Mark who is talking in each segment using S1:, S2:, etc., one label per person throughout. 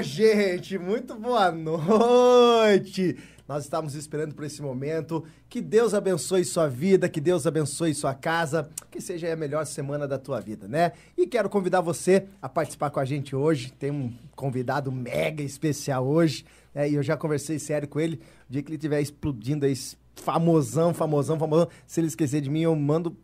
S1: Gente, muito boa noite. Nós estávamos esperando por esse momento. Que Deus abençoe sua vida, que Deus abençoe sua casa, que seja a melhor semana da tua vida, né? E quero convidar você a participar com a gente hoje. Tem um convidado mega especial hoje, né? E eu já conversei sério com ele. O dia que ele estiver explodindo aí, famosão, famosão, famosão, se ele esquecer de mim, eu mando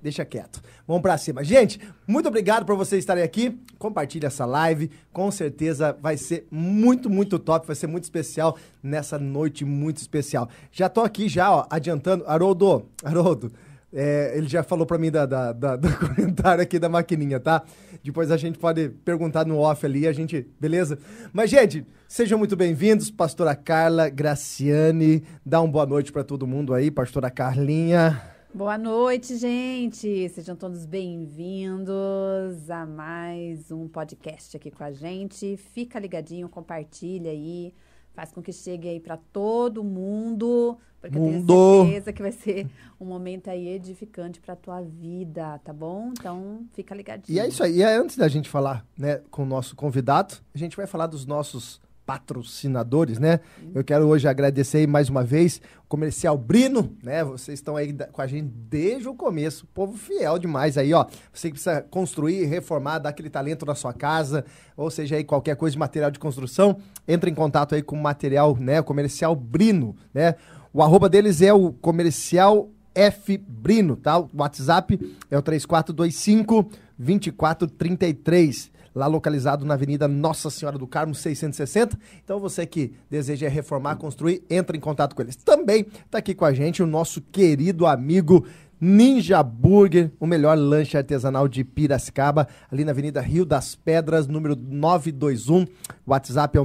S1: deixa quieto. Vamos pra cima. Gente, muito obrigado por vocês estarem aqui. Compartilhe essa live. Com certeza vai ser muito, muito top. Vai ser muito especial nessa noite muito especial. Já tô aqui já, ó, adiantando. Haroldo, Haroldo, é, ele já falou pra mim da, da, da, do comentário aqui da maquininha, tá? Depois a gente pode perguntar no off ali, a gente, beleza? Mas, gente, sejam muito bem-vindos, pastora Carla Graciane. Dá uma boa noite para todo mundo aí, pastora Carlinha.
S2: Boa noite, gente. Sejam todos bem-vindos a mais um podcast aqui com a gente. Fica ligadinho, compartilha aí, faz com que chegue aí para todo mundo, porque
S1: Mundo.
S2: eu tenho certeza que vai ser um momento aí edificante para tua vida, tá bom? Então, fica ligadinho.
S1: E é isso aí. E é antes da gente falar, né, com o nosso convidado, a gente vai falar dos nossos patrocinadores, né? Eu quero hoje agradecer mais uma vez o Comercial Brino, né? Vocês estão aí com a gente desde o começo, povo fiel demais aí, ó. Você que precisa construir, reformar, dar aquele talento na sua casa, ou seja aí qualquer coisa de material de construção, entra em contato aí com o material, né? O Comercial Brino, né? O arroba deles é o Comercial F Brino, tá? O WhatsApp é o 3425 2433, lá localizado na Avenida Nossa Senhora do Carmo 660. Então você que deseja reformar, construir, entra em contato com eles. Também tá aqui com a gente o nosso querido amigo Ninja Burger, o melhor lanche artesanal de Piracicaba, ali na Avenida Rio das Pedras, número 921. O WhatsApp é o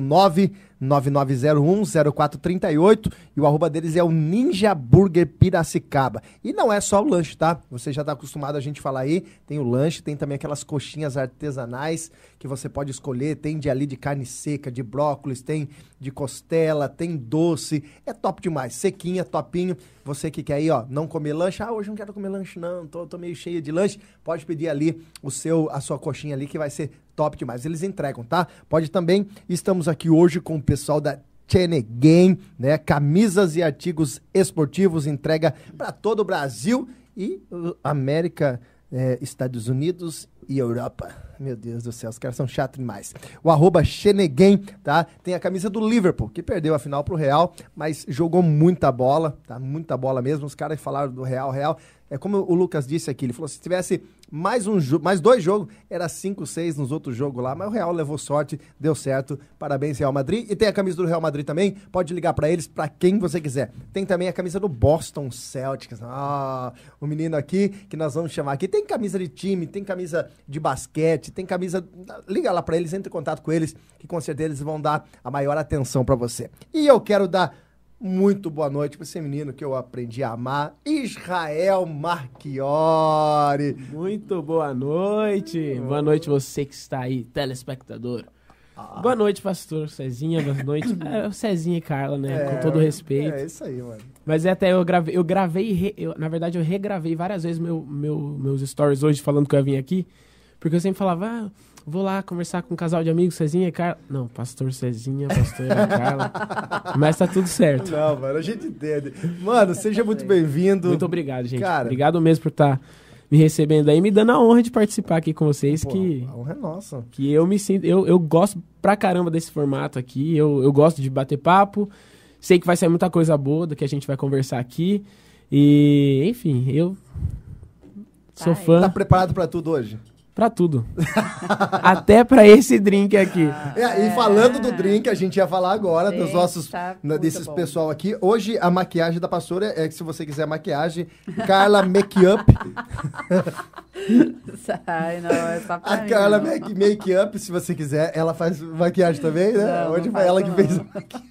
S1: 999010438 e o arroba deles é o Ninja Burger Piracicaba. E não é só o lanche, tá? Você já tá acostumado a gente falar aí, tem o lanche, tem também aquelas coxinhas artesanais que você pode escolher, tem de ali de carne seca, de brócolis, tem de costela, tem doce, é top demais, sequinha, topinho. Você que quer aí, ó, não comer lanche, ah, hoje não quero comer lanche não, tô, tô meio cheio de lanche, pode pedir ali o seu, a sua coxinha ali que vai ser top demais. Eles entregam, tá? Pode também, estamos aqui hoje com o pessoal da Chene Game, né? Camisas e artigos esportivos, entrega para todo o Brasil e uh, América, eh, Estados Unidos e Europa. Meu Deus do céu, os caras são chatos demais. O arroba Xeneguen, tá? Tem a camisa do Liverpool, que perdeu a final pro Real, mas jogou muita bola, tá? Muita bola mesmo. Os caras falaram do Real, Real. É como o Lucas disse aqui, ele falou, se tivesse mais um mais dois jogos, era 5, 6 nos outros jogos lá, mas o Real levou sorte, deu certo. Parabéns, Real Madrid. E tem a camisa do Real Madrid também, pode ligar pra eles, pra quem você quiser. Tem também a camisa do Boston Celtics. Ah, o menino aqui que nós vamos chamar aqui. Tem camisa de time, tem camisa de basquete, tem camisa. Liga lá pra eles, entre em contato com eles, que com certeza eles vão dar a maior atenção pra você. E eu quero dar muito boa noite para esse menino que eu aprendi a amar, Israel Marchiori.
S3: Muito boa noite. Boa noite você que está aí, telespectador. Boa noite, pastor Cezinha. Boa noite. É, Cezinha e Carla, né? Com todo respeito.
S1: É isso aí, mano.
S3: Mas é até eu gravei, eu gravei, eu- na verdade eu regravei várias vezes meu, meu, meus stories hoje falando que eu ia vir aqui, porque eu sempre falava, ah, vou lá conversar com um casal de amigos, Cezinha e Carla. Não, pastor Cezinha, pastor Carla. Mas tá tudo certo.
S1: Não, mano, a gente entende. Mano, seja muito bem-vindo.
S3: Muito obrigado, gente.
S1: Cara.
S3: Obrigado mesmo por estar me recebendo aí, me dando a honra de participar aqui com vocês,
S1: Pô,
S3: que
S1: A honra é nossa.
S3: que eu me sinto. Eu, eu gosto pra caramba desse formato aqui. Eu, eu gosto de bater papo. Sei que vai sair muita coisa boa do que a gente vai conversar aqui. E, enfim, eu sou
S2: Tá
S3: fã
S1: Tá preparado pra tudo hoje?
S3: Pra tudo. Até pra esse drink aqui.
S1: É, e falando do drink, a gente ia falar agora dos nossos,
S2: tá
S1: na-
S2: muito
S1: desses
S2: bom.
S1: pessoal aqui. Hoje a maquiagem da pastora é que se você quiser maquiagem, Carla Makeup.
S2: Ai, não, é só pra
S1: A
S2: mim,
S1: Carla
S2: não.
S1: Make, Makeup, se você quiser, ela faz maquiagem também, né?
S2: Não,
S1: Hoje
S2: não
S1: foi ela que
S2: faço,
S1: fez a
S2: não.
S1: maquiagem.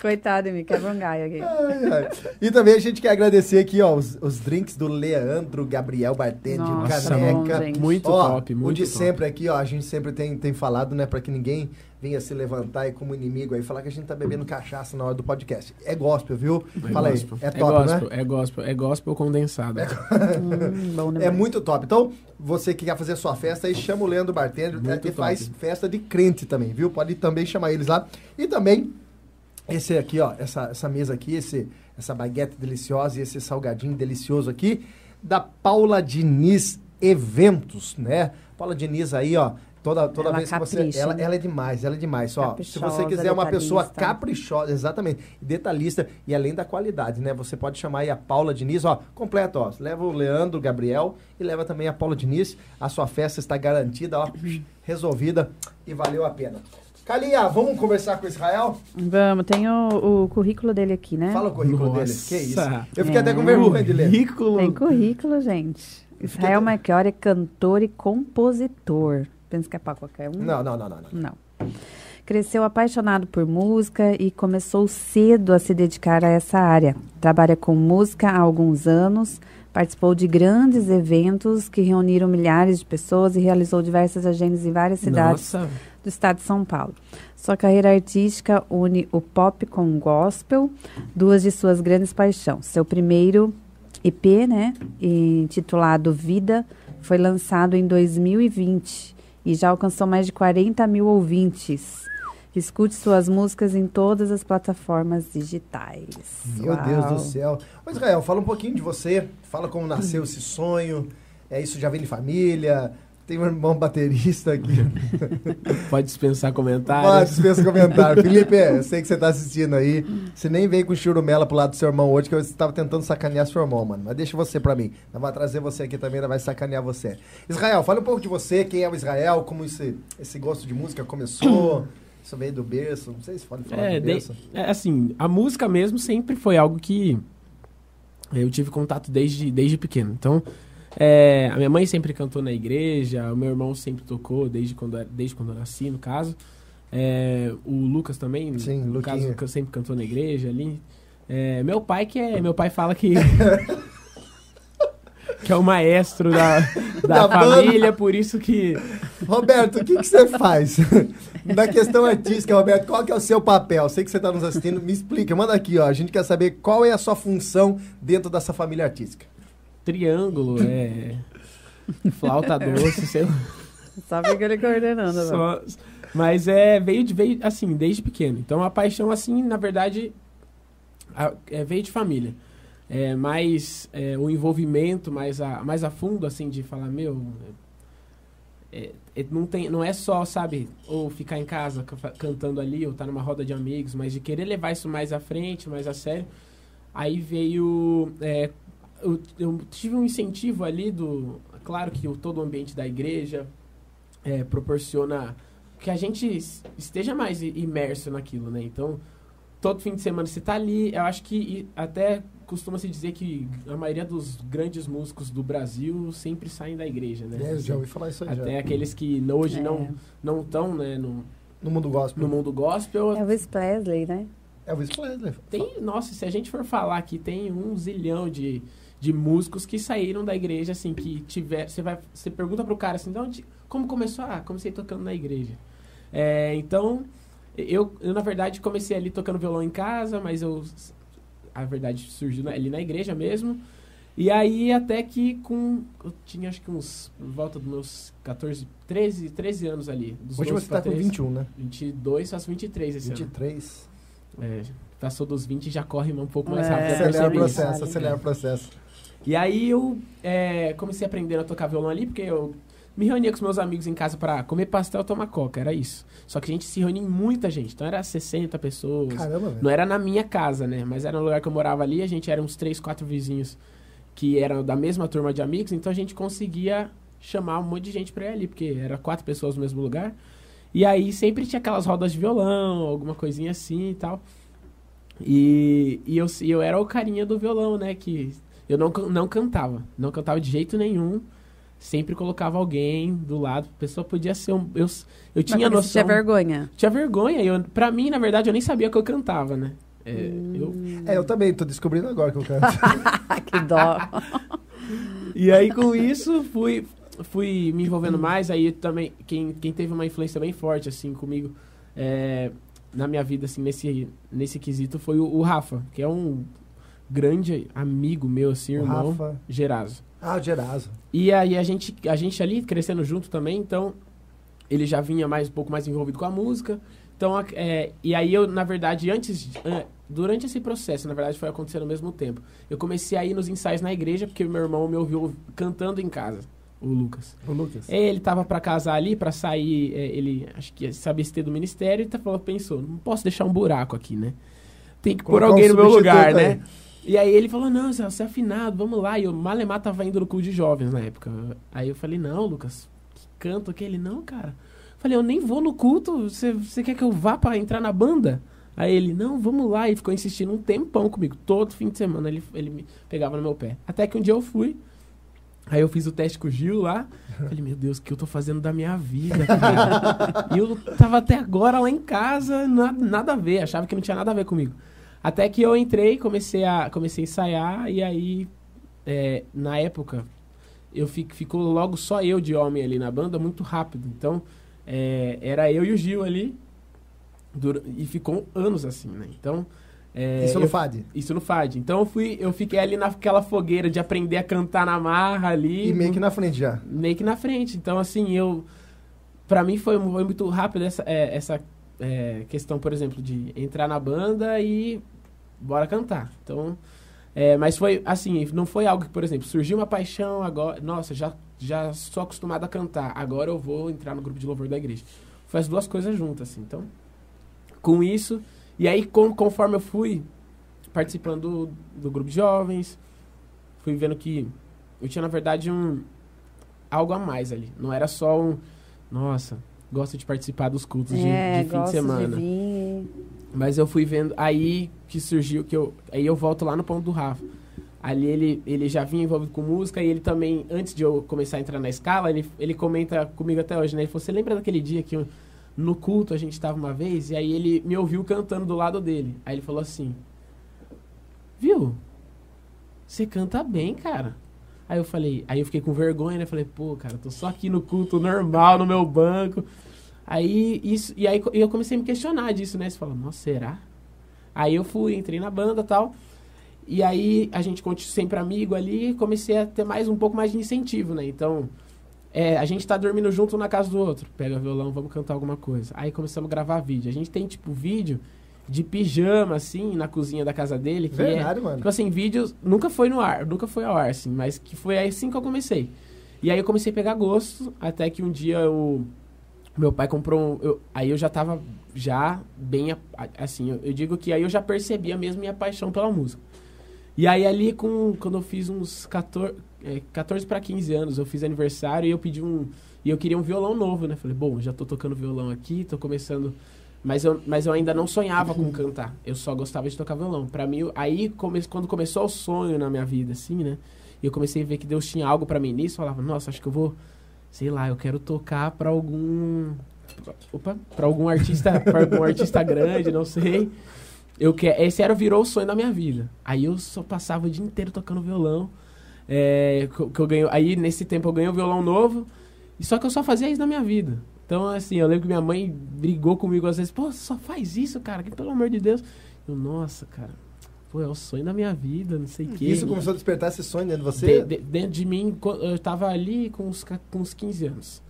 S2: Coitado de mim, quebra um galho aqui.
S1: Ai, ai. E também a gente quer agradecer aqui, ó, os, os drinks do Leandro Gabriel Bartende,
S2: Nossa,
S1: caneca.
S2: bom, gente.
S3: Muito
S1: Ó,
S3: top, muito
S1: o de
S3: top.
S1: sempre aqui, ó, a gente sempre tem, tem falado, né, pra que ninguém venha se levantar e como inimigo aí falar que a gente tá bebendo cachaça na hora do podcast. É gospel, viu?
S3: É
S1: Fala
S3: gospel.
S1: aí, é top,
S3: gospel,
S1: né?
S3: É gospel, é gospel condensado.
S2: Hum, bom
S1: É muito top. Então, você que quer fazer a sua festa aí, chama o Leandro Bartender,
S3: Muito top.
S1: faz festa de crente também, viu? Pode também chamar eles lá. E também, esse aqui, ó, essa, essa mesa aqui, esse, essa baguete deliciosa e esse salgadinho delicioso aqui, da Paula Diniz Eventos, né? Paula Diniz aí, ó, toda, toda
S2: Ela
S1: vez que você...
S2: capricha,
S1: Ela,
S2: né?
S1: ela é demais, ela é demais. Ó, se você quiser uma pessoa caprichosa, exatamente, detalhista e além da qualidade, né? Você pode chamar aí a Paula Diniz, ó, completo, ó. Leva o Leandro, o Gabriel e leva também a Paula Diniz. A sua festa está garantida, ó, resolvida e valeu a pena. Calinha, vamos conversar com o Israel?
S2: Vamos, tem o, o currículo dele aqui, né?
S1: Fala o currículo
S3: Nossa.
S1: dele. Que isso? Eu fiquei
S2: É.
S1: até com vergonha de ler.
S3: Currículo.
S2: Tem currículo, gente. Israel Marchiori é cantor e compositor. Pensa que é pra qualquer um?
S1: Não, não, não, não. não.
S2: Não. Cresceu apaixonado por música e começou cedo a se dedicar a essa área. Trabalha com música há alguns anos, participou de grandes eventos que reuniram milhares de pessoas e realizou diversas agendas em várias cidades
S3: Nossa,
S2: do estado de São Paulo. Sua carreira artística une o pop com o gospel, duas de suas grandes paixões. Seu primeiro EP, né, intitulado Vida, foi lançado em 2020 e já alcançou mais de 40 mil ouvintes. Escute suas músicas em todas as plataformas digitais.
S1: Meu
S2: Uau.
S1: Deus do céu. Ô Israel, fala um pouquinho de você. Fala como nasceu esse sonho. É isso já vem de família. Tem um irmão baterista aqui.
S3: pode dispensar
S1: Pode,
S3: comentários.
S1: dispensa comentário. Felipe, eu sei que você tá assistindo aí. Você nem veio com churumela pro lado do seu irmão hoje, que eu estava tentando sacanear seu irmão, mano. Mas deixa você pra mim. Nós vai trazer você aqui também, nós vai sacanear você. Israel, fala um pouco de você, quem é o Israel, como esse, esse gosto de música começou. Isso veio do berço, não sei se pode falar
S3: É,
S1: do
S3: de-
S1: berço.
S3: é, assim, a música mesmo sempre foi algo que eu tive contato desde, desde pequeno. Então, é, a minha mãe sempre cantou na igreja, o meu irmão sempre tocou desde quando, eu- desde quando eu nasci, no caso. É, o Lucas também,
S1: Sim,
S3: no
S1: Luquinha.
S3: caso, sempre cantou na igreja ali. É, meu pai que é, meu pai fala que que é o maestro da,
S1: Da
S3: da
S1: banda.
S3: família, por isso que
S1: Roberto, o que, que você faz? Na questão artística, Roberto, qual que é o seu papel? Sei que você está nos assistindo, me explica, manda aqui, ó. A gente quer saber qual é a sua função dentro dessa família artística.
S3: Triângulo é flauta doce, sei lá.
S2: Só fica ele coordenando. mano.
S3: Só- mas é, veio, de, veio assim, desde pequeno. Então a paixão, assim, na verdade, a- é, veio de família. É, mais é, o envolvimento mais a, mais a fundo, assim, de falar, meu. é, é, não, tem, não é só, sabe, ou ficar em casa ca- cantando ali, ou estar numa roda de amigos, mas de querer levar isso mais à frente, mais a sério. Aí veio. Eu, eu tive um incentivo ali do. Claro que o, todo o ambiente da igreja é, proporciona que a gente es- esteja mais i- imerso naquilo, né? Então, todo fim de semana você tá ali. Eu acho que até costuma se dizer que a maioria dos grandes músicos do Brasil sempre saem da igreja, né?
S1: É, eu já ouvi falar isso aí
S3: Até
S1: já.
S3: aqueles que não- hoje
S2: É.
S3: não não estão, né, no,
S1: No mundo gospel.
S3: no mundo gospel.
S2: Elvis Presley, né?
S1: Elvis Presley.
S3: Tem, nossa, se a gente for falar aqui, tem um zilhão de, de músicos que saíram da igreja, assim, que tiver. Você vai. Você pergunta pro cara assim, de onde, como começou? Ah, comecei tocando na igreja. É, então, eu, eu, na verdade, comecei ali tocando violão em casa, mas eu. A verdade surgiu ali na igreja mesmo. E aí, até que com. Eu tinha acho que uns. Por volta dos meus 14, 13, 13 anos ali. Dos
S1: Hoje
S3: 12
S1: você tá
S3: pra
S1: com
S3: 13,
S1: 21, né?
S3: 22, faço 23 esse ano.
S1: 23.
S3: É, passou dos 20 e já corre um pouco mais
S2: É,
S3: rápido.
S1: Acelera o processo, acelera o processo.
S3: E aí eu é, comecei a aprender a tocar violão ali, porque eu me reunia com os meus amigos em casa pra comer pastel e tomar coca, era isso. Só que a gente se reunia em muita gente, então era 60 pessoas.
S1: Caramba, velho.
S3: Não era na minha casa, né? Mas era no lugar que eu morava ali, a gente era uns 3, 4 vizinhos que eram da mesma turma de amigos, então a gente conseguia chamar um monte de gente pra ir ali, porque era quatro pessoas no mesmo lugar. E aí sempre tinha aquelas rodas de violão, alguma coisinha assim e tal. E, e eu, eu era o carinha do violão, né? Que eu não, não cantava. Não cantava de jeito nenhum. Sempre colocava alguém do lado. A pessoa podia ser um. Eu, eu tinha
S2: Mas você
S3: noção.
S2: tinha vergonha.
S3: Tinha vergonha. Eu, pra mim, na verdade, eu nem sabia que eu cantava, né? É, eu,
S1: É, eu também tô descobrindo agora que eu canto.
S2: que dó.
S3: e aí, com isso, fui, fui me envolvendo mais. Aí também, quem, quem teve uma influência bem forte, assim, comigo, é, na minha vida, assim, nesse, nesse quesito, foi o, o Rafa, que é um grande amigo meu, assim,
S1: O
S3: irmão,
S1: Rafa.
S3: Gerazo.
S1: Ah, o Gerazo.
S3: E aí a gente, a gente ali crescendo junto também, então ele já vinha mais um pouco mais envolvido com a música. Então, é, e aí eu, na verdade, antes, durante esse processo, na verdade, foi acontecendo ao mesmo tempo. Eu comecei a ir nos ensaios na igreja, porque meu irmão me ouviu cantando em casa, o Lucas.
S1: O Lucas.
S3: É, Ele tava pra casar ali, pra sair, é, ele acho que sabia se ter do ministério, e tá, falou, pensou, não posso deixar um buraco aqui, né? Tem que pôr
S1: Colocar um
S3: alguém no meu lugar,
S1: substituto
S3: né? E aí ele falou, não, você é afinado, vamos lá. E o Malemar tava indo no culto de jovens na época. Aí eu falei, não, Lucas, que canto que ele, não, cara. Falei, eu nem vou no culto, você, você quer que eu vá pra entrar na banda? Aí ele, não, vamos lá. E ficou insistindo um tempão comigo. Todo fim de semana ele, ele me pegava no meu pé. Até que um dia eu fui. Aí eu fiz o teste com o Gil lá. Falei, meu Deus, o que eu tô fazendo da minha vida, cara? e eu tava até agora lá em casa, na- nada a ver. Achava que não tinha nada a ver comigo. Até que eu entrei, comecei a, comecei a ensaiar. E aí, é, na época, eu fi, ficou logo só eu de homem ali na banda, muito rápido. Então, é, era eu e o Gil ali. dura- e ficou anos assim, né? Então... é,
S1: Isso
S3: eu-
S1: no FAD.
S3: isso no FAD. Então eu fui, eu fiquei ali naquela fogueira de aprender a cantar na marra ali.
S1: E meio que na frente já.
S3: meio que na frente. Então, assim, eu. Pra mim foi, foi muito rápido essa, é, essa é, questão, por exemplo, de entrar na banda e bora cantar. Então. é, mas foi assim, não foi algo que, por exemplo, surgiu uma paixão agora. Nossa, já, já sou acostumado a cantar. Agora eu vou entrar no grupo de louvor da igreja. Foi as duas coisas juntas, assim. Então, com isso. E aí, com, conforme eu fui participando do, do grupo de jovens, fui vendo que eu tinha, na verdade, um algo a mais ali. Não era só um. Nossa, gosto de participar dos cultos de-
S2: é,
S3: de, fim de semana.
S2: de.
S3: Mas eu fui vendo. Aí que surgiu que eu. Aí eu volto lá no ponto do Rafa. Ali ele, ele já vinha envolvido com música e ele também, antes de eu começar a entrar na escala, ele, ele comenta comigo até hoje, né? Ele falou, você lembra daquele dia que eu- no culto a gente estava uma vez? E aí ele me ouviu cantando do lado dele. Aí ele falou assim, viu? Você canta bem, cara. Aí eu falei, aí eu fiquei com vergonha, né? Falei, pô, cara, tô só aqui no culto normal, no meu banco. Aí isso, e aí eu comecei a me questionar disso, né? Você fala, nossa, será? Aí eu fui, entrei na banda tal. E aí a gente continua sempre amigo ali comecei a ter mais um pouco mais de incentivo, né? Então, é, a gente tá dormindo junto na casa do outro. Pega violão, vamos cantar alguma coisa. Aí começamos a gravar vídeo. A gente tem, tipo, vídeo de pijama, assim, na cozinha da casa dele. Que é,
S1: Verdade, mano.
S3: Tipo assim, vídeos nunca foi no ar, nunca foi ao ar, assim, mas que foi assim que eu comecei. E aí eu comecei a pegar gosto, até que um dia o meu pai comprou um. eu- aí eu já tava já bem assim, eu, eu digo que aí eu já percebia mesmo minha paixão pela música. E aí ali com quando eu fiz uns 14, é, 14 para 15 anos, eu fiz aniversário e eu pedi um e eu queria um violão novo, né? Falei, bom, já tô tocando violão aqui, tô começando mas eu, mas eu ainda não sonhava com cantar. Eu só gostava de tocar violão. Pra mim, aí come, quando começou o sonho na minha vida, assim, né? E eu comecei a ver que Deus tinha algo pra mim nisso. Eu falava, nossa, acho que eu vou, sei lá, eu quero tocar pra algum, opa, para algum artista, para algum artista grande, não sei. Eu que, esse era virou o sonho da minha vida. Aí eu só passava o dia inteiro tocando violão. É, que eu ganho, aí nesse tempo eu ganhei um violão novo. E só que eu só fazia isso na minha vida. Então, assim, eu lembro que minha mãe brigou comigo às vezes, pô, só faz isso, cara, que pelo amor de Deus. Eu, nossa, cara, pô, é o sonho da minha vida, não sei o quê.
S1: Isso começou a despertar esse sonho dentro de você?
S3: De- de- dentro de mim, eu tava ali com uns, com uns 15 anos.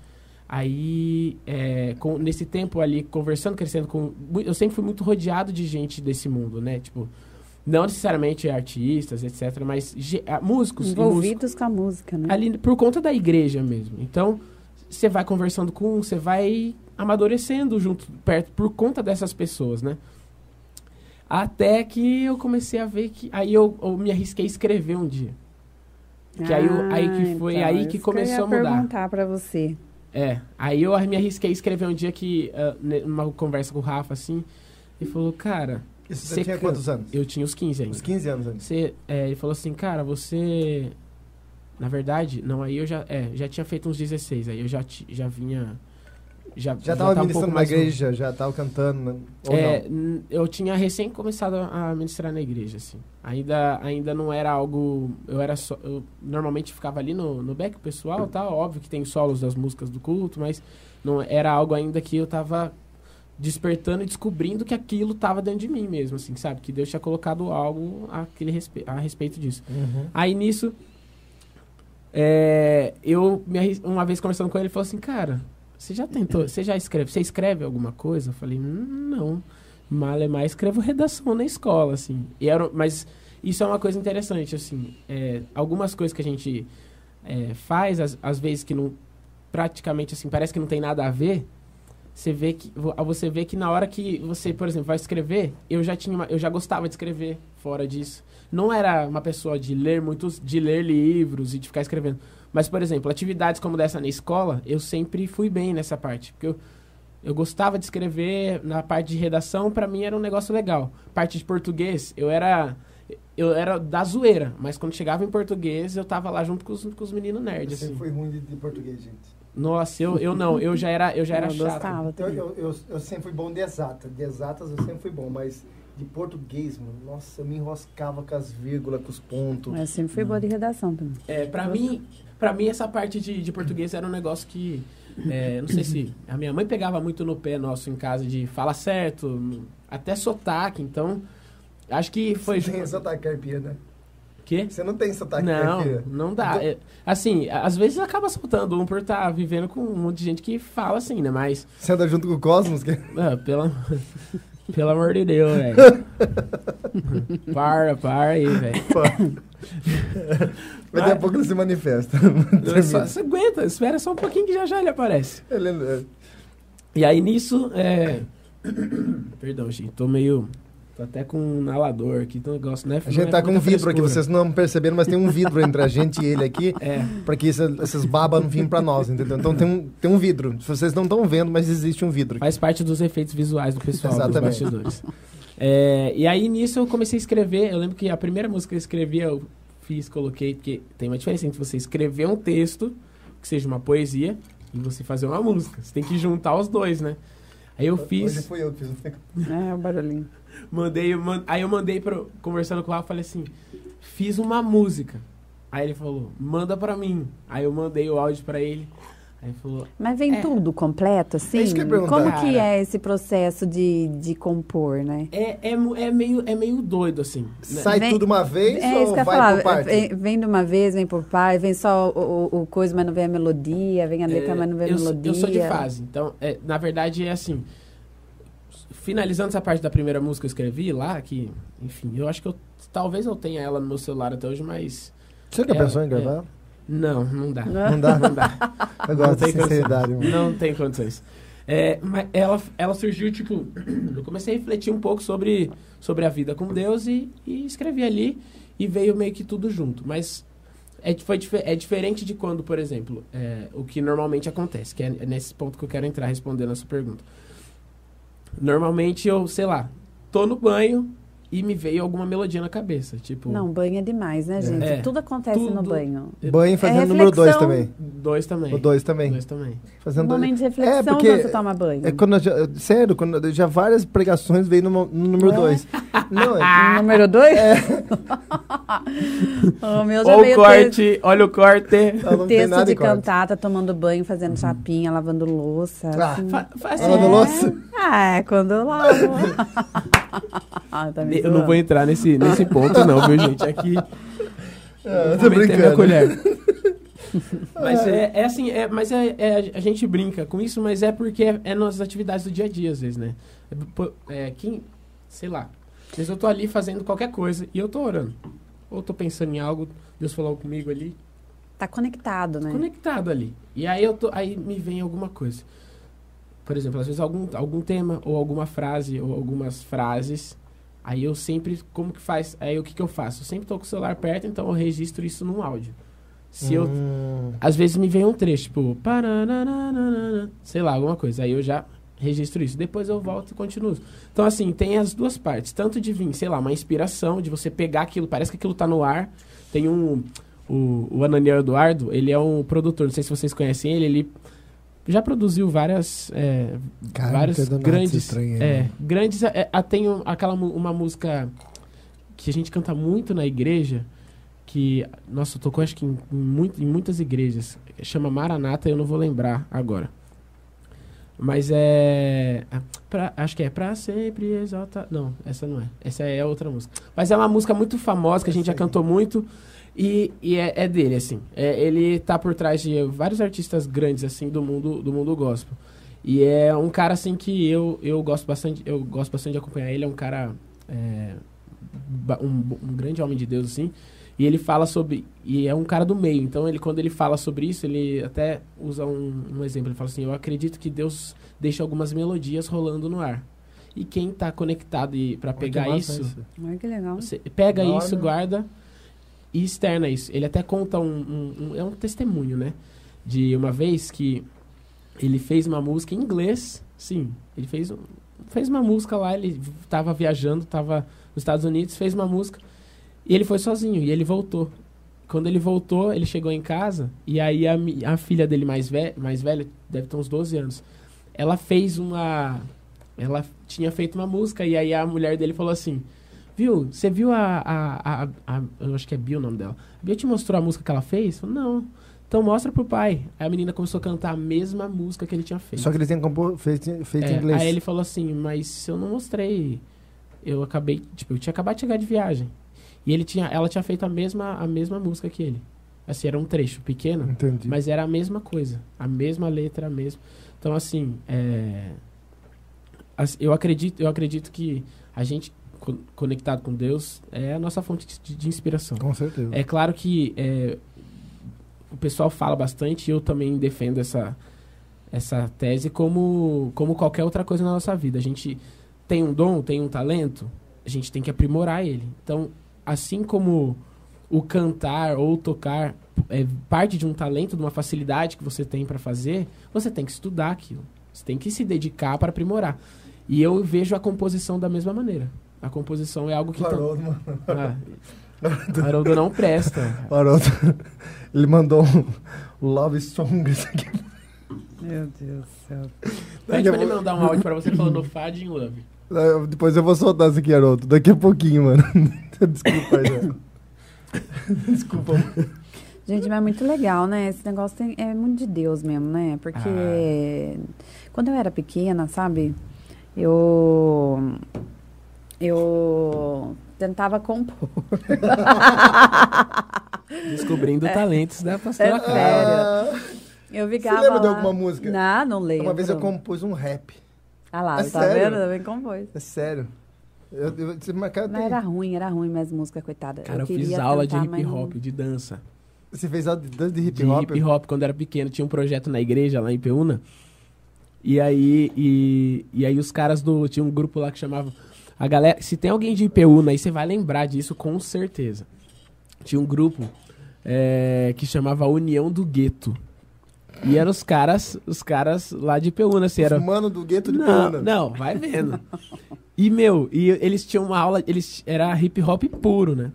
S3: Aí, é, com- nesse tempo ali, conversando, crescendo com... Eu sempre fui muito rodeado de gente desse mundo, né? Tipo, não necessariamente artistas, etc., mas músicos. músicos
S2: Envolvidos com a música, né?
S3: ali por conta da igreja mesmo. Então, você vai conversando com um, você vai amadurecendo junto, perto, por conta dessas pessoas, né? Até que eu comecei a ver que. Aí eu, eu me arrisquei a escrever um dia. Que aí, eu- aí que foi
S2: então,
S3: aí que começou
S2: eu
S3: a mudar.
S2: perguntar pra você.
S3: É. Aí eu me arrisquei a escrever um dia que, ah, ne- numa conversa com o Rafa, assim, ele falou, cara,
S1: Isso
S3: Você
S1: tinha
S3: can-
S1: quantos anos?
S3: eu tinha uns 15 ainda.
S1: Uns 15 anos ainda.
S3: Você, é, ele falou assim, cara, você. Na verdade, não, aí eu já, é, já tinha feito uns 16, aí eu já, já vinha. já
S1: Já tava
S3: tá um
S1: ministrando
S3: pouco
S1: na igreja, já tava cantando, né?
S3: é, eu tinha recém começado a ministrar na igreja, assim. Ainda, ainda não era algo. Eu era só. Eu normalmente ficava ali no, no back pessoal, tá? Óbvio que tem solos das músicas do culto, mas não era algo ainda que eu tava despertando e descobrindo que aquilo tava dentro de mim mesmo, assim, sabe? Que Deus tinha colocado algo aquele respe a respeito disso.
S1: Uhum.
S3: Aí nisso, é, eu uma vez conversando com ele, ele falou assim, cara, você já tentou, você já escreve, você escreve alguma coisa? Eu falei, "Hum, não, Malemar escrevo redação na escola, assim. E era, mas isso é uma coisa interessante, assim, é, algumas coisas que a gente é, faz, às, às vezes que não, praticamente assim, parece que não tem nada a ver, você vê que vo- você vê que na hora que você, por exemplo, vai escrever, eu já tinha, uma- eu já gostava de escrever fora disso. Não era uma pessoa de ler muitos, de ler livros e de ficar escrevendo. Mas, por exemplo, atividades como dessa na escola, eu sempre fui bem nessa parte, porque eu eu gostava de escrever na parte de redação, pra mim era um negócio legal. Parte de português, eu era eu era da zoeira, mas quando chegava em português, eu tava lá junto com os, com os meninos nerds,
S1: sempre
S3: assim.
S1: fui ruim de, de português, gente.
S3: Nossa, eu, eu não, eu já era, eu já era
S2: eu
S3: chato.
S2: gostava
S1: eu, eu, eu sempre fui bom de exatas. De exatas eu sempre fui bom, mas de português, mano, nossa, eu me enroscava com as vírgulas, com os pontos.
S2: Eu sempre fui boa de redação também.
S3: É, pra mim, pra mim essa parte de, de português era um negócio que é, não sei se a minha mãe pegava muito no pé nosso em casa de fala certo, até sotaque, então acho que foi
S1: Você tem sotaque caipira, né?
S3: quê?
S1: Você não tem sotaque
S3: Não, não dá.
S1: Então-
S3: É, assim, às vezes acaba soltando um por estar vivendo com um monte de gente que fala assim, né? Mas,
S1: Você anda junto com o Cosmos? Que...
S3: ah, pela, pelo amor de Deus, velho. para, para aí, velho.
S1: Mas daqui a pouco ele se manifesta.
S3: Só- Você aguenta, espera só um pouquinho que já já ele aparece.
S1: Ele- é,
S3: E aí nisso, é... Perdão, gente, tô meio... Tô até com um inalador aqui, então o negócio, né?
S1: A gente tá com um vidro aqui, vocês não perceberam, mas tem um vidro entre a gente e ele aqui,
S3: É,
S1: pra que essa- essas babas não vinham pra nós, entendeu? Então tem um, tem um vidro. Vocês não estão vendo, mas existe um vidro.
S3: faz parte dos efeitos visuais do pessoal, dos
S1: Exatamente.
S3: bastidores. É, e aí nisso eu comecei a escrever, eu lembro que a primeira música que eu escrevi, eu fiz, coloquei, porque tem uma diferença entre você escrever um texto, que seja uma poesia, e você fazer uma música. Você tem que juntar os dois, né? Aí eu
S1: Hoje
S3: fiz,
S1: fui eu que fiz.
S2: É, o barulhinho.
S3: Mandei, eu man- aí eu mandei pro, conversando com o Rafa, falei assim, fiz uma música. Aí ele falou, manda pra mim. Aí eu mandei o áudio pra ele. Aí ele falou,
S2: Mas vem
S3: É.
S2: tudo completo, assim?
S1: É isso que eu.
S2: Como que é esse processo de, de compor, né?
S3: é, é, é, meio, é meio doido, assim. né?
S1: Sai
S2: Vem-
S1: tudo uma vez
S2: É isso
S1: ou
S2: que eu
S1: vai
S2: falar.
S1: por parte?
S2: Vem, vem de uma vez, vem por parte, vem só o, o- o coisa, mas não vem a melodia, vem a letra,
S3: É,
S2: mas não vem a
S3: eu,
S2: melodia.
S3: eu sou de fase, então, é, na verdade, é assim. Finalizando essa parte da primeira música que eu escrevi lá, que, enfim, eu acho que eu. Talvez eu tenha ela no meu celular até hoje, mas.
S1: Você nunca
S3: É,
S1: pensou em
S3: é.
S1: gravar?
S3: Não, não dá.
S2: Não?
S1: Dá?
S3: Não dá.
S1: Eu gosto de
S3: tem
S1: sinceridade, mano.
S3: Não tem condições. É, mas ela, ela surgiu, tipo, eu comecei a refletir um pouco sobre, sobre a vida com Deus e, e escrevi ali e veio meio que tudo junto. Mas é, foi, é diferente de quando, por exemplo, é, o que normalmente acontece, que é nesse ponto que eu quero entrar respondendo a sua pergunta. Normalmente eu, sei lá, tô no banho e me veio alguma melodia na cabeça, tipo...
S2: Não, banho é demais, né, gente?
S3: É.
S2: Tudo acontece no
S3: Tudo.
S2: banho.
S1: Banho fazendo
S2: É
S1: número 2
S2: reflexão.
S1: também.
S3: Dois também.
S1: O 2 também.
S3: Dois também.
S2: Um
S1: Fazendo dois.
S2: momento de reflexão
S1: É, porque-
S2: quando você toma banho.
S1: É quando já, sério, quando já várias pregações veio no, no número
S2: É?
S1: 2. Não, é,
S2: Número dois? o meu já
S3: Olha o
S2: veio
S3: corte, olha o corte.
S1: não
S2: texto de
S1: corte.
S2: cantata, tomando banho, fazendo chapinha, lavando louça.
S1: Ah,
S2: assim.
S3: Fa- faz assim.
S1: lavou louça?
S2: Ah, é quando eu lavo. ah, tá me
S3: Eu não vou entrar nesse, nesse ponto, não, viu, gente? Aqui.
S1: Ah,
S3: vou
S1: tô
S3: meter minha
S1: brincando.
S3: colher. Mas é, é assim, é, mas é, é- a gente brinca com isso, mas é porque é, é nas atividades do dia a dia, às vezes, né? É, é, quem, sei lá, às vezes eu tô ali fazendo qualquer coisa e eu tô orando. Ou tô pensando em algo, Deus falou comigo ali,
S2: Tá conectado, né?
S3: conectado ali. E aí eu tô, aí me vem alguma coisa. Por exemplo, às vezes algum, algum tema, ou alguma frase, ou algumas frases. Aí eu sempre, como que faz? Aí o que, que eu faço? Eu sempre tô com o celular perto, então eu registro isso num áudio. Se eu.
S1: Hum,
S3: Às vezes me vem um trecho, tipo. Sei lá, alguma coisa. Aí eu já registro isso. Depois eu volto e continuo. Então, assim, tem as duas partes. Tanto de vir, sei lá, uma inspiração, de você pegar aquilo, parece que aquilo tá no ar. Tem um. O, o Ananiel Eduardo, ele é um produtor, não sei se vocês conhecem ele, ele já produziu várias, é,
S1: Cara, desse
S3: grandes,
S1: aí,
S3: é,
S1: não.
S3: grandes, é, é, tem um- aquela uma música que a gente canta muito na igreja, que, nossa, tocou acho que em, em muito- em muitas igrejas, chama Maranata, eu não vou lembrar agora. Mas é. ah, pra- acho que é Pra Sempre Exalta. Não, essa não é. Essa é outra música. Mas é uma música muito famosa que a gente já cantou muito. E, e é, é dele, assim. É, ele tá por trás de vários artistas grandes, assim, do mundo, do mundo gospel. E é um cara, assim, que eu, eu gosto bastante. Eu gosto bastante de acompanhar ele. É um cara. é, um, um grande homem de Deus, assim. E ele fala sobre. E é um cara do meio. Então, ele, quando ele fala sobre isso, ele até usa um, um exemplo. Ele fala assim: Eu acredito que Deus deixa algumas melodias rolando no ar. E quem tá conectado para
S1: Olha
S3: pegar isso,
S2: Olha que legal.
S3: você pega
S1: Da
S3: isso, guarda e externa isso. Ele até conta um, um- um- É um testemunho, né? De uma vez que ele fez uma música em inglês. Sim, ele fez, fez uma música lá. Ele tava viajando, tava nos Estados Unidos, fez uma música. E ele foi sozinho, e ele voltou. Quando ele voltou, ele chegou em casa, e aí a, a filha dele mais, ve mais velha, deve ter uns 12 anos, ela fez uma. Ela tinha feito uma música, e aí a mulher dele falou assim: Viu, você viu a, a, a, a- Eu acho que é Bill o nome dela. A Bill te mostrou a música que ela fez? Falou, não. Então mostra pro pai. Aí a menina começou a cantar a mesma música que ele tinha feito.
S1: Só que têm compor, feito, feito
S3: É,
S1: em inglês.
S3: Aí ele falou assim, mas eu não mostrei. Eu acabei, tipo, eu tinha acabado de chegar de viagem. E ele tinha, ela tinha feito a mesma, a mesma música que ele. Assim, era um trecho pequeno,
S1: Entendi.
S3: mas era a mesma coisa. A mesma letra, a mesma. Então, assim, é, eu acredito, eu acredito que a gente co- conectado com Deus é a nossa fonte de, de inspiração.
S1: Com certeza.
S3: É claro que é, o pessoal fala bastante e eu também defendo essa, essa tese como, como qualquer outra coisa na nossa vida. A gente tem um dom, tem um talento, a gente tem que aprimorar ele. Então, assim como o cantar ou tocar é parte de um talento, de uma facilidade que você tem para fazer, você tem que estudar aquilo. Você tem que se dedicar para aprimorar. E eu vejo a composição da mesma maneira. A composição é algo que...
S1: Haroldo, mano.
S3: Ah, Haroldo não presta.
S1: Haroldo, ele mandou um Love aqui.
S2: Meu Deus do céu.
S3: Pede pra ele mandar um áudio pra você falando Fad in Love.
S1: Depois eu vou soltar isso aqui, Haroldo. Daqui a pouquinho, mano. Desculpa aí? Desculpa, mano.
S2: Gente, mas é muito legal, né? Esse negócio tem- é muito de Deus mesmo, né? Porque quando eu era pequena, sabe? Eu. Eu tentava compor.
S3: Descobrindo talentos da pastora
S2: É
S3: Clara.
S2: sério. Eu
S1: Você
S2: ficava.
S1: lembra de
S2: lá-
S1: alguma música?
S2: Não, não lembro.
S1: Uma vez eu compus um rap.
S2: Ah lá,
S1: É
S2: tá
S1: sério?
S2: vendo? Também compôs.
S1: É sério. Eu, eu, você marcava,
S2: Mas era ruim, era ruim mesmo música, coitada.
S3: Cara, eu,
S2: queria
S3: fiz aula de hip
S2: mas não-
S3: hop, de dança.
S1: Você fez aula de dança de hip
S3: De
S1: hop?
S3: hip hop quando era pequeno. Tinha um projeto na igreja, lá em Peúna. E aí, e, e aí os caras do. Tinha um grupo lá que chamava. A galera. Se tem alguém de Ipeúna aí, você vai lembrar disso com certeza. Tinha um grupo é, que chamava União do Gueto. E eram os caras, os caras lá de Ipeúna, assim, era,
S1: Mano do gueto de
S3: não,
S1: Peúna.
S3: não, vai vendo. E, meu, e eles tinham uma aula, eles era hip hop puro, né?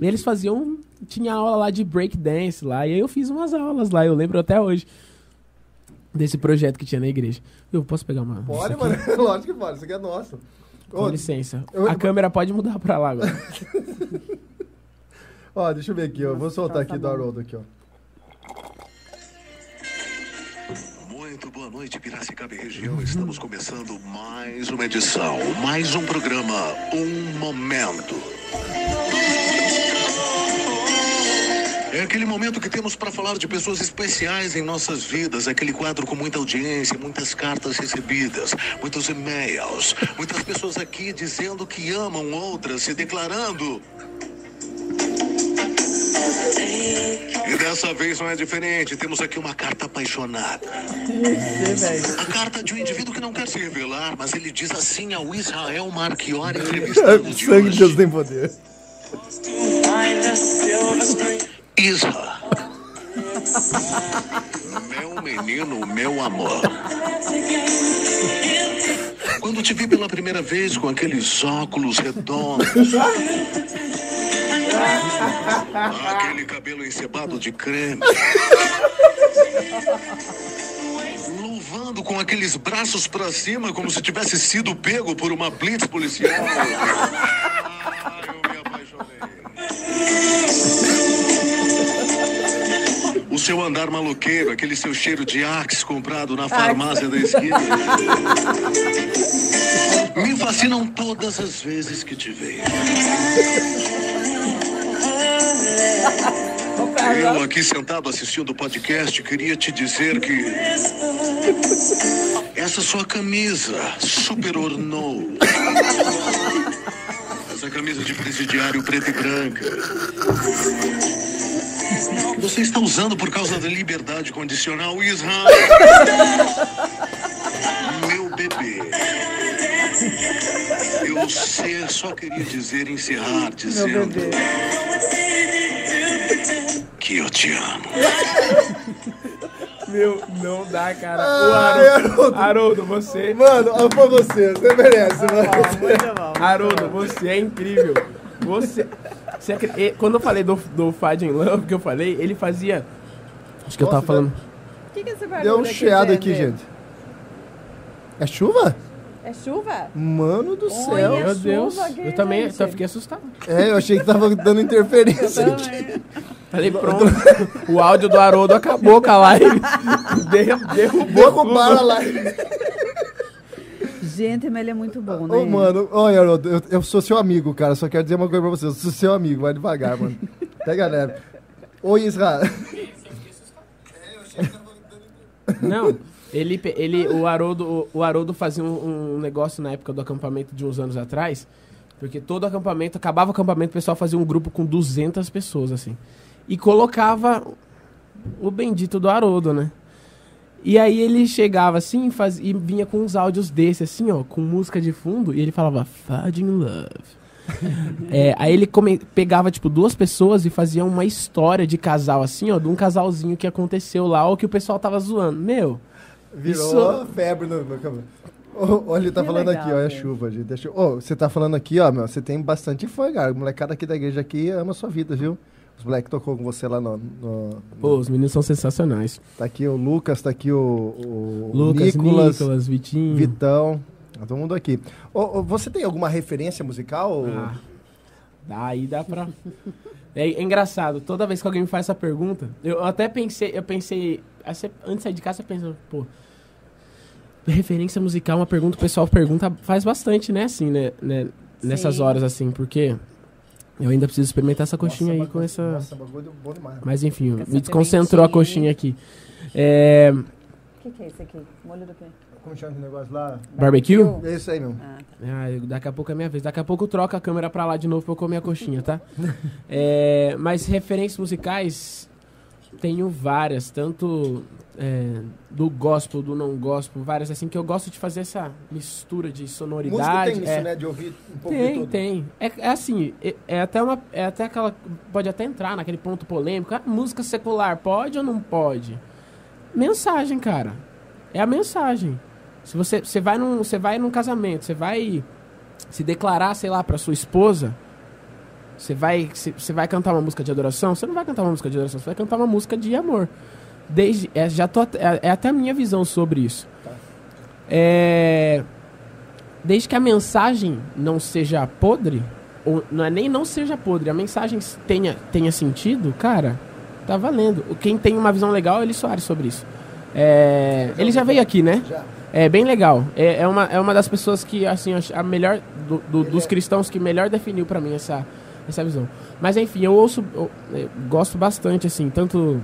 S3: E eles faziam, tinha aula lá de break dance lá, e aí eu fiz umas aulas lá, eu lembro até hoje desse projeto que tinha na igreja. Eu posso pegar uma?
S1: Pode, mano. Lógico que pode. Isso aqui é nosso.
S3: Com
S1: Ô,
S3: licença.
S1: eu-
S3: A câmera pode mudar pra lá agora.
S1: Ó, deixa eu ver aqui, ó. Vou soltar
S2: tá
S1: aqui do. Haroldo aqui, ó.
S4: Muito boa noite, Piracicaba e região. Estamos começando mais uma edição, mais um programa, Um Momento. É aquele momento que temos para falar de pessoas especiais em nossas vidas, aquele quadro com muita audiência, muitas cartas recebidas, muitos e-mails, muitas pessoas aqui dizendo que amam outras, se declarando. E dessa vez não é diferente, temos aqui uma carta apaixonada. A carta de um indivíduo que não quer se revelar, mas ele diz assim ao Israel Marchiori, entrevistado de
S1: Sangue de Deus tem poder.
S4: Isra. Meu menino, meu amor. Quando te vi pela primeira vez com aqueles óculos redondos. Aquele cabelo encebado de creme. curvando com aqueles braços pra cima, como se tivesse sido pego por uma blitz policial. Eu me apaixonei. Seu andar maloqueiro, aquele seu cheiro de Axe comprado na farmácia da esquina. Me fascinam todas as vezes que te vejo. Eu aqui sentado assistindo o podcast queria te dizer que essa sua camisa super ornou. Essa camisa de presidiário preta e branca. Você está usando por causa da liberdade condicional, Israel. Meu bebê. Eu sei, só queria dizer, encerrar, dizendo que eu te amo.
S3: Meu, não dá, cara. O Haroldo,
S1: Haroldo.
S3: Você.
S1: Mano, pra você, você merece, mano.
S3: Haroldo, você é incrível. Você. Você e- quando eu falei do, do Fad in Love, que eu falei, ele fazia. Acho que eu tava
S1: Nossa,
S3: falando.
S2: O que, que é esse barulho
S1: Deu um
S2: aqui,
S1: chiado aqui, gente. É chuva?
S2: É chuva?
S1: Mano do
S2: Olha.
S1: céu.
S3: Meu
S2: chuva
S3: Deus, eu também
S2: gente.
S3: só fiquei assustado.
S1: É, eu achei que tava dando interferência. aqui.
S3: Falei, pronto. o áudio do Haroldo acabou com a live. De- derrubou.
S1: Derrubaram a live.
S2: Gente, mas ele é muito bom, né?
S1: Ô, mano, olha, Haroldo, eu, eu sou seu amigo, cara. Só quero dizer uma coisa pra você. Eu sou seu amigo, vai devagar, mano. Pega leve. Oi, Israel.
S3: Não, ele, ele, o Haroldo, o, o Haroldo fazia um, um negócio na época do acampamento de uns anos atrás, porque todo acampamento, acabava o acampamento, o pessoal fazia um grupo com 200 pessoas, assim, e colocava o bendito do Haroldo, né? E aí ele chegava assim e, faz, e vinha com uns áudios desse, assim, ó, com música de fundo, e ele falava, Fad in Love. É, aí ele come- pegava, tipo, duas pessoas e fazia uma história de casal, assim, ó, de um casalzinho que aconteceu lá, ou que o pessoal tava zoando. Meu,
S1: Virou
S3: Isso-
S1: febre no meu cabelo. Olha, ele tá
S2: Que
S1: falando
S2: legal,
S1: aqui, ó, é
S2: gente.
S1: chuva, gente. Deixa eu- Ô, você tá falando aqui, ó, meu, você tem bastante fã, cara. O molecada aqui da igreja aqui ama a sua vida, viu? Os moleques tocou com você lá no... no-
S3: pô, os meninos são sensacionais.
S1: Tá aqui o Lucas, tá aqui o, o
S3: Lucas,
S1: Nicolas,
S3: Nicolas, Vitinho.
S1: Vitão. Tá todo mundo aqui. Ô, ô, você tem alguma referência musical?
S3: Ah, daí dá pra. É, é engraçado, toda vez que alguém me faz essa pergunta, eu até pensei, eu pensei, antes de sair de casa, você pensa, pô, referência musical, é uma pergunta que o pessoal pergunta, faz bastante, né, assim, né, né, nessas horas, assim, porque eu ainda preciso experimentar essa coxinha
S1: Nossa,
S3: aí com essa...
S1: Nossa, bagulho bom demais.
S3: Mas enfim, me desconcentrou a coxinha aqui. É,
S2: O que, que é isso aqui? Molho do quê?
S1: Como chama esse negócio lá?
S3: barbecue?
S1: É isso aí, meu.
S2: Ah, tá.
S3: Ah, daqui a pouco é minha vez. Daqui a pouco eu troco a câmera pra lá de novo pra eu comer a coxinha, tá? É, mas referências musicais, tenho várias. Tanto é, do gospel, do não gospel. Várias, assim, que eu gosto de fazer essa mistura de
S1: Música
S3: sonoridade.
S1: tem isso,
S3: é.
S1: né? De ouvir um pouco de
S3: Tem,
S1: tudo.
S3: tem. É, é assim, é, é até uma. É até aquela. Pode até entrar naquele ponto polêmico. Ah, música secular, pode ou não pode? Mensagem, cara. É a mensagem. Se você, você vai num. Você vai num casamento, você vai se declarar, sei lá, pra sua esposa. Você vai, você vai cantar uma música de adoração? Você não vai cantar uma música de adoração, você vai cantar uma música de amor. Desde, é, já tô, é, é até a minha visão sobre isso. É, desde que a mensagem não seja podre, ou não é nem não seja podre, a mensagem tenha, tenha sentido, cara, tá valendo. O- Quem tem uma visão legal é ele Soares sobre isso. É, ele já veio aqui, né?
S1: Já.
S3: É bem legal. É, é, uma, é uma das pessoas que, assim, a melhor. do- do- dos
S1: é-
S3: cristãos que melhor definiu pra mim essa, essa visão. Mas enfim, eu ouço. eu, eu gosto bastante, assim, tanto.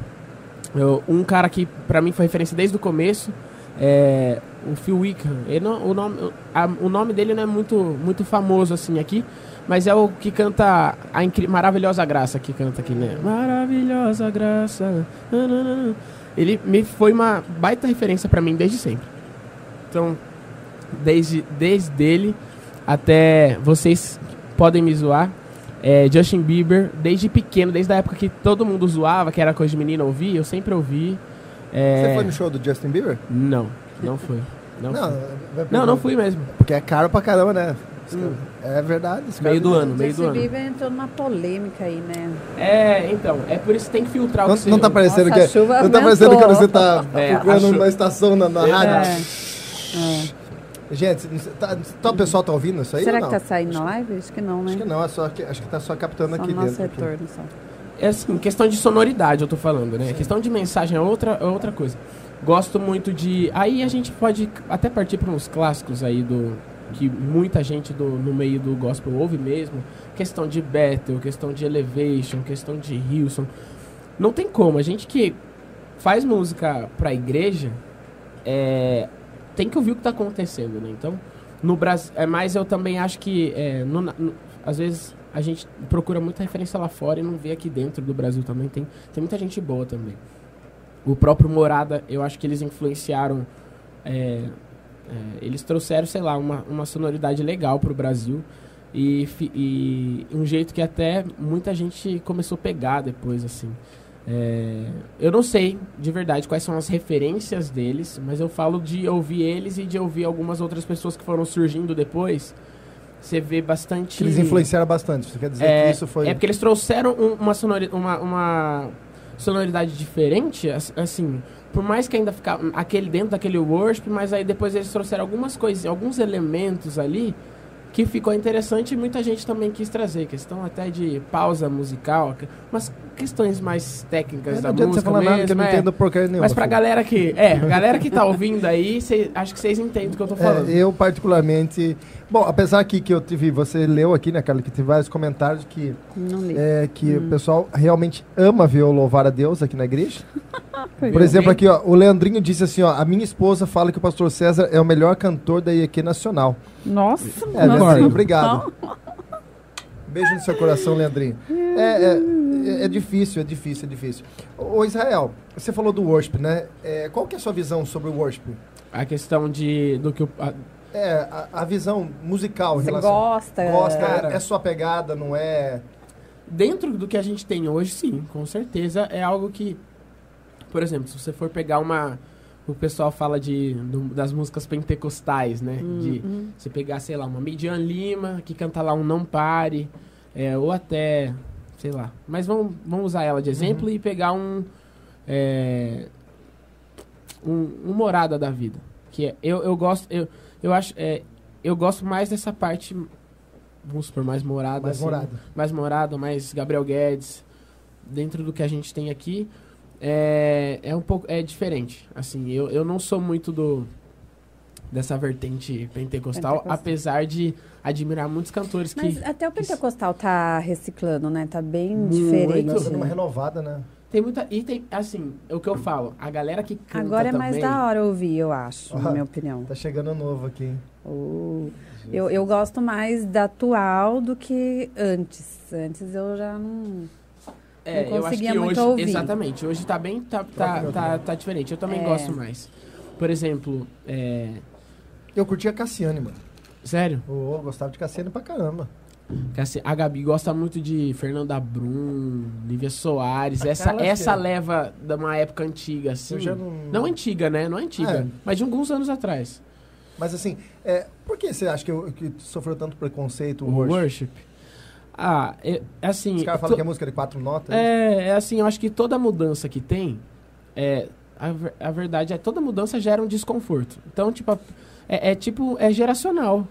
S3: eu- um cara que pra mim foi referência desde o começo. É, o Phil Wickham. Ele não- o, nome, a- o nome dele não é muito, muito famoso assim aqui, mas é o que canta a incri- maravilhosa graça que canta aqui, né? Maravilhosa graça. nananana. Ele me foi uma baita referência pra mim desde sempre. Então, desde, desde ele até vocês podem me zoar. É, Justin Bieber, desde pequeno, desde a época que todo mundo zoava, que era coisa de menina ouvir, eu sempre ouvi. É,
S1: Você foi no show do Justin Bieber?
S3: Não, não fui. Não,
S1: Não,
S3: fui. não, não fui mesmo.
S1: Porque é caro pra caramba, né? É verdade. esse
S3: Meio do ano, meio do
S2: Justin
S3: ano.
S2: Bieber entrou numa polêmica aí, né?
S3: É, então, é por isso que tem que filtrar o
S1: Não,
S3: que
S1: não tá parecendo
S2: Nossa,
S1: que
S2: a chuva
S1: não tá
S2: aumentou.
S1: parecendo que você tá
S3: É,
S1: procurando
S3: chu-
S1: uma estação na, na
S3: É.
S1: rádio.
S2: É.
S1: Gente, tá, tá, o pessoal tá ouvindo isso aí
S2: Será
S1: ou
S2: que tá saindo na live? Acho que não, né?
S1: Acho que não, é só acho que tá só captando
S2: Só
S1: aqui
S2: no nosso
S1: dentro. aqui.
S2: retorno só.
S3: É assim, questão de sonoridade eu tô falando, né? Questão de mensagem é outra, é outra coisa. Gosto muito de. Aí a gente pode até partir para uns clássicos aí do. Que muita gente do, no meio do gospel ouve mesmo. Questão de Bethel, questão de Elevation, questão de Hilson. Não tem como. A gente que faz música pra igreja é, tem que ouvir o que tá acontecendo, né? Então, no Brasil. É, mas eu também acho que é, no- no- às vezes a gente procura muita referência lá fora e não vê aqui dentro do Brasil também. Tem, tem muita gente boa também. O próprio Morada, eu acho que eles influenciaram. é, é, eles trouxeram, sei lá, uma, uma sonoridade legal pro Brasil. E, e um jeito que até muita gente começou a pegar depois, assim. É, eu não sei, de verdade, quais são as referências deles, mas eu falo de ouvir eles e de ouvir algumas outras pessoas que foram surgindo depois. Você vê bastante.
S1: Eles influenciaram bastante. Você quer dizer
S3: É,
S1: que isso foi.
S3: é porque eles trouxeram um- uma, sonori uma, uma sonoridade diferente, as- assim, por mais que ainda ficar aquele dentro daquele worship, mas aí depois eles trouxeram algumas coisas, alguns elementos ali que ficou interessante e muita gente também quis trazer, questão até de pausa musical, umas questões mais técnicas
S1: não
S3: da
S1: adianta você
S3: música
S1: falar nada que eu
S3: mesmo,
S1: não
S3: é.
S1: entendo porcaria nenhuma.
S3: Mas pra
S1: filho.
S3: galera que, é, a galera que tá ouvindo aí, cê- acho que vocês entendem o que eu tô falando.
S1: É, eu particularmente. Bom, apesar que, que eu tive. Você leu aqui, né, Carla, que teve vários comentários que,
S2: Não li.
S1: é, que
S2: Hum.
S1: o pessoal realmente ama ver eu louvar a Deus aqui na igreja. Por exemplo, aqui, ó, o Leandrinho disse assim, ó, a minha esposa fala que o pastor César é o melhor cantor da IEQ Nacional.
S2: Nossa,
S1: É,
S2: nossa.
S1: Leandrinho, obrigado. Beijo no seu coração, Leandrinho. É, é, é difícil, é difícil, é difícil. Ô, Israel, você falou do worship, né? É, qual que é a sua visão sobre o worship?
S3: A questão de do que o, a-
S1: É, a, a visão musical em
S2: Você
S1: relação...
S2: gosta?
S1: Gosta,
S3: Cara.
S1: é sua pegada, não é...
S3: Dentro do que a gente tem hoje, sim, com certeza é algo que, por exemplo, se você for pegar uma, o pessoal fala de do- das músicas pentecostais, né? De
S2: Uhum.
S3: você pegar, sei lá, uma Midian Lima que canta lá um Não Pare, é, ou até, sei lá. Mas vamos, vamos usar ela de exemplo e pegar um, é, um, um morada da vida, que é, eu, eu gosto, eu, eu acho, é, eu gosto mais dessa parte, vamos supor, mais morada,
S1: Mais
S3: assim,
S1: morada.
S3: mais Morado, mais Gabriel Guedes, dentro do que a gente tem aqui, é, é um pouco é diferente. Assim, eu, eu não sou muito do dessa vertente pentecostal,
S2: Pentecostal.
S3: apesar de admirar muitos cantores que
S2: Mas até o pentecostal tá reciclando, né? Tá bem
S3: Muito.
S2: diferente.
S1: Tá dando uma renovada, né?
S3: tem muita e tem assim, é o que eu falo, a galera que canta
S2: Agora é mais
S3: também,
S2: da hora ouvir, eu acho, na
S1: Ah.
S2: minha opinião.
S1: Tá chegando novo aqui. hein?
S2: Oh. Eu, eu gosto mais da atual do que antes. Antes eu já não.
S3: É,
S2: não
S3: eu acho
S2: conseguia
S3: que
S2: muito
S3: hoje,
S2: ouvir.
S3: exatamente, hoje tá bem tá, tá, tá, tá diferente. Eu também
S2: É.
S3: gosto mais. Por exemplo, é,
S1: Eu curti a Cassiane, mano.
S3: sério,
S1: Ô, eu gostava de Cassiane pra caramba.
S3: A Gabi gosta muito de Fernanda Brum, Lívia Soares, essa, essa
S1: que-
S3: leva de uma época antiga, assim.
S1: Eu já não...
S3: Não antiga, né? Não antiga,
S1: É.
S3: mas de alguns anos atrás.
S1: Mas assim, é, por que você acha que, eu- que sofreu tanto preconceito O worship?
S3: worship. Ah, é, assim.
S1: Os caras falam
S3: to-
S1: que é música de quatro notas?
S3: é, é assim, eu acho que toda mudança que tem, é, a, a verdade é toda mudança gera um desconforto. Então, tipo, é, é tipo, é geracional.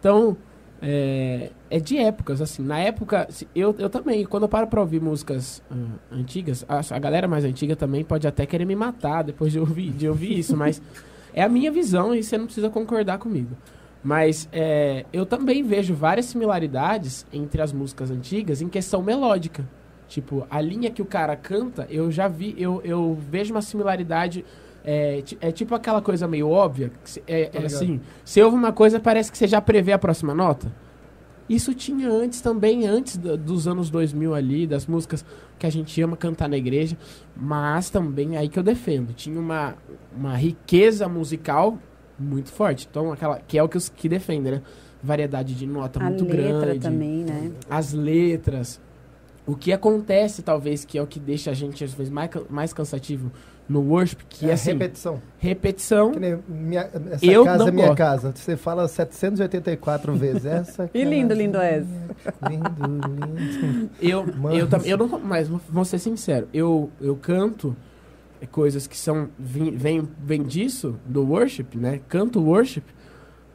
S3: Então, é, é de épocas, assim. Na época, eu, eu também, quando eu paro pra ouvir músicas ah, antigas, a, a galera mais antiga também pode até querer me matar depois de ouvir, de ouvir isso, mas é a minha visão e você não precisa concordar comigo. Mas é, eu também vejo várias similaridades entre as músicas antigas em questão melódica. Tipo, a linha que o cara canta, eu já vi, eu, eu vejo uma similaridade. É, é tipo aquela coisa meio óbvia. É, é
S1: ligado.
S3: assim, você ouve uma coisa, parece que você já prevê a próxima nota. Isso tinha antes também, antes dos anos 2000 ali, das músicas que a gente ama cantar na igreja, mas também é aí que eu defendo. Tinha uma, uma riqueza musical muito forte. Então, aquela que é o que os que defendem, né? Variedade de nota
S2: A
S3: muito
S2: letra
S3: grande
S2: também, né?
S3: as letras. o que acontece, talvez, que é o que deixa a gente, às vezes, mais, mais cansativo no worship, que é, assim,
S1: repetição.
S3: repetição.
S1: Que nem minha, essa
S3: Eu
S1: casa
S3: não
S1: é minha
S3: gosto.
S1: casa. Você fala 784 vezes. Essa
S2: E lindo, lindo és.
S1: Lindo, lindo.
S3: Eu,
S1: Mano.
S3: eu, eu não. Mas vou ser sincero, eu, eu canto coisas que são. Vem, vem, disso, do worship, né? Canto worship,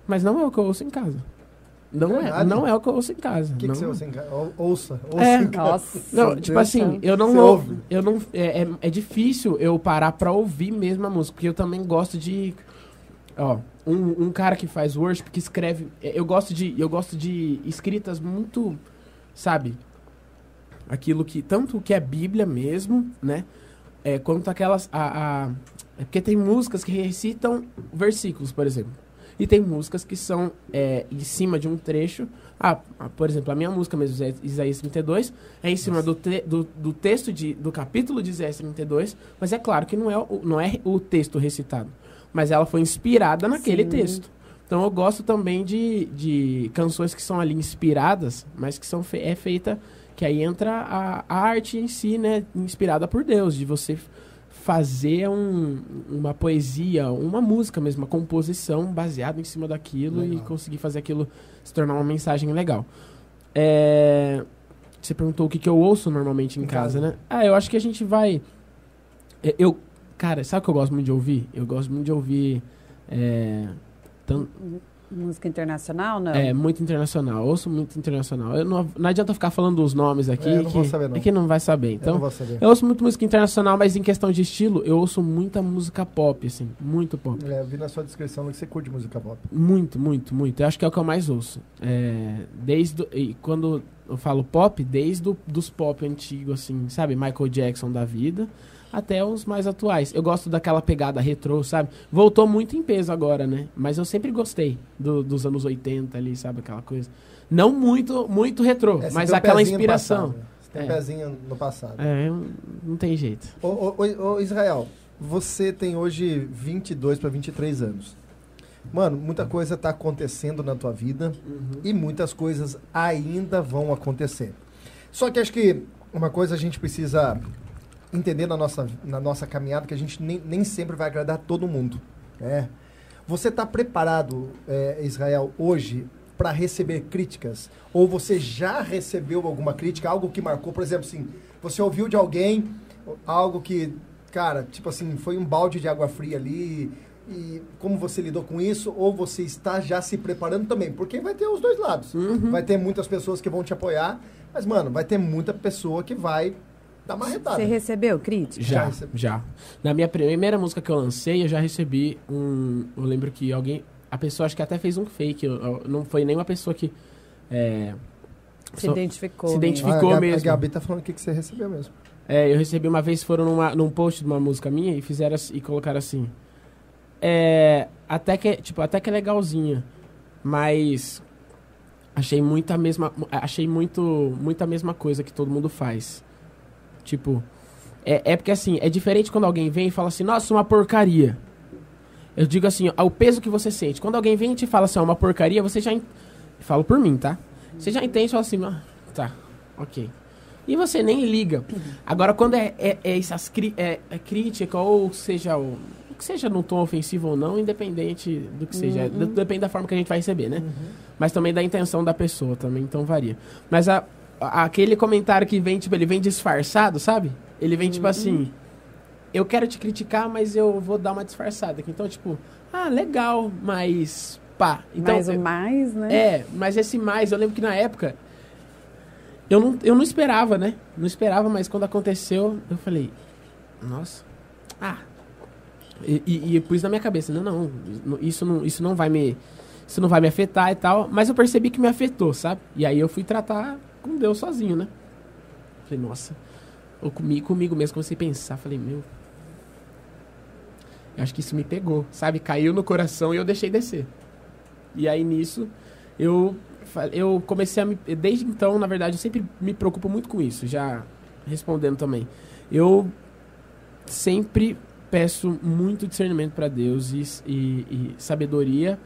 S3: mas não é o que eu ouço em casa. Não é, não é o que eu ouço em casa.
S1: O que, que
S3: não.
S1: você ouça em casa? Ou- Ouça. ouça
S3: É.
S1: em casa.
S2: Nossa.
S3: Não,
S2: Deus
S3: tipo
S2: do
S3: assim,
S2: céu.
S3: eu não
S1: ouve?
S3: Eu não, é, é, é difícil eu parar pra ouvir mesmo a música, porque eu também gosto de. Ó, um, um cara que faz worship, que escreve. é, Eu gosto de. Eu gosto de escritas muito. Sabe? Aquilo que. Tanto o que é Bíblia mesmo, né? É, quanto aquelas. A, a- é porque tem músicas que recitam versículos, por exemplo. E tem músicas que são é, em cima de um trecho. Ah, ah, por exemplo, a minha música mesmo, Isa- Isaías 32, é em cima do, te- do, do texto de, do capítulo de Isaías 32, mas é claro que não é, o, não é o texto recitado. Mas ela foi inspirada naquele
S2: Sim.
S3: texto. Então eu gosto também de, de canções que são ali inspiradas, mas que são é feita, que aí entra a, a arte em si, né? Inspirada por Deus, de você fazer um, uma poesia, uma música mesmo, uma composição baseada em cima daquilo e
S1: Legal.
S3: conseguir fazer aquilo se tornar uma mensagem legal. É, Você perguntou o que, que eu ouço normalmente em,
S1: Em
S3: casa,
S1: casa.
S3: né? Ah, eu acho que a gente vai. é, Eu, cara, sabe o que eu gosto muito de ouvir? Eu gosto muito de ouvir. É,
S2: Música internacional, não?
S3: é, muito internacional. Ouço muito internacional. Eu não, não adianta ficar falando os nomes aqui.
S1: É, eu não
S3: que,
S1: vou saber, não.
S3: é que não vai saber.
S1: eu
S3: Então,
S1: não vou saber.
S3: eu ouço muito música internacional, mas em questão de estilo, eu ouço muita música pop, assim. Muito pop.
S1: É, eu vi na sua descrição que você curte música pop.
S3: Muito, muito, muito. Eu acho que é o que eu mais ouço. É, desde. E quando eu falo pop, desde do, dos pop antigos, assim, sabe? Michael Jackson da vida, até os mais atuais. Eu gosto daquela pegada retrô, sabe? Voltou muito em peso agora, né? Mas eu sempre gostei do- dos anos 80 ali, sabe? Aquela coisa. Não muito, muito retrô,
S1: É,
S3: mas aquela inspiração.
S1: Você tem um
S3: É.
S1: pezinho no passado.
S3: É, não tem jeito.
S1: Ô, ô, ô, ô, Israel, você tem hoje 22 para 23 anos. Mano, muita coisa tá acontecendo na tua vida e muitas coisas ainda vão acontecer. Só que acho que uma coisa a gente precisa entender na nossa, na nossa caminhada que a gente nem, nem sempre vai agradar todo mundo. né? Você está preparado, é, Israel, hoje para receber críticas? Ou você já recebeu alguma crítica, algo que marcou? Por exemplo, assim, você ouviu de alguém algo que, cara, tipo assim, foi um balde de água fria ali e como você lidou com isso? Ou você está já se preparando também? Porque vai ter os dois lados. Vai ter muitas pessoas que vão te apoiar, mas, mano, vai ter muita pessoa que vai retada.
S2: Você recebeu crítica?
S1: Já
S3: Já. Na minha primeira música que eu lancei, eu já recebi um. Eu lembro que alguém. A pessoa acho que até fez um fake. eu- eu- não foi nenhuma pessoa que. é,
S2: Se
S3: só-
S2: identificou.
S3: se
S2: mesmo.
S3: identificou.
S1: Ah, a Gabi,
S3: mesmo.
S1: A Gabi tá falando o que, que você recebeu mesmo.
S3: é, eu recebi uma vez, foram numa, num post de uma música minha e fizeram e colocaram assim. É, até que, tipo, até que é legalzinha, mas achei muito a mesma, achei muito, muito a mesma coisa que todo mundo faz. Tipo, é, é porque assim, é diferente quando alguém vem e fala assim, nossa, uma porcaria. Eu digo assim, ó, o peso que você sente. Quando alguém vem e te fala assim, ó, uma porcaria, você já. en- Falo por mim, tá? Você já entende e fala assim, ah, tá, ok. E você nem liga. Agora, quando é, é, é essas cri- é, é crítica, ou seja, o, o que seja num tom ofensivo ou não, independente do que seja.
S2: Uhum.
S3: Depende da forma que a gente vai receber, né? Mas também da intenção da pessoa também, então varia. Mas a- aquele comentário que vem, tipo, ele vem disfarçado, sabe? Ele vem, tipo assim, eu quero te criticar, mas eu vou dar uma disfarçada. Então, tipo, ah, legal, mas pá. Então,
S2: mais o mais, né?
S3: é, mas esse mais, eu lembro que na época eu não, eu não esperava, né? Não esperava, mas quando aconteceu, eu falei, nossa, ah. E, e, e pus na minha cabeça, não, não, isso não, isso não vai me, isso não vai me afetar e tal. Mas eu percebi que me afetou, sabe? E aí eu fui tratar com Deus sozinho, né? Falei, nossa, eu comigo, comigo mesmo comecei a pensar, falei, meu, eu acho que isso me pegou, sabe? Caiu no coração e eu deixei descer. E aí nisso eu eu comecei a me desde então, na verdade, eu sempre me preocupo muito com isso, já respondendo também. Eu sempre peço muito discernimento para Deus e, e, e sabedoria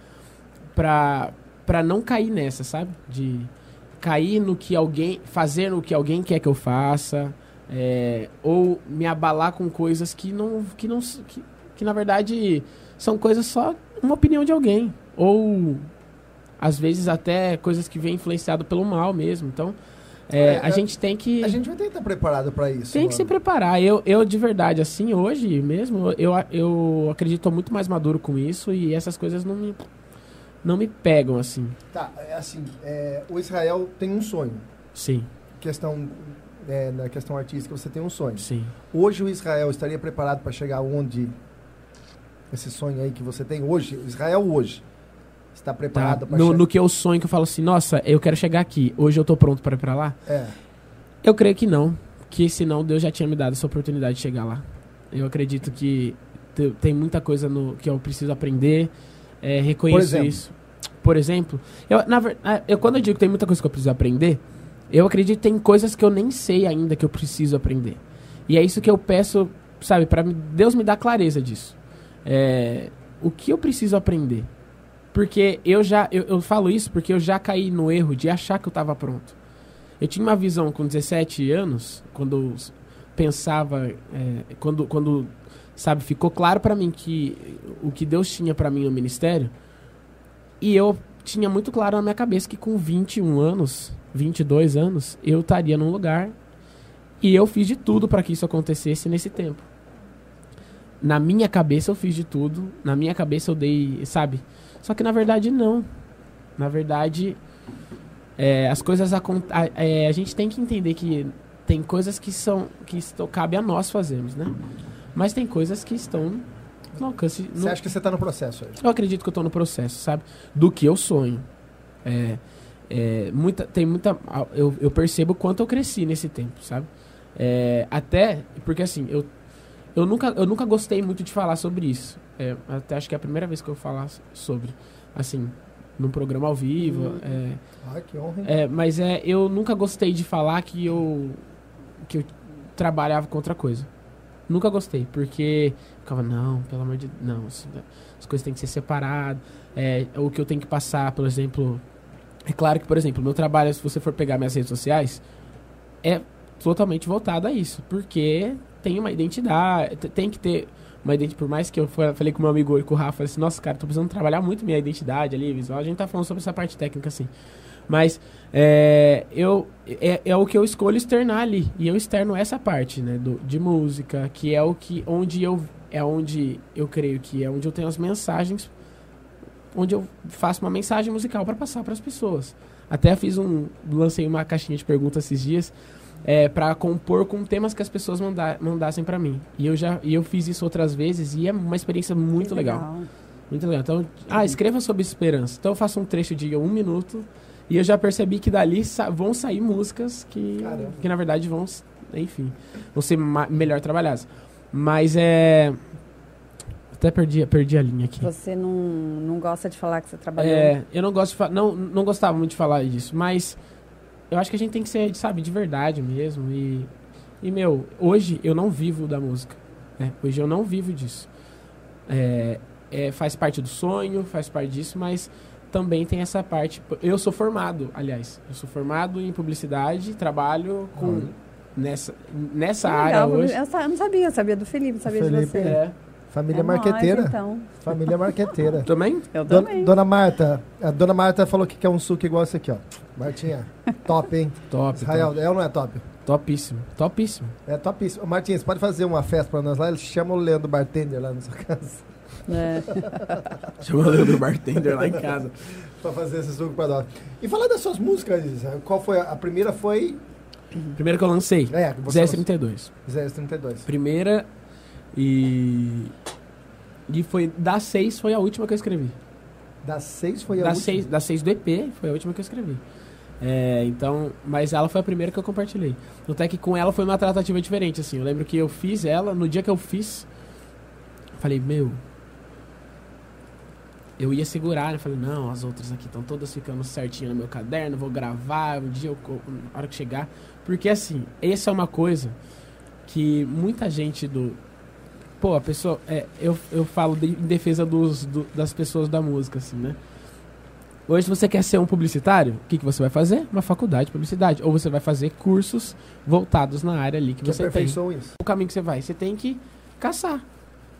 S3: para não cair nessa, sabe? De cair no que alguém. fazer no que alguém quer que eu faça. é, ou me abalar com coisas que não. que não. que, que na verdade são coisas só uma opinião de alguém. Ou às vezes até coisas que vêm influenciado pelo mal mesmo. Então, é,
S1: É,
S3: a
S1: é-
S3: gente tem que.
S1: A gente vai ter que estar preparado pra isso.
S3: Tem que se
S1: mano.
S3: preparar. Eu, eu, de verdade, assim, hoje mesmo, eu, eu acredito muito mais maduro com isso e essas coisas não me, não me pegam, assim.
S1: Tá, é assim, é, o Israel tem um sonho.
S3: Sim,
S1: Questão, é, na questão artística, você tem um sonho.
S3: sim.
S1: Hoje o Israel estaria preparado para chegar onde esse sonho aí que você tem hoje, o Israel hoje está
S3: Tá.
S1: preparado para
S3: No,
S1: chegar.
S3: no que eu sonho, que eu falo assim, nossa, eu quero chegar aqui, hoje eu tô pronto para ir pra lá?
S1: É.
S3: Eu creio que não, que senão Deus já tinha me dado essa oportunidade de chegar lá. Eu acredito que te- tem muita coisa no, que eu preciso aprender, é, reconheço
S1: exemplo?
S3: isso. Por exemplo, eu, na, eu, quando eu digo que tem muita coisa que eu preciso aprender, eu acredito que tem coisas que eu nem sei ainda que eu preciso aprender. E é isso que eu peço, sabe, para Deus me dar clareza disso. É, o que eu preciso aprender? Porque eu já, eu, eu falo isso porque eu já caí no erro de achar que eu estava pronto. Eu tinha uma visão com 17 anos, quando eu pensava, é, quando, quando, sabe, ficou claro para mim que o que Deus tinha para mim no ministério, e eu tinha muito claro na minha cabeça que com 21 anos, 22 anos, eu estaria num lugar e eu fiz de tudo para que isso acontecesse nesse tempo. Na minha cabeça eu fiz de tudo, na minha cabeça eu dei, sabe? Só que na verdade não. Na verdade, é, as coisas acontecem. a gente tem que entender que tem coisas que são que cabe a nós fazermos, né? Mas tem coisas que estão no alcance.
S1: Você
S3: no-
S1: acha que você está no processo aí?
S3: eu acredito que eu tô no processo, sabe? Do que eu sonho. É, é, muita, tem muita. Eu, eu percebo o quanto eu cresci nesse tempo, sabe? É, até. Porque assim, eu, eu, nunca, eu nunca gostei muito de falar sobre isso. É, até acho que é a primeira vez que eu falar sobre. Assim, num programa ao vivo. É,
S1: Ai, que honra. hein?
S3: é, mas é, eu nunca gostei de falar que eu que eu trabalhava com outra coisa. Nunca gostei, porque ficava, não, pelo amor de não, isso- as coisas têm que ser separadas. É, o que eu tenho que passar, por exemplo. É claro que, por exemplo, meu trabalho, se você for pegar minhas redes sociais, é totalmente voltado a isso. Porque tem uma identidade, tem que ter uma identidade. Por mais que eu fa- falei com meu amigo hoje, com o Rafa, assim, nossa, cara, tô precisando trabalhar muito minha identidade ali, visual. A gente tá falando sobre essa parte técnica, assim. Mas é, eu, é, é o que eu escolho externar ali. E eu externo essa parte, né? Do, de música, que é o que. Onde eu. É onde eu creio que é onde eu tenho as mensagens. Onde eu faço uma mensagem musical para passar para as pessoas. Até fiz um. Lancei uma caixinha de perguntas esses dias. É, para compor com temas que as pessoas manda, mandassem para mim. E eu já e eu fiz isso outras vezes e é uma experiência muito
S2: Que
S3: legal. Muito legal. Então, ah, escreva sobre esperança. Então eu faço um trecho de um minuto e eu já percebi que dali sa- vão sair músicas que,
S1: Caramba.
S3: que na verdade vão, enfim, vão ser melhor trabalhadas. Mas é. Até perdi, perdi a linha aqui.
S2: Você não, não gosta de falar que você trabalhou?
S3: É, eu não gosto não, não gostava muito de falar disso, mas eu acho que a gente tem que ser, sabe, de verdade mesmo. E, e meu, hoje eu não vivo da música. né? Hoje eu não vivo disso. É, é, faz parte do sonho, faz parte disso, mas também tem essa parte. Eu sou formado, aliás, eu sou formado em publicidade, trabalho com nessa, nessa
S2: Que
S3: área
S2: legal,
S3: hoje.
S2: Eu, não sabia, eu sabia do Felipe, não sabia
S1: Felipe,
S2: de você.
S3: É.
S1: Família
S2: É
S1: marqueteira.
S2: então.
S1: Família marqueteira.
S3: Também?
S2: Eu
S1: Dona,
S2: também.
S1: Dona Marta, a Dona Marta falou que quer um suco igual esse aqui, ó. Martinha, top, hein?
S3: Top.
S1: Israel,
S3: top.
S1: é ou não é top?
S3: Topíssimo. Topíssimo.
S1: É topíssimo. Você pode fazer uma festa pra nós lá? Ele chama o Leandro Bartender lá na sua casa
S2: É.
S3: Chama o Leandro Bartender lá em casa.
S1: pra fazer esse suco pra nós. E falar das suas músicas. Qual foi? A, a primeira foi...
S3: Primeiro que eu lancei.
S1: É, você...
S3: 1032.
S1: 032.
S3: Primeira e. E foi. Das seis foi a última que eu escrevi.
S1: Das seis foi a
S3: Das
S1: última?
S3: seis, das seis do EP foi a última que eu escrevi. É, então. Mas ela foi a primeira que eu compartilhei. Até que com ela foi uma tratativa diferente, assim. Eu lembro que eu fiz ela, no dia que eu fiz. Falei, meu. Eu ia segurar, né? Falei, não, as outras aqui estão todas ficando certinho no meu caderno, vou gravar, um dia, eu, na hora que chegar. Porque, assim, essa é uma coisa que muita gente do. Pô, a pessoa. É, eu, eu falo de- em defesa dos, do- das pessoas da música, assim, né? Hoje você quer ser um publicitário? O que, que você vai fazer? Uma faculdade de publicidade. Ou você vai fazer cursos voltados na área ali que,
S1: Que
S3: você tem.
S1: isso.
S3: O caminho que você vai, você tem que caçar.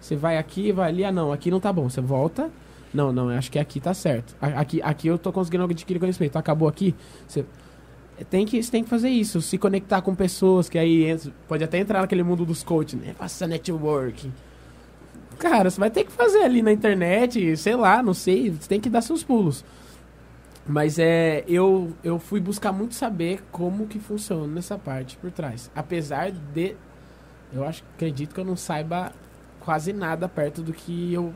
S3: Você vai aqui, vai ali, ah não, aqui não tá bom. Você volta, não, não, acho que aqui tá certo. Aqui, aqui eu tô conseguindo adquirir conhecimento. Acabou aqui, você tem que, você tem que fazer isso, se conectar com pessoas que aí entra- pode até entrar naquele mundo dos coaching, né? Faça networking. Cara, você vai ter que fazer ali na internet, sei lá, não sei, você tem que dar seus pulos. Mas é, eu, eu fui buscar muito saber como que funciona nessa parte por trás. Apesar de, eu acho, acredito que eu não saiba quase nada perto do que eu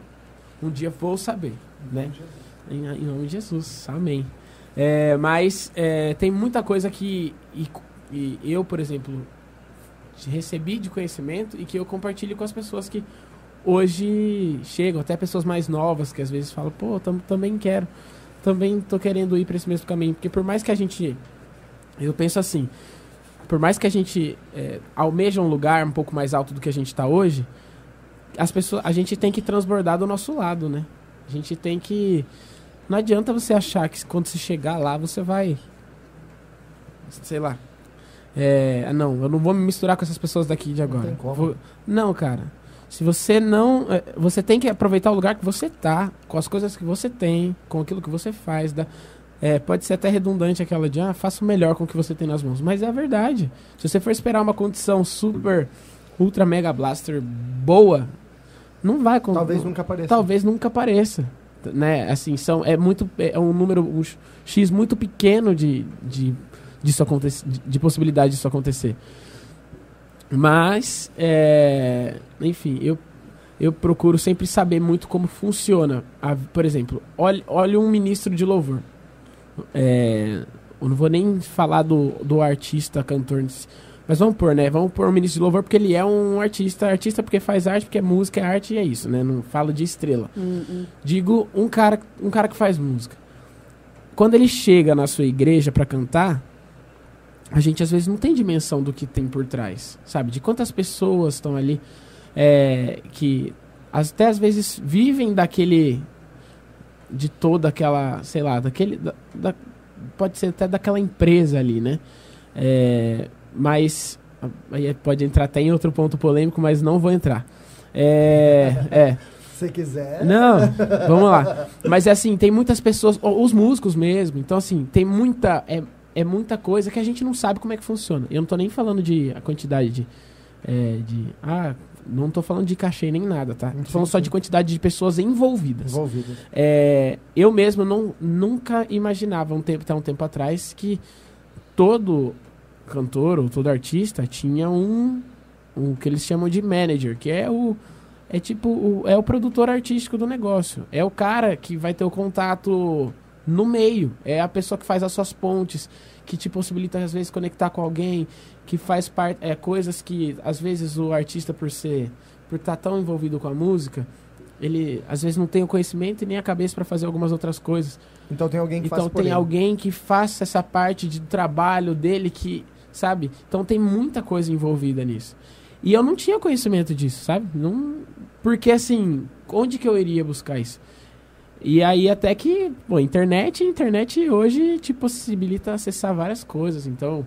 S3: um dia vou saber, né? Em, em nome de Jesus, amém. É, mas é, tem muita coisa que e, e eu, por exemplo, recebi de conhecimento e que eu compartilho com as pessoas que hoje chegam, até pessoas mais novas que às vezes falam, pô, tam, também quero, também tô querendo ir para esse mesmo caminho, porque por mais que a gente, eu penso assim, por mais que a gente é, almeja um lugar um pouco mais alto do que a gente está hoje, as pessoas, a gente tem que transbordar do nosso lado, né? A gente tem que não adianta você achar que quando você chegar lá você vai. Sei lá. É, não, eu não vou me misturar com essas pessoas daqui de agora.
S1: como.
S3: Vou- não, cara. Se você não. é, Você tem que aproveitar o lugar que você tá, com as coisas que você tem, com aquilo que você faz. Da, é, pode ser até redundante aquela de, ah, faça o melhor com o que você tem nas mãos. Mas é a verdade. Se você for esperar uma condição super, ultra mega blaster boa, não vai
S1: Talvez nunca apareça.
S3: talvez nunca apareça. Né? Assim, são, é, muito, é um número, um x- muito pequeno de, de, disso acontecer, de, de possibilidade disso acontecer. Mas, é, enfim, eu, eu procuro sempre saber muito como funciona. A- por exemplo, olhe, olhe um ministro de louvor. É, eu não vou nem falar do, do artista, cantor, mas vamos pôr, né? Vamos pôr um ministro de louvor porque ele é um artista. Artista porque faz arte, porque é música, é arte e é isso, né? Não falo de estrela.
S2: Hum, hum.
S3: Digo um cara, um cara que faz música. Quando ele chega na sua igreja pra cantar, a gente às vezes não tem dimensão do que tem por trás, sabe? De quantas pessoas estão ali é, que até às vezes vivem daquele de toda aquela, sei lá, daquele da- da- pode ser até daquela empresa ali, né? É, mas aí pode entrar até em outro ponto polêmico, mas não vou entrar. É, é.
S1: Se quiser.
S3: Não, vamos lá. Mas é assim, tem muitas pessoas, os músicos mesmo. Então, assim, tem muita. É, é muita coisa que a gente não sabe como é que funciona. Eu não tô nem falando de a quantidade de. é, de ah, não tô falando de cachê nem nada, tá? Tô falando só de quantidade de pessoas envolvidas.
S1: Envolvido.
S3: É, eu mesmo não, nunca imaginava um tempo, até um tempo atrás que todo cantor ou todo artista tinha um, um que eles chamam de manager, que é o é tipo o, é o produtor artístico do negócio. É o cara que vai ter o contato no meio. É a pessoa que faz as suas pontes, que te possibilita às vezes conectar com alguém, que faz parte é coisas que às vezes o artista por ser por estar tão envolvido com a música, ele às vezes não tem o conhecimento e nem a cabeça para fazer algumas outras coisas.
S1: Então tem alguém que
S3: Então
S1: faz por
S3: tem
S1: ele.
S3: alguém que faça essa parte de trabalho dele que, sabe? Então tem muita coisa envolvida nisso. E eu não tinha conhecimento disso, sabe? Não, porque assim, onde que eu iria buscar isso? E aí até que, bom, internet, internet hoje te possibilita acessar várias coisas. Então,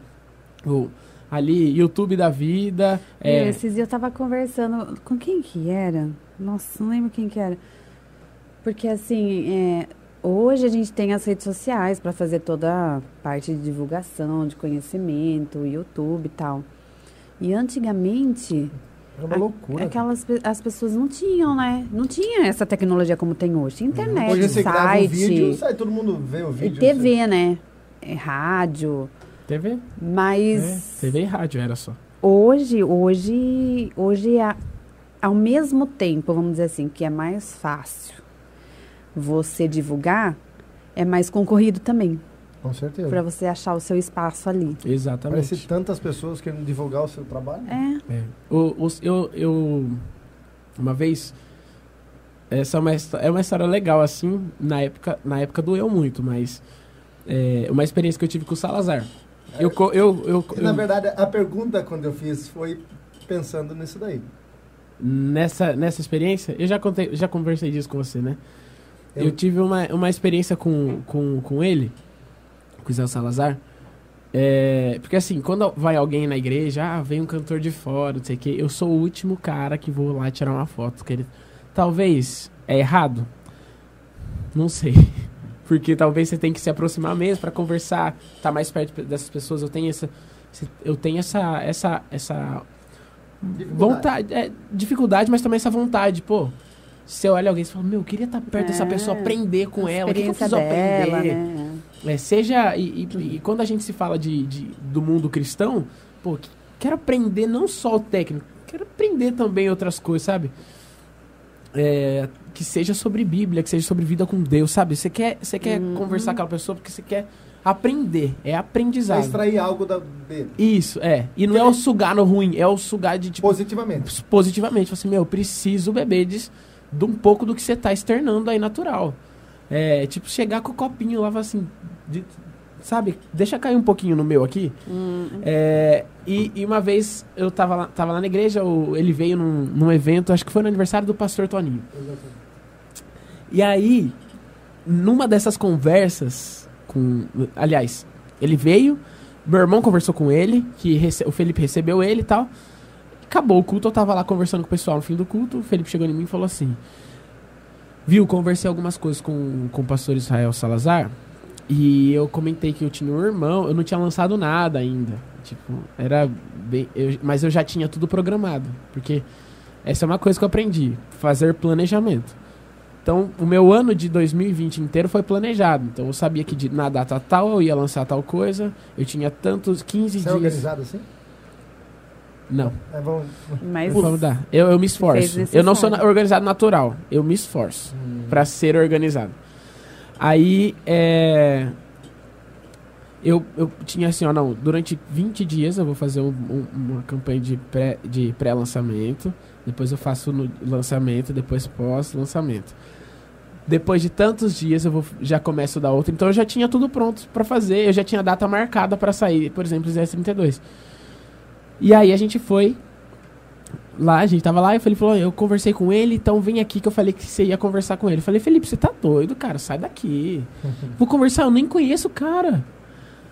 S3: o, ali YouTube da vida, é,
S2: esses dias eu tava conversando com quem que era? Nossa, não lembro quem que era. Porque assim, é, hoje a gente tem as redes sociais para fazer toda a parte de divulgação, de conhecimento, YouTube e tal. E antigamente,
S1: É uma
S2: a-
S1: loucura.
S2: aquelas as pessoas não tinham, né? Não tinha essa tecnologia como tem hoje. Tinha internet,
S1: Hoje você grava um
S2: site
S1: vídeo, sai, todo mundo vê o
S2: e
S1: vídeo.
S2: TV, né? É, rádio.
S3: TV,
S2: Mas
S3: é, TV e rádio era só.
S2: Hoje, hoje, hoje é, ao mesmo tempo, vamos dizer assim, que é mais fácil você divulgar, é mais concorrido também,
S1: Com certeza.
S2: para você achar o seu espaço ali.
S3: Exatamente.
S1: Parece tantas pessoas querendo divulgar o seu trabalho.
S2: É,
S3: É. O, os- eu, eu. Uma vez. Essa é uma, é uma história legal, assim. Na época, na época doeu muito, mas. É uma experiência que eu tive com o Salazar. Eu, co- eu, eu,
S1: E, na
S3: eu-
S1: verdade, a pergunta quando eu fiz foi pensando nisso daí.
S3: nessa, nessa experiência, eu já contei, já conversei disso com você, né? Eu,
S1: Eu-
S3: tive uma, uma experiência com, com, com ele, com o Zé Salazar. É, porque assim, quando vai alguém na igreja, ah, vem um cantor de fora, não sei o quê, eu sou o último cara que vou lá tirar uma foto. Que ele... Talvez é errado? Não sei. Porque talvez você tem que se aproximar mesmo pra conversar, estar mais perto dessas pessoas. Eu tenho essa, eu tenho essa, essa, essa vontade, é, dificuldade, mas também essa vontade, pô. Você olha alguém e fala, meu, eu queria estar perto dessa
S2: É,
S3: pessoa, aprender com ela, o que, que eu preciso
S2: dela,
S3: aprender?
S2: né?
S3: É, seja. E, e- e quando a gente se fala de, de- do mundo cristão, pô, que- quero aprender não só o técnico, quero aprender também outras coisas, sabe? É, que seja sobre Bíblia, que seja sobre vida com Deus, sabe? Você quer, você quer
S2: Uhum.
S3: conversar com aquela pessoa porque você quer aprender, é aprendizado.
S1: extrair algo da, dele.
S3: Isso, é. E não é o sugar no ruim, é o sugar de tipo
S1: Positivamente.
S3: positivamente. Fala assim, meu, eu preciso beber de, de um pouco do que você tá externando aí natural. É, tipo, chegar com o copinho lá, assim, de- sabe? Deixa cair um pouquinho no meu aqui.
S2: Hum,
S3: É, e, e uma vez eu tava lá, tava lá na igreja, o- ele veio num, num evento, acho que foi no aniversário do pastor Toninho. E aí, numa dessas conversas com. Aliás, ele veio, meu irmão conversou com ele, que rece- o Felipe recebeu ele e tal. Acabou o culto, eu tava lá conversando com o pessoal no fim do culto. O Felipe chegou em mim e falou assim: Viu, conversei algumas coisas com, com o pastor Israel Salazar. E eu comentei que eu tinha um irmão, eu não tinha lançado nada ainda. Tipo, era bem. eu- mas eu já tinha tudo programado. Porque essa é uma coisa que eu aprendi: fazer planejamento. Então, o meu ano de 2020 inteiro foi planejado. Então, eu sabia que de, na data tal eu ia lançar tal coisa. Eu tinha tantos 15
S1: Você é
S3: dias.
S1: organizado assim?
S3: Não,
S1: É, vamos...
S2: Mas
S3: vamos dar. Eu, eu me esforço. Eu não sou na- organizado natural. Eu me esforço pra ser organizado. Aí, é. Eu, eu tinha assim, ó, não, durante 20 dias eu vou fazer um- um- uma campanha de pré- de pré-lançamento, depois eu faço no lançamento, depois pós-lançamento. Depois de tantos dias eu vou, já começo da outra, então eu já tinha tudo pronto pra fazer, eu já tinha data marcada pra sair, por exemplo, os S32. E aí a gente foi lá, a gente tava lá e o Felipe falou, eu conversei com ele, então vem aqui que eu falei que você ia conversar com ele. Eu falei, Felipe, você tá doido, cara, sai daqui. Vou conversar, eu nem conheço o cara.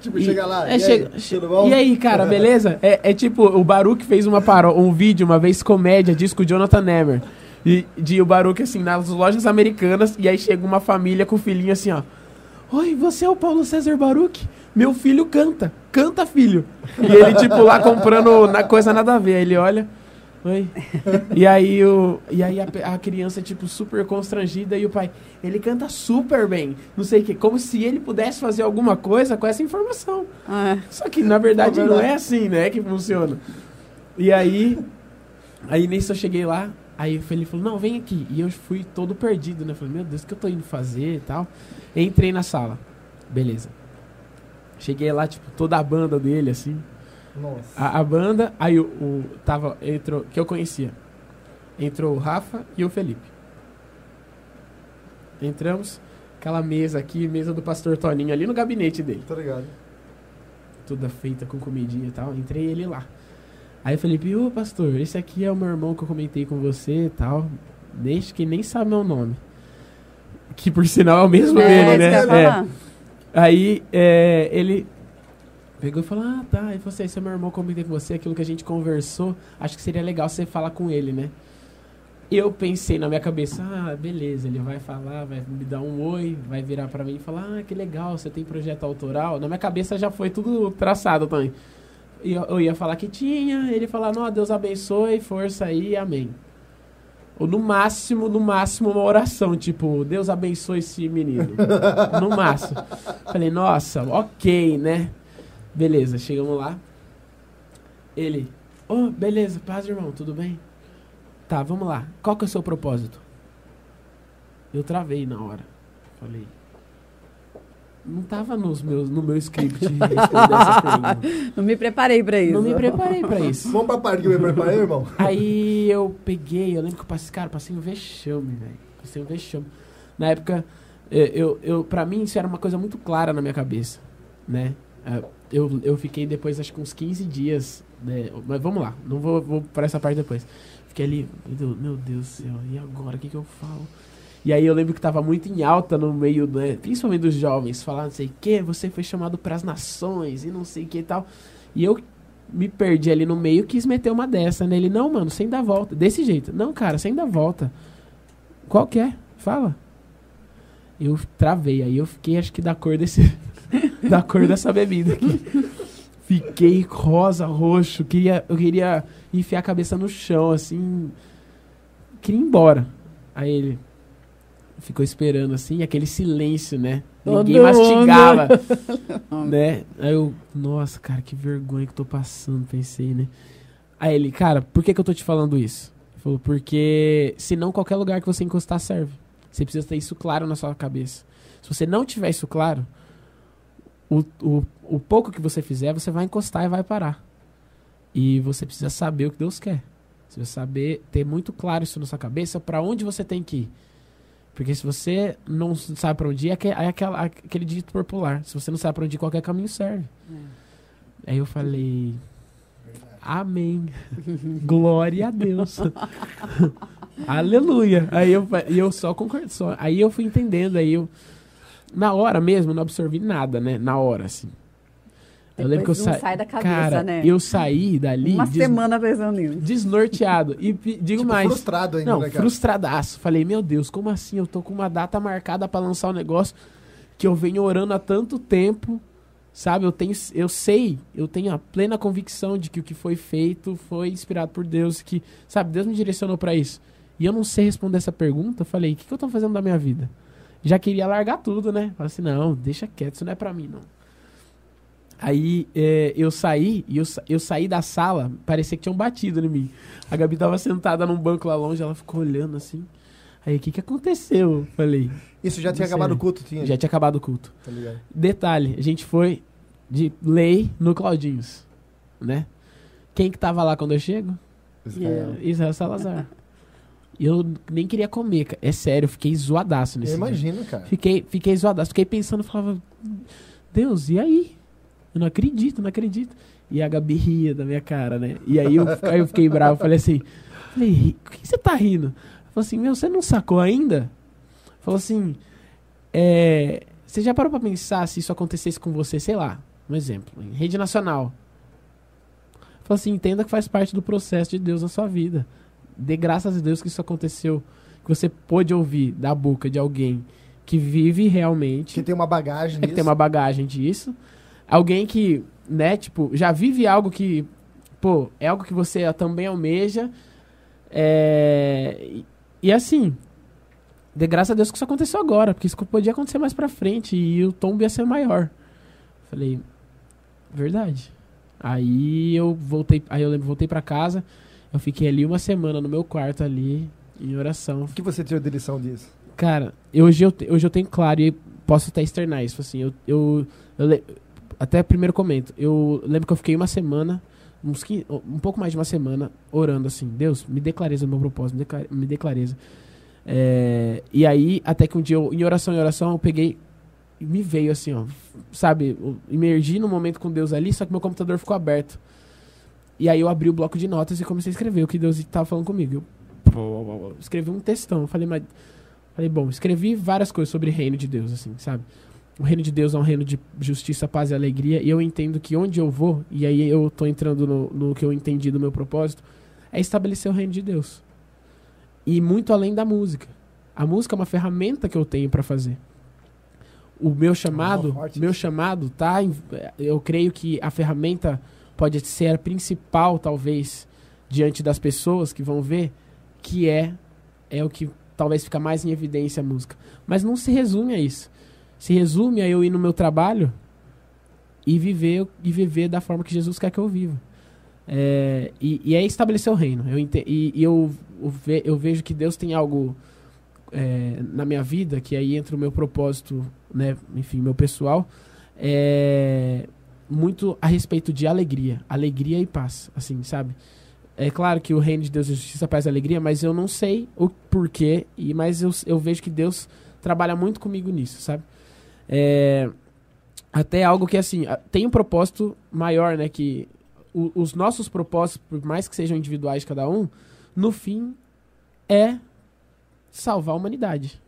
S1: Tipo,
S3: E-
S1: chega lá.
S3: é,
S1: e
S3: chega-
S1: aí, tudo bom?
S3: E aí, cara, beleza? É, é tipo, o Baruch fez uma paro, um vídeo uma vez, comédia, disso com o Jonathan Nemer. E de o Baruch, assim, nas lojas americanas, e aí chega uma família com o filhinho assim, ó. Oi, você é o Paulo César Baruch? Meu filho canta. Canta, filho. E ele, tipo, lá comprando na coisa nada a ver. Aí ele olha. Oi. E aí, o, e aí a, a criança, tipo, super constrangida. E o pai, ele canta super bem. Não sei o quê. Como se ele pudesse fazer alguma coisa com essa informação.
S2: ah,
S3: Só que na verdade
S1: É
S3: não é assim, né, que funciona. E aí, aí nisso eu cheguei lá, aí Felipe falou, não, vem aqui. E eu fui todo perdido, né? Falei, meu Deus, o que eu tô indo fazer e tal. Entrei na sala. Beleza. Cheguei lá, tipo, toda a banda dele, assim.
S1: Nossa.
S3: A, a banda, aí o, o- tava, entrou, que eu conhecia. Entrou o Rafa e o Felipe. Entramos, aquela mesa aqui, mesa do pastor Toninho ali no gabinete dele
S1: Tô ligado.
S3: toda feita com comidinha e tal. Entrei ele lá. Aí o Felipe, ô pastor, esse aqui é o meu irmão que eu comentei com você e tal. Deixa que nem sabe meu nome. Que por sinal é o mesmo
S2: é,
S3: dele,
S2: isso que eu
S3: né? É. Aí é, ele pegou e falou: Ah, tá. E você, esse é meu irmão, comentei com você, aquilo que a gente conversou. Acho que seria legal você falar com ele, né? Eu pensei na minha cabeça: Ah, beleza, ele vai falar, vai me dar um oi, vai virar pra mim e falar: Ah, que legal, você tem projeto autoral. Na minha cabeça já foi tudo traçado também. Eu, eu ia falar que tinha, ele falar: Não, Deus abençoe, força aí, amém. Ou no máximo, no máximo, uma oração, tipo, Deus abençoe esse menino. no máximo. Falei, nossa, ok, né? Beleza, chegamos lá. Ele, ô, beleza, paz, irmão, tudo bem? Tá, vamos lá. Qual que é o seu propósito? Eu travei na hora. Falei. Não tava nos meus, no meu script responder essa pergunta.
S2: Não me preparei pra isso.
S3: Não me preparei pra isso.
S1: Vamos pra parte que eu me preparei, irmão?
S3: Aí eu peguei, eu lembro que eu passei, cara, passei um vexame, velho. Passei um vexame. Na época, eh, eu, eu, pra mim isso era uma coisa muito clara na minha cabeça, né? Ah, Eu, eu fiquei depois, acho que uns 15 dias, né? Mas vamos lá, não vou, vou para essa parte depois. Fiquei ali, meu Deus, meu Deus do céu, e agora, o que que eu falo? E aí eu lembro que tava muito em alta no meio, né, principalmente dos jovens, falar não sei o que, você foi chamado para as nações e não sei o que e tal. E eu me perdi ali no meio quis meter uma dessa nele. Não, mano, sem dar volta. Desse jeito. Não, cara, sem dar volta. Qual que é? Fala. Eu travei, aí eu fiquei, acho que da cor desse. da cor dessa bebida aqui. Fiquei rosa, roxo. Queria, eu queria enfiar a cabeça no chão, assim. Queria ir embora. Aí ele ficou esperando, assim, aquele silêncio, né?
S2: Todo
S3: Ninguém mastigava. né? Aí eu, nossa, cara, que vergonha que eu tô passando, pensei, né? Aí ele, cara, por que, que eu tô te falando isso? Ele falou, porque senão qualquer lugar que você encostar serve. Você precisa ter isso claro na sua cabeça. Se você não tiver isso claro, o, o, o pouco que você fizer, você vai encostar e vai parar. E você precisa saber o que Deus quer. Você precisa saber, ter muito claro isso na sua cabeça, para onde você tem que ir. Porque se você não sabe para onde ir, é, é aquela, aquele dito popular. Se você não sabe para onde ir, qualquer caminho serve. Aí eu falei, amém. Glória a Deus. Aleluia. Aí eu, eu só concordo. Só. Aí eu fui entendendo, aí eu... Na hora mesmo, não absorvi nada, né? Na hora, assim. Eu lembro que eu
S2: Depois não
S3: sa...
S2: sai da cabeça,
S3: Cara,
S2: né?
S3: eu saí dali
S2: Uma
S3: des-
S2: semana pensando nisso.
S3: desnorteado. E digo
S1: Tipo,
S3: mais...
S1: frustrado ainda,
S3: Não,
S1: né,
S3: frustradaço. Falei, meu Deus, como assim? Eu tô com uma data marcada pra lançar um negócio que eu venho orando há tanto tempo, sabe? Eu tenho, eu sei, eu tenho a plena convicção de que o que foi feito foi inspirado por Deus, que, sabe, Deus me direcionou pra isso. E eu não sei responder essa pergunta. Eu falei, o que, que eu tô fazendo da minha vida? Já queria largar tudo, né? Falei assim, não, deixa quieto, isso não é pra mim, não. Aí é, eu saí, e eu, eu saí da sala, parecia que tinham batido em mim. A Gabi tava sentada num banco lá longe, ela ficou olhando assim. Aí, o que que aconteceu? Eu Falei,
S1: Isso já tinha
S3: Não
S1: acabado o culto, tinha?
S3: já tinha acabado o culto.
S1: Tá ligado?
S3: Detalhe, a gente foi de lei no Claudinhos, né? Quem que tava lá quando eu chego?
S1: Israel.
S3: Israel Salazar. Eu nem queria comer. É sério, eu fiquei zoadaço nesse
S1: Eu
S3: dia.
S1: imagino, cara.
S3: Fiquei, fiquei zoadaço. Fiquei pensando, falava, Deus, e aí? Eu não acredito, não acredito. E a Gabi ria da minha cara, né? E aí eu, aí eu fiquei bravo, falei assim, falei, "Ri- por que você tá rindo? Falou assim, meu, você não sacou ainda? Falou assim, é, você já parou pra pensar se isso acontecesse com você, sei lá, um exemplo, em rede nacional. Falou assim, entenda que faz parte do processo de Deus na sua vida. Dê graças a Deus que isso aconteceu, que você pôde ouvir da boca de alguém que vive realmente,
S1: Que tem uma bagagem
S3: é que tem uma bagagem disso. Alguém que, né, tipo, já vive algo que, pô, é algo que você também almeja. É, e, e assim, de graças a Deus que isso aconteceu agora, porque isso podia acontecer mais pra frente e o tombo ia ser maior. Falei, verdade. Aí eu voltei, aí eu lembro, voltei pra casa, eu fiquei ali uma semana no meu quarto ali, em oração,
S1: O que você tirou de lição disso?
S3: Cara, hoje eu, hoje eu tenho claro e posso até externar isso. Assim, eu, eu, eu até primeiro comento. Eu lembro que eu fiquei uma semana, uns 15 um pouco mais de uma semana, orando assim: Deus, me dê clareza meu propósito, me dê, me dê clareza. É, e aí, até que um dia, eu, em oração, em oração, eu peguei e me veio assim, ó, sabe, eu imergi no momento com Deus ali, só que meu computador ficou aberto. E aí eu abri o bloco de notas e comecei a escrever o que Deus estava falando comigo. Eu escrevi um textão. Eu falei, mas Falei, bom, escrevi várias coisas sobre o reino de Deus, assim, sabe? O reino de Deus é um reino de justiça, paz e alegria, e eu entendo que onde eu vou, e aí eu tô entrando no, no que eu entendi do meu propósito, é estabelecer o reino de Deus. E muito além da música. A música é uma ferramenta que eu tenho para fazer. O meu chamado,
S1: forte
S3: meu chamado tá, eu creio que a ferramenta pode ser a principal, talvez, diante das pessoas que vão ver, que é é o que talvez fica mais em evidência a música. Mas não se resume a isso. Se resume a eu ir no meu trabalho e viver e viver da forma que Jesus quer que eu viva. É, e, e é estabelecer o reino. Eu ente- e e eu, eu, ve- eu vejo que Deus tem algo é, na minha vida, que aí entra o meu propósito, né, enfim, meu pessoal, é, muito a respeito de alegria. Alegria e paz, assim, sabe? É claro que o reino de Deus é justiça, paz e alegria, mas eu não sei o porquê, e, mas eu, eu vejo que Deus trabalha muito comigo nisso, sabe? É, até algo que, assim, tem um propósito maior, né? Que o- os nossos propósitos, por mais que sejam individuais cada um, no fim é salvar a humanidade.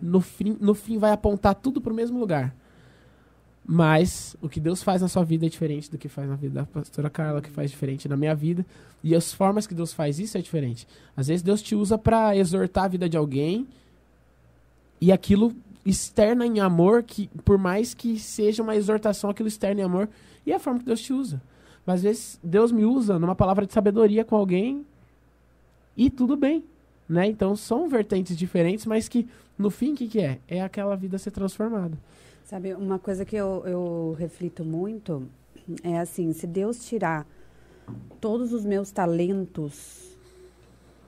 S3: no fim, no fim vai apontar tudo pro mesmo lugar. Mas o que Deus faz na sua vida é diferente do que faz na vida da pastora Carla, que faz diferente na minha vida. E as formas que Deus faz isso é diferente. Às vezes Deus te usa para exortar a vida de alguém e aquilo externa em amor, que por mais que seja uma exortação, aquilo externa em amor, e é a forma que Deus te usa. Mas às vezes Deus me usa numa palavra de sabedoria com alguém e tudo bem, né? Então são vertentes diferentes, mas que no fim o que, que é? É aquela vida ser transformada.
S2: Sabe, uma coisa que eu, eu reflito muito é assim, se Deus tirar todos os meus talentos,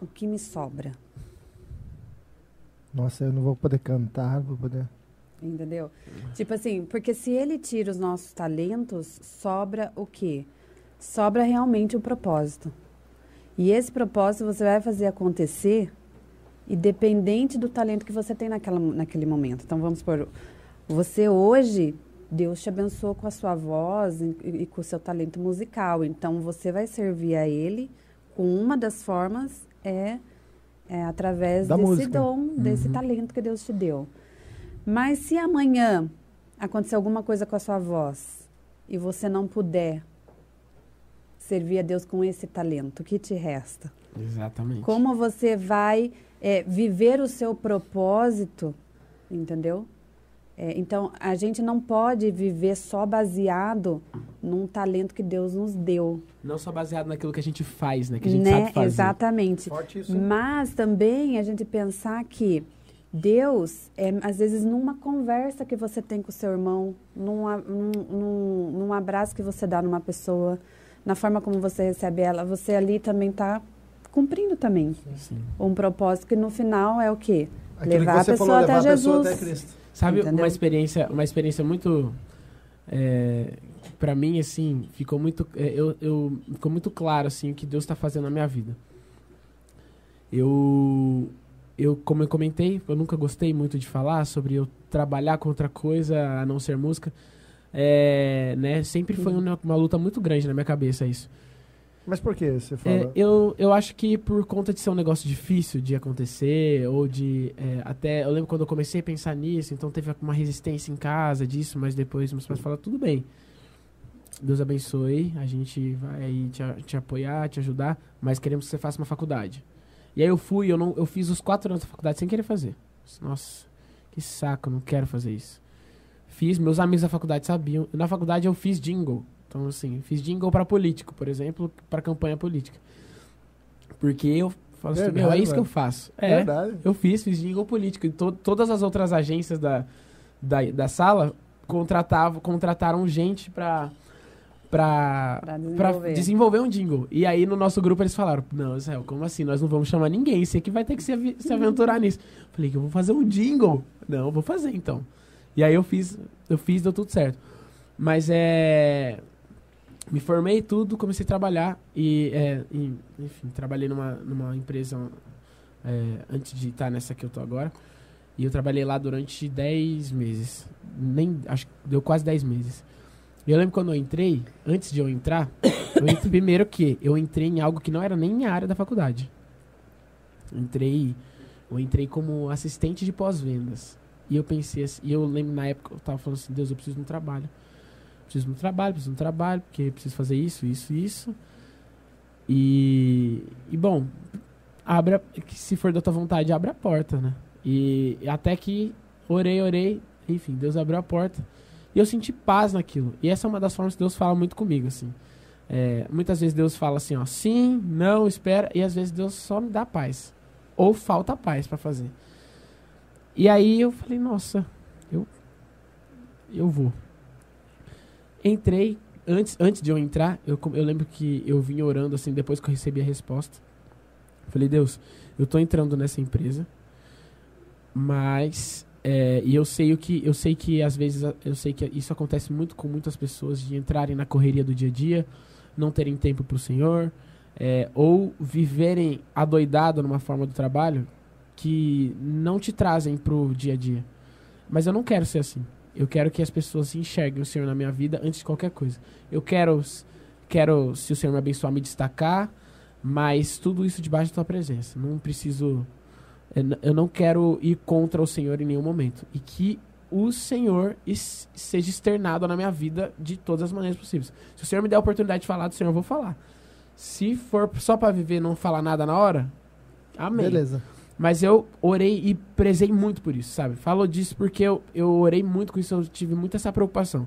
S2: o que me sobra?
S1: Nossa, eu não vou poder cantar, vou poder.
S2: Entendeu? Tipo assim, porque se ele tira os nossos talentos, sobra o quê? Sobra realmente o propósito. E esse propósito você vai fazer acontecer independente do talento que você tem naquela, naquele momento. Então, vamos supor, você hoje, Deus te abençoou com a sua voz e, e com o seu talento musical. Então, você vai servir a Ele com uma das formas é, é através
S1: Da
S2: desse
S1: música.
S2: dom, desse
S1: Uhum.
S2: talento que Deus te deu. Mas se amanhã acontecer alguma coisa com a sua voz e você não puder servir a Deus com esse talento, o que te resta?
S3: Exatamente.
S2: Como você vai é, viver o seu propósito, entendeu? É, então, a gente não pode viver só baseado num talento que Deus nos deu,
S3: Não só baseado naquilo que a gente faz, né? Que a gente
S2: né?
S3: sabe fazer.
S2: Exatamente.
S1: Forte isso. hein?
S2: Mas também a gente pensar que Deus, é, às vezes, numa conversa que você tem com o seu irmão, num, num, num, abraço que você dá numa pessoa, na forma como você recebe ela, você ali também está cumprindo também
S3: Sim.
S2: um propósito que no final é o quê?
S1: Aquilo
S2: levar
S1: que
S2: a pessoa
S1: falou,
S2: até
S1: levar a pessoa
S2: Jesus.
S1: até Cristo.
S3: Sabe
S2: Entendeu?
S3: uma experiência, uma experiência muito é, para mim assim, ficou muito é, eu, eu ficou muito claro assim o que Deus está fazendo na minha vida. Eu eu como eu comentei, eu nunca gostei muito de falar sobre eu trabalhar com outra coisa a não ser música. É, né, sempre foi uma, uma luta muito grande na minha cabeça isso.
S1: Mas por que você
S3: É,
S1: fala?
S3: eu, eu acho que por conta de ser um negócio difícil de acontecer, ou de. é, até. Eu lembro quando eu comecei a pensar nisso, então teve uma resistência em casa disso, mas depois meus pais falaram: tudo bem. Deus abençoe, a gente vai aí te, te apoiar, te ajudar, mas queremos que você faça uma faculdade. E aí eu fui, eu, não, eu fiz os quatro anos da faculdade sem querer fazer. Nossa, que saco, não quero fazer isso. Fiz, meus amigos da faculdade sabiam. Na faculdade eu fiz jingle. Então, assim, fiz jingle para político, por exemplo, para campanha política. Porque eu falo assim, meu, é isso que eu faço. É,
S1: Verdade.
S3: eu fiz, fiz jingle político. E to- todas as outras agências da, da, da sala contratavam, contrataram gente pra, pra,
S2: desenvolver.
S3: desenvolver um jingle. E aí no nosso grupo eles falaram: Não, Israel, como assim? Nós não vamos chamar ninguém. Você que vai ter que se, se aventurar nisso. Falei que eu vou fazer um jingle. Não, eu vou fazer então. E aí eu fiz, eu fiz, deu tudo certo. Mas é. Me formei tudo, comecei a trabalhar e, é, e, enfim, trabalhei numa, numa empresa é, antes de estar nessa que eu tô agora. E eu trabalhei lá durante 10 meses. Nem, acho que deu quase 10 meses. E eu lembro quando eu entrei, antes de eu entrar, eu entrei, primeiro que eu entrei em algo que não era nem minha área da faculdade. Eu entrei, eu entrei como assistente de pós-vendas. E eu pensei assim, e eu lembro na época, eu tava falando assim, Deus, eu preciso de um trabalho. Preciso um trabalho, preciso um trabalho, porque preciso fazer isso, isso, isso. E, e bom, abre a- que se for da tua vontade, abre a porta, né? E até que orei, orei, enfim, Deus abriu a porta. E eu senti paz naquilo. E essa é uma das formas que Deus fala muito comigo, assim. É, muitas vezes Deus fala assim, ó, sim, não, espera. E às vezes Deus só me dá paz. Ou falta paz pra fazer. E aí eu falei, nossa, eu, eu vou. Entrei, antes, antes de eu entrar, eu, eu lembro que eu vim orando, assim, depois que eu recebi a resposta. Falei, Deus, eu tô entrando nessa empresa, mas é, e eu sei o que eu sei que às vezes eu sei que isso acontece muito com muitas pessoas de entrarem na correria do dia a dia, não terem tempo para o Senhor, é, ou viverem adoidado numa forma do trabalho que não te trazem pro dia a dia. Mas eu não quero ser assim. Eu quero que as pessoas enxerguem o Senhor na minha vida antes de qualquer coisa. Eu quero, quero se o Senhor me abençoar, me destacar, mas tudo isso debaixo da tua presença. Não preciso Eu não quero ir contra o Senhor em nenhum momento. E que o Senhor seja externado na minha vida de todas as maneiras possíveis. Se o Senhor me der a oportunidade de falar do Senhor, eu vou falar. Se for só pra viver não falar nada na hora, amém.
S1: Beleza.
S3: Mas eu orei e prezei muito por isso, sabe? Falou disso porque eu, eu orei muito com isso, eu tive muito essa preocupação.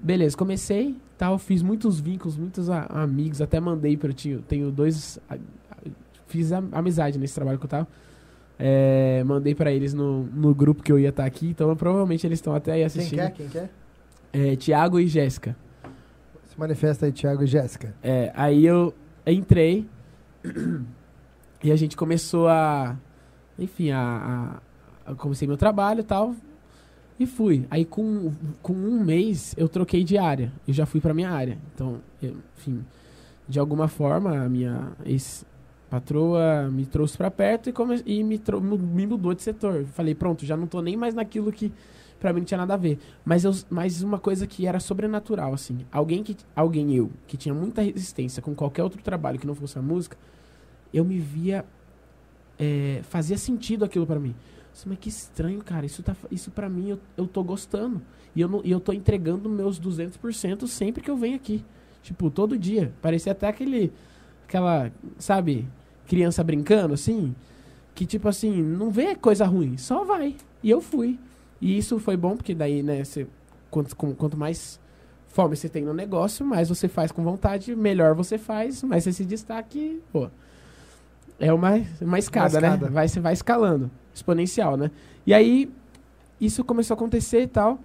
S3: Beleza, comecei, tal, fiz muitos vínculos, muitos a- amigos, até mandei para tinha tenho dois a- a- fiz amizade nesse trabalho que eu tava. É, mandei pra eles no, no grupo que eu ia estar aqui, então provavelmente eles estão até aí
S1: Quem
S3: assistindo.
S1: quer? Quem quer?
S3: É, Tiago e Jéssica.
S1: Se manifesta aí, Thiago e Jéssica.
S3: É, aí eu entrei e a gente começou a. Enfim, a, a, a- comecei meu trabalho e tal. E fui. Aí com, com um mês eu troquei de área. Eu já fui pra minha área. Então, eu, enfim, de alguma forma a minha ex-patroa me trouxe pra perto e, come, e me, me mudou de setor. Falei, pronto, já não tô nem mais naquilo que pra mim não tinha nada a ver. Mas, eu, mas uma coisa que era sobrenatural, assim. Alguém que. Alguém, eu, que tinha muita resistência com qualquer outro trabalho que não fosse a música, eu me via. é, fazia sentido aquilo pra mim. Nossa, Mas que estranho, cara. Isso, tá, isso pra mim eu, eu tô gostando. E eu, não, e eu tô entregando meus 200% sempre que eu venho aqui. Tipo, todo dia. Parecia até aquele. Aquela. Sabe? Criança brincando, assim. Que tipo assim, não vê coisa ruim, só vai. E eu fui. E isso foi bom, porque daí, né, você, quanto, com- quanto mais fome você tem no negócio, mais você faz com vontade, melhor você faz, mais você se destaca e, pô. É uma, uma escada,
S1: escada.
S3: né? Vai, você vai escalando. Exponencial, né? E aí, isso começou a acontecer e tal.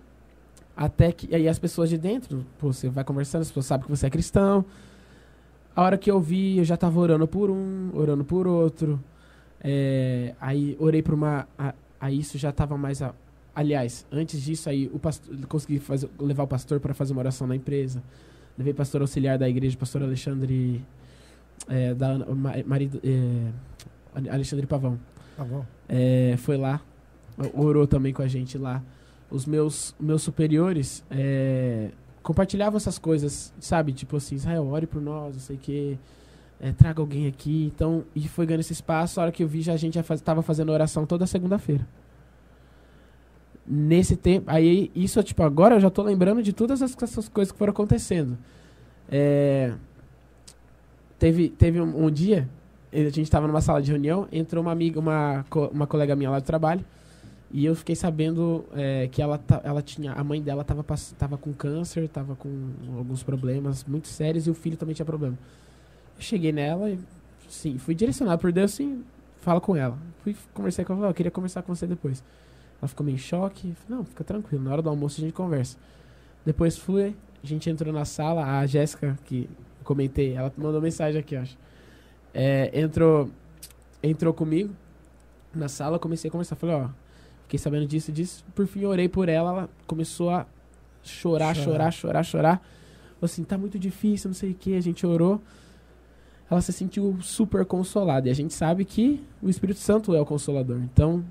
S3: Até que. Aí as pessoas de dentro, pô, você vai conversando, as pessoas sabem que você é cristão. A hora que eu vi, eu já tava orando por um, orando por outro. É, aí orei por uma. a- Aí isso já tava mais. A, aliás, antes disso, aí o pastor, consegui fazer, levar o pastor para fazer uma oração na empresa. Levei pastor auxiliar da igreja, pastor Alexandre. É, da, marido, é, Alexandre Pavão.
S1: Bom.
S3: É, foi lá, orou também com a gente lá. Os meus, meus superiores é, compartilhavam essas coisas, sabe? Tipo assim, Israel, ore por nós, não sei o quê. É, traga alguém aqui. Então, e foi ganhando esse espaço. A hora que eu vi, já a gente já faz, fazendo oração toda segunda-feira. Nesse tempo, aí isso, tipo, agora eu já tô lembrando de todas as- essas coisas que foram acontecendo. É, teve, teve um, um dia, a gente estava numa sala de reunião, entrou uma amiga, uma, uma colega minha lá do trabalho, e eu fiquei sabendo é, que ela, ela tinha, a mãe dela estava tava com câncer, estava com alguns problemas muito sérios, e o filho também tinha problema. Eu cheguei nela e, sim, fui direcionado por Deus, sim, fala com ela. Fui, conversei com ela, eu queria conversar com você depois. Ela ficou meio em choque, não, fica tranquilo, na hora do almoço a gente conversa. Depois fui, a gente entrou na sala, a Jéssica, que comentei, ela mandou mensagem aqui, acho. É, entrou, entrou comigo na sala, comecei a conversar. Falei, ó, fiquei sabendo disso, disso. Por fim, orei por ela, ela começou a chorar,
S1: Chorar.
S3: chorar, chorar, chorar. Assim, tá muito difícil, não sei o que, a gente orou. Ela se sentiu super consolada. E a gente sabe que o Espírito Santo é o consolador. Então,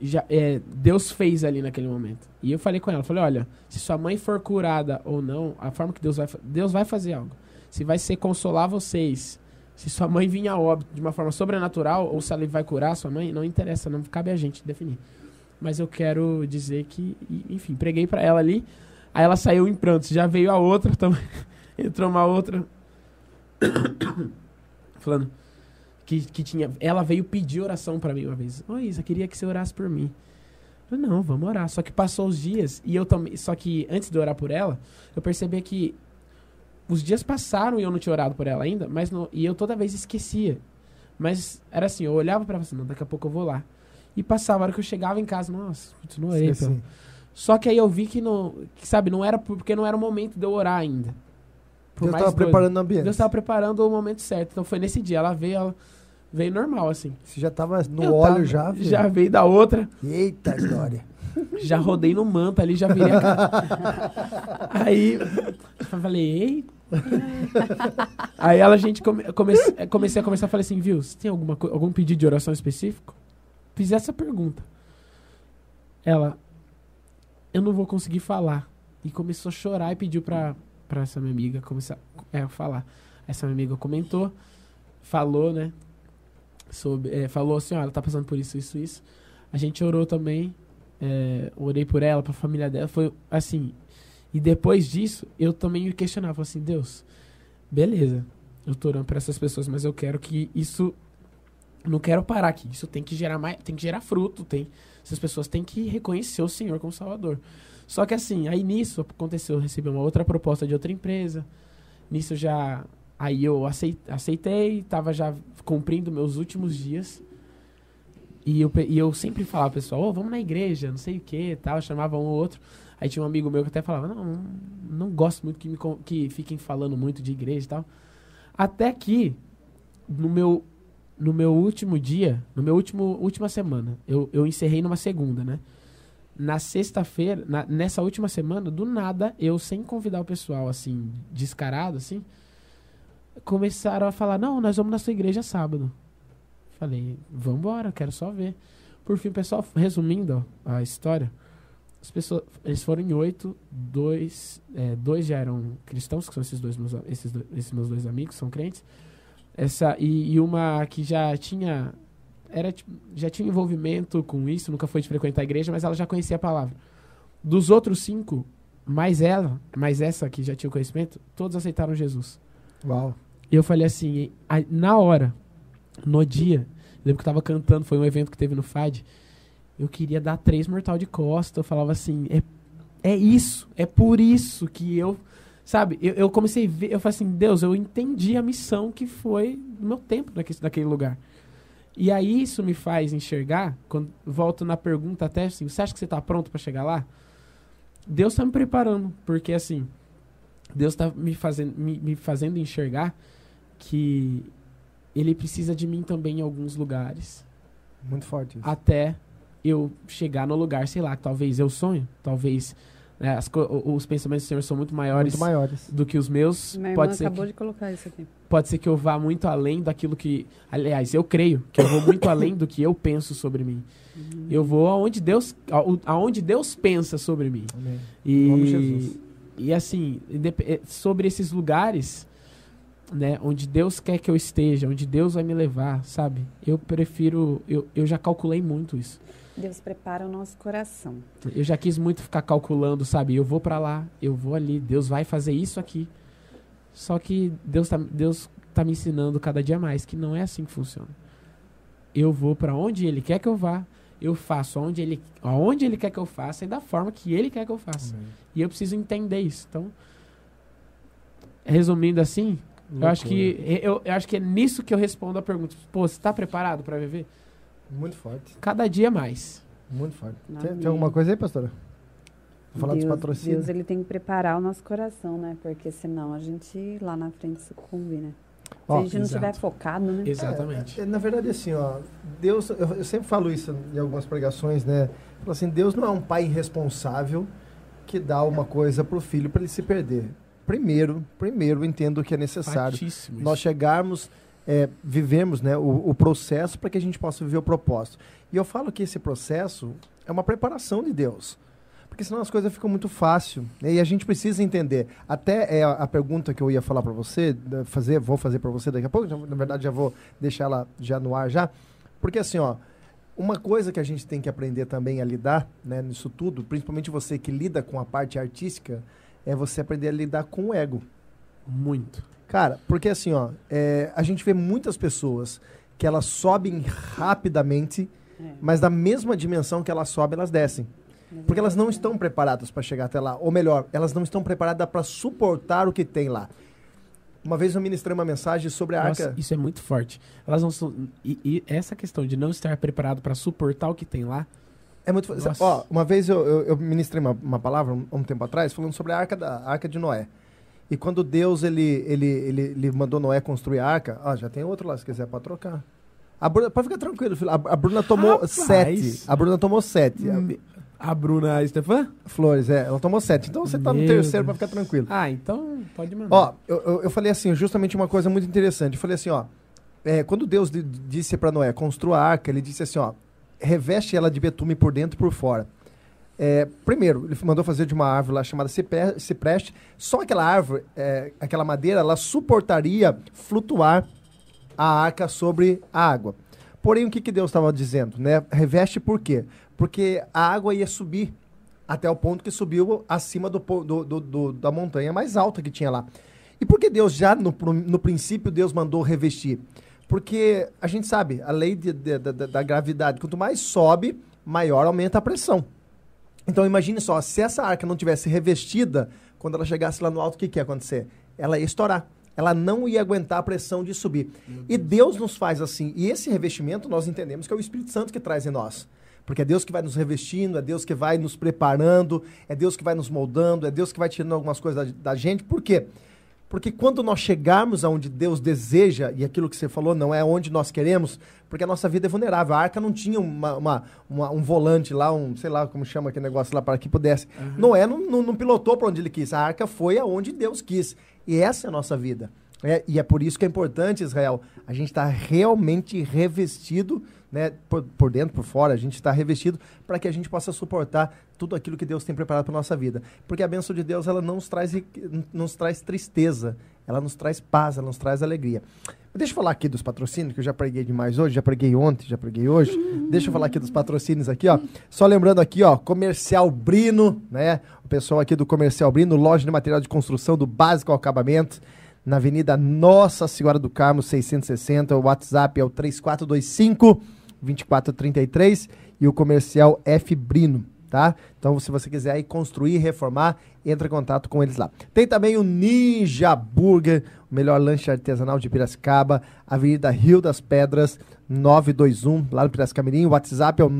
S3: já, é, Deus fez ali naquele momento. E eu falei com ela, falei, olha, se sua mãe for curada ou não, a forma que Deus vai, Deus vai fazer algo. Se vai ser consolar vocês, se sua mãe vir a óbito de uma forma sobrenatural, ou se ela vai curar sua mãe, não interessa, não cabe a gente definir. Mas eu quero dizer que, enfim, preguei pra ela ali, aí ela saiu em prantos, já veio a outra também, entrou uma outra, falando que, que tinha, ela veio pedir oração pra mim uma vez. Oi, Isa, queria que você orasse por mim. Não, vamos orar. Só que passou os dias e eu também, só que antes de orar por ela, eu percebi que os dias passaram e eu não tinha orado por ela ainda, mas não- e eu toda vez esquecia. Mas era assim, eu olhava pra ela assim, não, daqui a pouco eu vou lá. E passava, a hora que eu chegava em casa, nossa, putz, não orei.
S1: Sim, sim.
S3: Só que aí eu vi que não, que, sabe, não era por- porque não era o momento de eu orar ainda. Por
S1: Deus estava preparando o ambiente.
S3: Deus estava preparando o momento certo. Então foi nesse dia, ela veio, ela veio normal assim.
S1: Você já tava no
S3: Eu
S1: óleo
S3: tava-
S1: já, filho?
S3: Já veio da outra.
S1: Eita, glória.
S3: Já rodei no manto ali, já virei a cara. Aí eu falei, ei. Aí ela, a gente come, comece- comecei a falei assim, viu, você tem alguma, algum pedido de oração específico? Fiz essa pergunta. Ela, eu não vou conseguir falar. E começou a chorar e pediu pra, pra essa minha amiga começar é, falar. Essa minha amiga comentou, falou, né? sobre, é, falou assim, ó, ela tá passando por isso, isso, isso. A gente orou também, é, orei por ela, pra família dela, foi assim. E depois disso, eu também me questionava, assim, Deus, beleza, eu tô orando pra essas pessoas, mas eu quero que isso, não quero parar aqui, isso tem que gerar mais, tem que gerar fruto, tem, essas pessoas têm que reconhecer o Senhor como Salvador. Só que assim, aí nisso aconteceu, eu recebi uma outra proposta de outra empresa, nisso já, aí eu acei- aceitei, tava já cumprindo meus últimos dias, e eu, e eu sempre falava, pessoal, ô, vamos na igreja, não sei o que, tal, chamava um ou outro. Aí tinha um amigo meu que até falava, não, não gosto muito que, me, que fiquem falando muito de igreja e tal. Até que, no meu, no meu último dia, no meu último, última semana, eu, eu encerrei numa segunda, né? Na sexta-feira, nessa última semana, do nada, eu, sem convidar o pessoal, assim, descarado, assim, começaram a falar, não, nós vamos na sua igreja sábado. Falei, vambora, quero só ver. Por fim, pessoal, resumindo ó, a história, as pessoas, eles foram em oito, dois, é, dois já eram cristãos, que são esses dois meus, esses, dois- esses meus dois amigos, são crentes. Essa, e, e uma que já tinha, era, tipo, já tinha envolvimento com isso, nunca foi de frequentar a igreja, mas ela já conhecia a palavra. Dos outros cinco, mais ela, mais essa que já tinha o conhecimento, todos aceitaram Jesus.
S1: Uau.
S3: E eu falei assim, na hora, no dia, lembro que eu tava cantando, foi um evento que teve no FAD, eu queria dar três mortal de costa, eu falava assim, é, é isso, é por isso que eu, sabe, eu, eu comecei a ver, eu falei assim, Deus, eu entendi a missão que foi no meu tempo naquele, naquele lugar. E aí isso me faz enxergar, quando volto na pergunta até assim, você acha que você tá pronto para chegar lá? Deus tá me preparando, porque assim, Deus tá me fazendo, me, me fazendo enxergar que ele precisa de mim também em alguns lugares.
S1: Muito forte isso.
S3: Até eu chegar no lugar, sei lá, que talvez eu sonho, talvez né, os pensamentos do Senhor são muito maiores
S1: Muito maiores.
S3: do que os meus.
S2: Minha irmã
S3: Pode ser,
S2: acabou
S3: que,
S2: de colocar isso aqui.
S3: pode ser que eu vá muito além daquilo que. Aliás, eu creio que eu vou muito além do que eu penso sobre mim. Eu vou aonde Deus, ao- aonde Deus pensa sobre mim.
S1: Amém.
S3: E,
S1: nome de Jesus.
S3: e assim, eh, sobre esses lugares, né, onde Deus quer que eu esteja, onde Deus vai me levar, sabe? Eu prefiro, eu, eu já calculei muito isso.
S2: Deus prepara o nosso coração.
S3: Eu já quis muito ficar calculando, sabe? Eu vou pra lá, eu vou ali, Deus vai fazer isso aqui. Só que Deus tá, Deus tá me ensinando cada dia mais que não é assim que funciona. Eu vou pra onde Ele quer que eu vá, eu faço aonde Ele, aonde ele quer que eu faça e da forma que Ele quer que eu faça.
S1: Amém.
S3: E eu preciso entender isso. Então, resumindo assim, eu acho que eu, eu acho que é nisso que eu respondo a pergunta. Pô, você tá preparado pra viver?
S1: Muito forte.
S3: Cada dia mais.
S1: Muito forte. Tem, tem alguma coisa aí, pastora? Vou falar dos
S2: Deus,
S1: patrocínios.
S2: Deus ele tem que preparar o nosso coração, né? Porque senão a gente lá na frente sucumbe, né? Se
S1: Ó,
S2: a gente não estiver focado, né?
S3: Exatamente.
S1: É, é, na verdade, assim, ó, Deus, eu, eu sempre falo isso em algumas pregações, né? Falo assim, Deus não é um pai irresponsável que dá uma coisa pro filho para ele se perder. Primeiro, primeiro, entendo que é necessário
S3: Fatíssimo
S1: nós chegarmos, é, vivemos né, o, o processo para que a gente possa viver o propósito. E eu falo que esse processo é uma preparação de Deus. Porque senão as coisas ficam muito fácil. né, E a gente precisa entender. Até é a, pergunta que eu ia falar para você, fazer, vou fazer para você daqui a pouco, na verdade já vou deixar ela já no ar já. Porque assim, ó, uma coisa que a gente tem que aprender também a lidar, né, nisso tudo, principalmente você que lida com a parte artística, é você aprender a lidar com o ego.
S3: Muito.
S1: Cara, porque assim, ó, é, a gente vê muitas pessoas que elas sobem rapidamente,
S2: É.
S1: mas da mesma dimensão que elas sobem, elas descem. Porque elas não estão preparadas para chegar até lá. Ou melhor, elas não estão preparadas para suportar o que tem lá. Uma vez eu ministrei uma mensagem sobre a
S3: Nossa,
S1: arca.
S3: isso é muito forte. Elas não são. E, e essa questão de não estar preparado pra suportar o que tem lá.
S1: É muito.
S3: Nossa.
S1: Ó, uma vez eu, eu, eu ministrei uma, uma palavra um, um tempo atrás falando sobre a arca da a arca de Noé. E quando Deus ele, ele, ele, ele mandou Noé construir a arca, ó, já tem outro lá se quiser para trocar. A Bruna, pode ficar tranquilo, filho. A, a Bruna tomou
S3: Rapaz.
S1: sete. A Bruna tomou sete.
S3: A Bruna Stefan?
S1: Flores, é, ela tomou sete. Então você tá no
S3: Meu
S1: terceiro para ficar tranquilo.
S3: Ah, então pode mandar.
S1: Ó, eu, eu, eu falei assim, justamente uma coisa muito interessante. Eu falei assim, ó, é, quando Deus di- disse para Noé, construa a arca, ele disse assim, ó, reveste ela de betume por dentro e por fora. É, primeiro, ele mandou fazer de uma árvore lá chamada cipreste. Só aquela árvore, é, aquela madeira, ela suportaria flutuar a arca sobre a água. Porém, o que, que Deus estava dizendo? Né? Reveste por quê? Porque a água ia subir até o ponto que subiu acima do, do- do- do- da montanha mais alta que tinha lá. E por que Deus já, no, no princípio, Deus mandou revestir? Porque a gente sabe, a lei de- de- da- da gravidade, quanto mais sobe, maior aumenta a pressão. Então imagine só, se essa arca não tivesse revestida, quando ela chegasse lá no alto, o que, que ia acontecer? Ela ia estourar. Ela não ia aguentar a pressão de subir. E Deus nos faz assim. E esse revestimento nós entendemos que é o Espírito Santo que traz em nós. Porque é Deus que vai nos revestindo, é Deus que vai nos preparando, é Deus que vai nos moldando, é Deus que vai tirando algumas coisas da, da gente. Por quê? Porque quando nós chegarmos aonde Deus deseja, e aquilo que você falou não é onde nós queremos, porque a nossa vida é vulnerável. A arca não tinha uma, uma- uma- um volante lá, um, sei lá como chama aquele negócio lá, para que pudesse. Noé não, não, não pilotou para onde ele quis. A arca foi aonde Deus quis. E essa é a nossa vida. É, e é por isso que é importante, Israel, a gente está realmente revestido, né, por, por dentro, por fora, a gente está revestido para que a gente possa suportar tudo aquilo que Deus tem preparado para nossa vida. Porque a bênção de Deus, ela não nos traz, nos traz tristeza, ela nos traz paz, ela nos traz alegria. Deixa eu falar aqui dos patrocínios, que eu já preguei demais hoje, já preguei ontem, já preguei hoje. Deixa eu falar aqui dos patrocínios aqui, ó. Só lembrando aqui, ó, Comercial Brino, né? O pessoal aqui do Comercial Brino, loja de material de construção do básico ao acabamento, na Avenida Nossa Senhora do Carmo, 660. O WhatsApp é o 3425 2433 e o comercial F Brino, tá? Então, se você quiser aí construir, reformar, entra em contato com eles lá. Tem também o Ninja Burger, o melhor lanche artesanal de Piracicaba, Avenida Rio das Pedras, 921, lá no Piracicamirim. O WhatsApp é o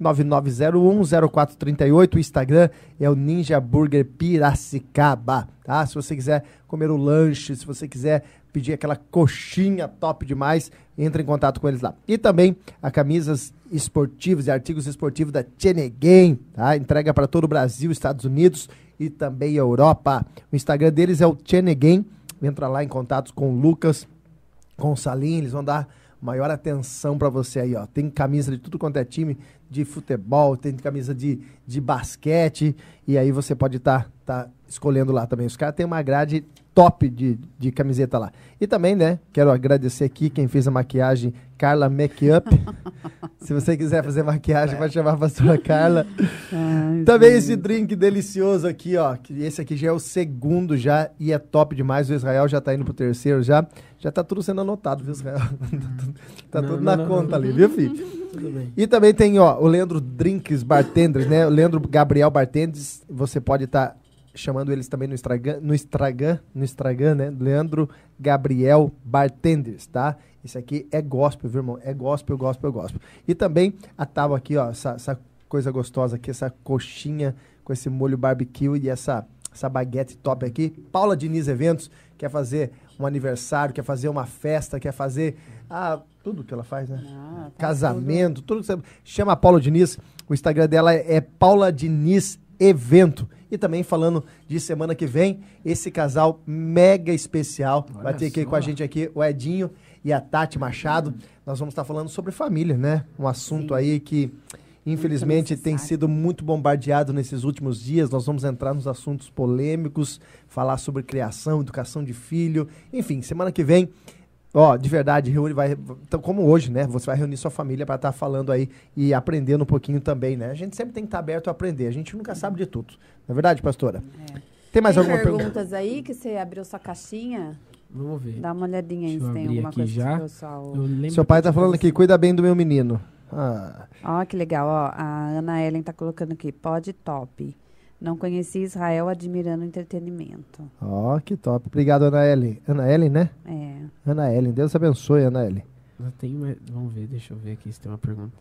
S1: 999010438. O Instagram é o Ninja Burger Piracicaba, tá? Se você quiser comer o lanche, se você quiser pedir aquela coxinha top demais, entre em contato com eles lá. E também a camisas esportivas e artigos esportivos da Chenegain, tá? Entrega para todo o Brasil, Estados Unidos e também Europa. O Instagram deles é o Chenegain. Entra lá em contato com o Lucas, com o Salim, eles vão dar maior atenção para você aí, ó. Tem camisa de tudo quanto é time de futebol, tem camisa de, de basquete, e aí você pode estar tá, escolhendo lá também. Os caras têm uma grade top de, de camiseta lá. E também, né, quero agradecer aqui quem fez a maquiagem, Carla Makeup. Se você quiser fazer maquiagem, pode chamar a pastora Carla. Também esse drink delicioso aqui, ó. Que esse aqui já é o segundo já e é top demais. O Israel já tá indo pro terceiro já. Já tá tudo sendo anotado, viu, Israel? tá
S3: Não,
S1: tudo
S3: não,
S1: na
S3: não,
S1: conta
S3: não.
S1: ali, viu, filho? E também tem, ó, o Leandro Drinks Bartenders, né? O Leandro Gabriel Bartenders. Você pode estar chamando eles também no Instagram, no Instagram, no Instagram, né? Leandro Gabriel Bartenders, tá? Isso aqui é gospel, viu, irmão? É gospel, gospel, gospel. E também a tábua aqui, ó, essa, essa coisa gostosa aqui, essa coxinha com esse molho barbecue e essa, essa baguete top aqui. Paula Diniz Eventos quer fazer um aniversário, quer fazer uma festa, quer fazer ah, tudo que ela faz, né?
S2: Ah, faz
S1: Casamento, tudo que você chama a Paula Diniz. O Instagram dela é, Paula Diniz Evento. E também falando de semana que vem, esse casal mega especial vai
S3: Olha
S1: ter aqui com a gente aqui o Edinho e a Tati Machado. Nós vamos estar falando sobre família, né? Um assunto
S2: Sim.
S1: aí que infelizmente tem sido muito bombardeado nesses últimos dias. Nós vamos entrar nos assuntos polêmicos, falar sobre criação, educação de filho, enfim, semana que vem Ó, de verdade, reúne, vai, então, como hoje, né? Você vai reunir sua família para estar falando aí e aprendendo um pouquinho também, né? A gente sempre tem que estar aberto a aprender. A gente nunca sabe de tudo. Não é verdade, pastora?
S2: É.
S1: Tem mais
S2: tem
S1: alguma pergunta?
S2: perguntas aí que você abriu sua caixinha?
S3: Vamos ver.
S2: Dá uma olhadinha aí se tem alguma
S3: aqui
S2: coisa
S3: já.
S2: pessoal...
S1: Seu pai
S3: que
S1: tá
S3: eu
S1: falando aqui, cuida bem do meu menino. Ah,
S2: Ó, que legal, ó. A Ana Ellen tá colocando aqui, pode top. Não conheci Israel admirando o entretenimento.
S1: ó, que top. Obrigado, Ana Ellen. Ana Ellen, né?
S2: É.
S1: Ana Ellen. Deus abençoe, Ana Ellen.
S3: Tenho mais- Vamos ver, deixa eu ver aqui se tem uma pergunta.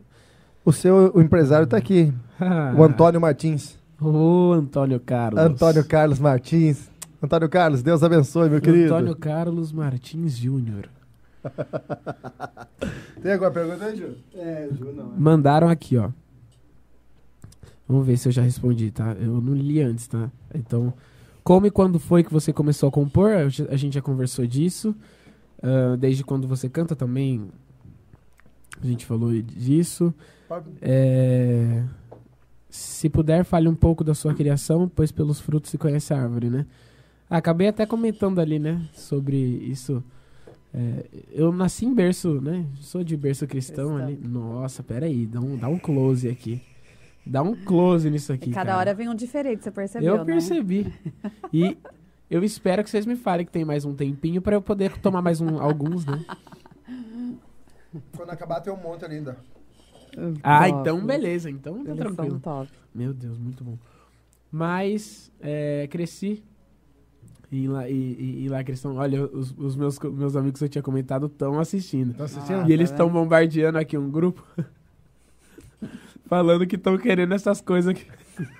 S1: O seu o empresário tá aqui. O Antônio Martins.
S3: Ô, Antônio Carlos.
S1: Antônio Carlos Martins. Antônio Carlos, Deus abençoe, meu querido.
S3: Antônio Carlos Martins Júnior.
S1: Tem alguma pergunta aí, Ju? É, Ju, não.
S3: Mandaram aqui, ó. Vamos ver se eu já respondi, tá? Eu não li antes, tá? Então, como e quando foi que você começou a compor? A gente já conversou disso. Ah, desde quando você canta também, a gente falou disso. É, Se puder, fale um pouco da sua criação, pois pelos frutos se conhece a árvore, né? Ah, Acabei até comentando ali, né? Sobre isso. É, eu nasci em berço, né? Sou de berço cristão,
S2: Cristão.
S3: ali. Nossa, peraí, dá um, dá um close aqui. Dá um close nisso aqui.
S2: E cada
S3: cara.
S2: hora vem um diferente, você percebeu,
S3: Eu
S2: né?
S3: percebi. E eu espero que vocês me falem que tem mais um tempinho pra eu poder tomar mais um, alguns, né?
S1: Quando acabar, tem um monte ali ainda.
S3: Ah,
S2: Top.
S3: então beleza. Então tá
S2: Eles
S3: tranquilo.
S2: são top.
S3: Meu Deus, muito bom. Mas é, cresci em lá, e, e, e lá cristão. Olha, os, os meus, meus amigos que eu tinha comentado estão assistindo.
S1: Tá assistindo?
S2: Ah,
S3: e eles
S2: tá
S3: estão
S2: vendo?
S3: bombardeando aqui um grupo. Falando que estão querendo essas coisas aqui.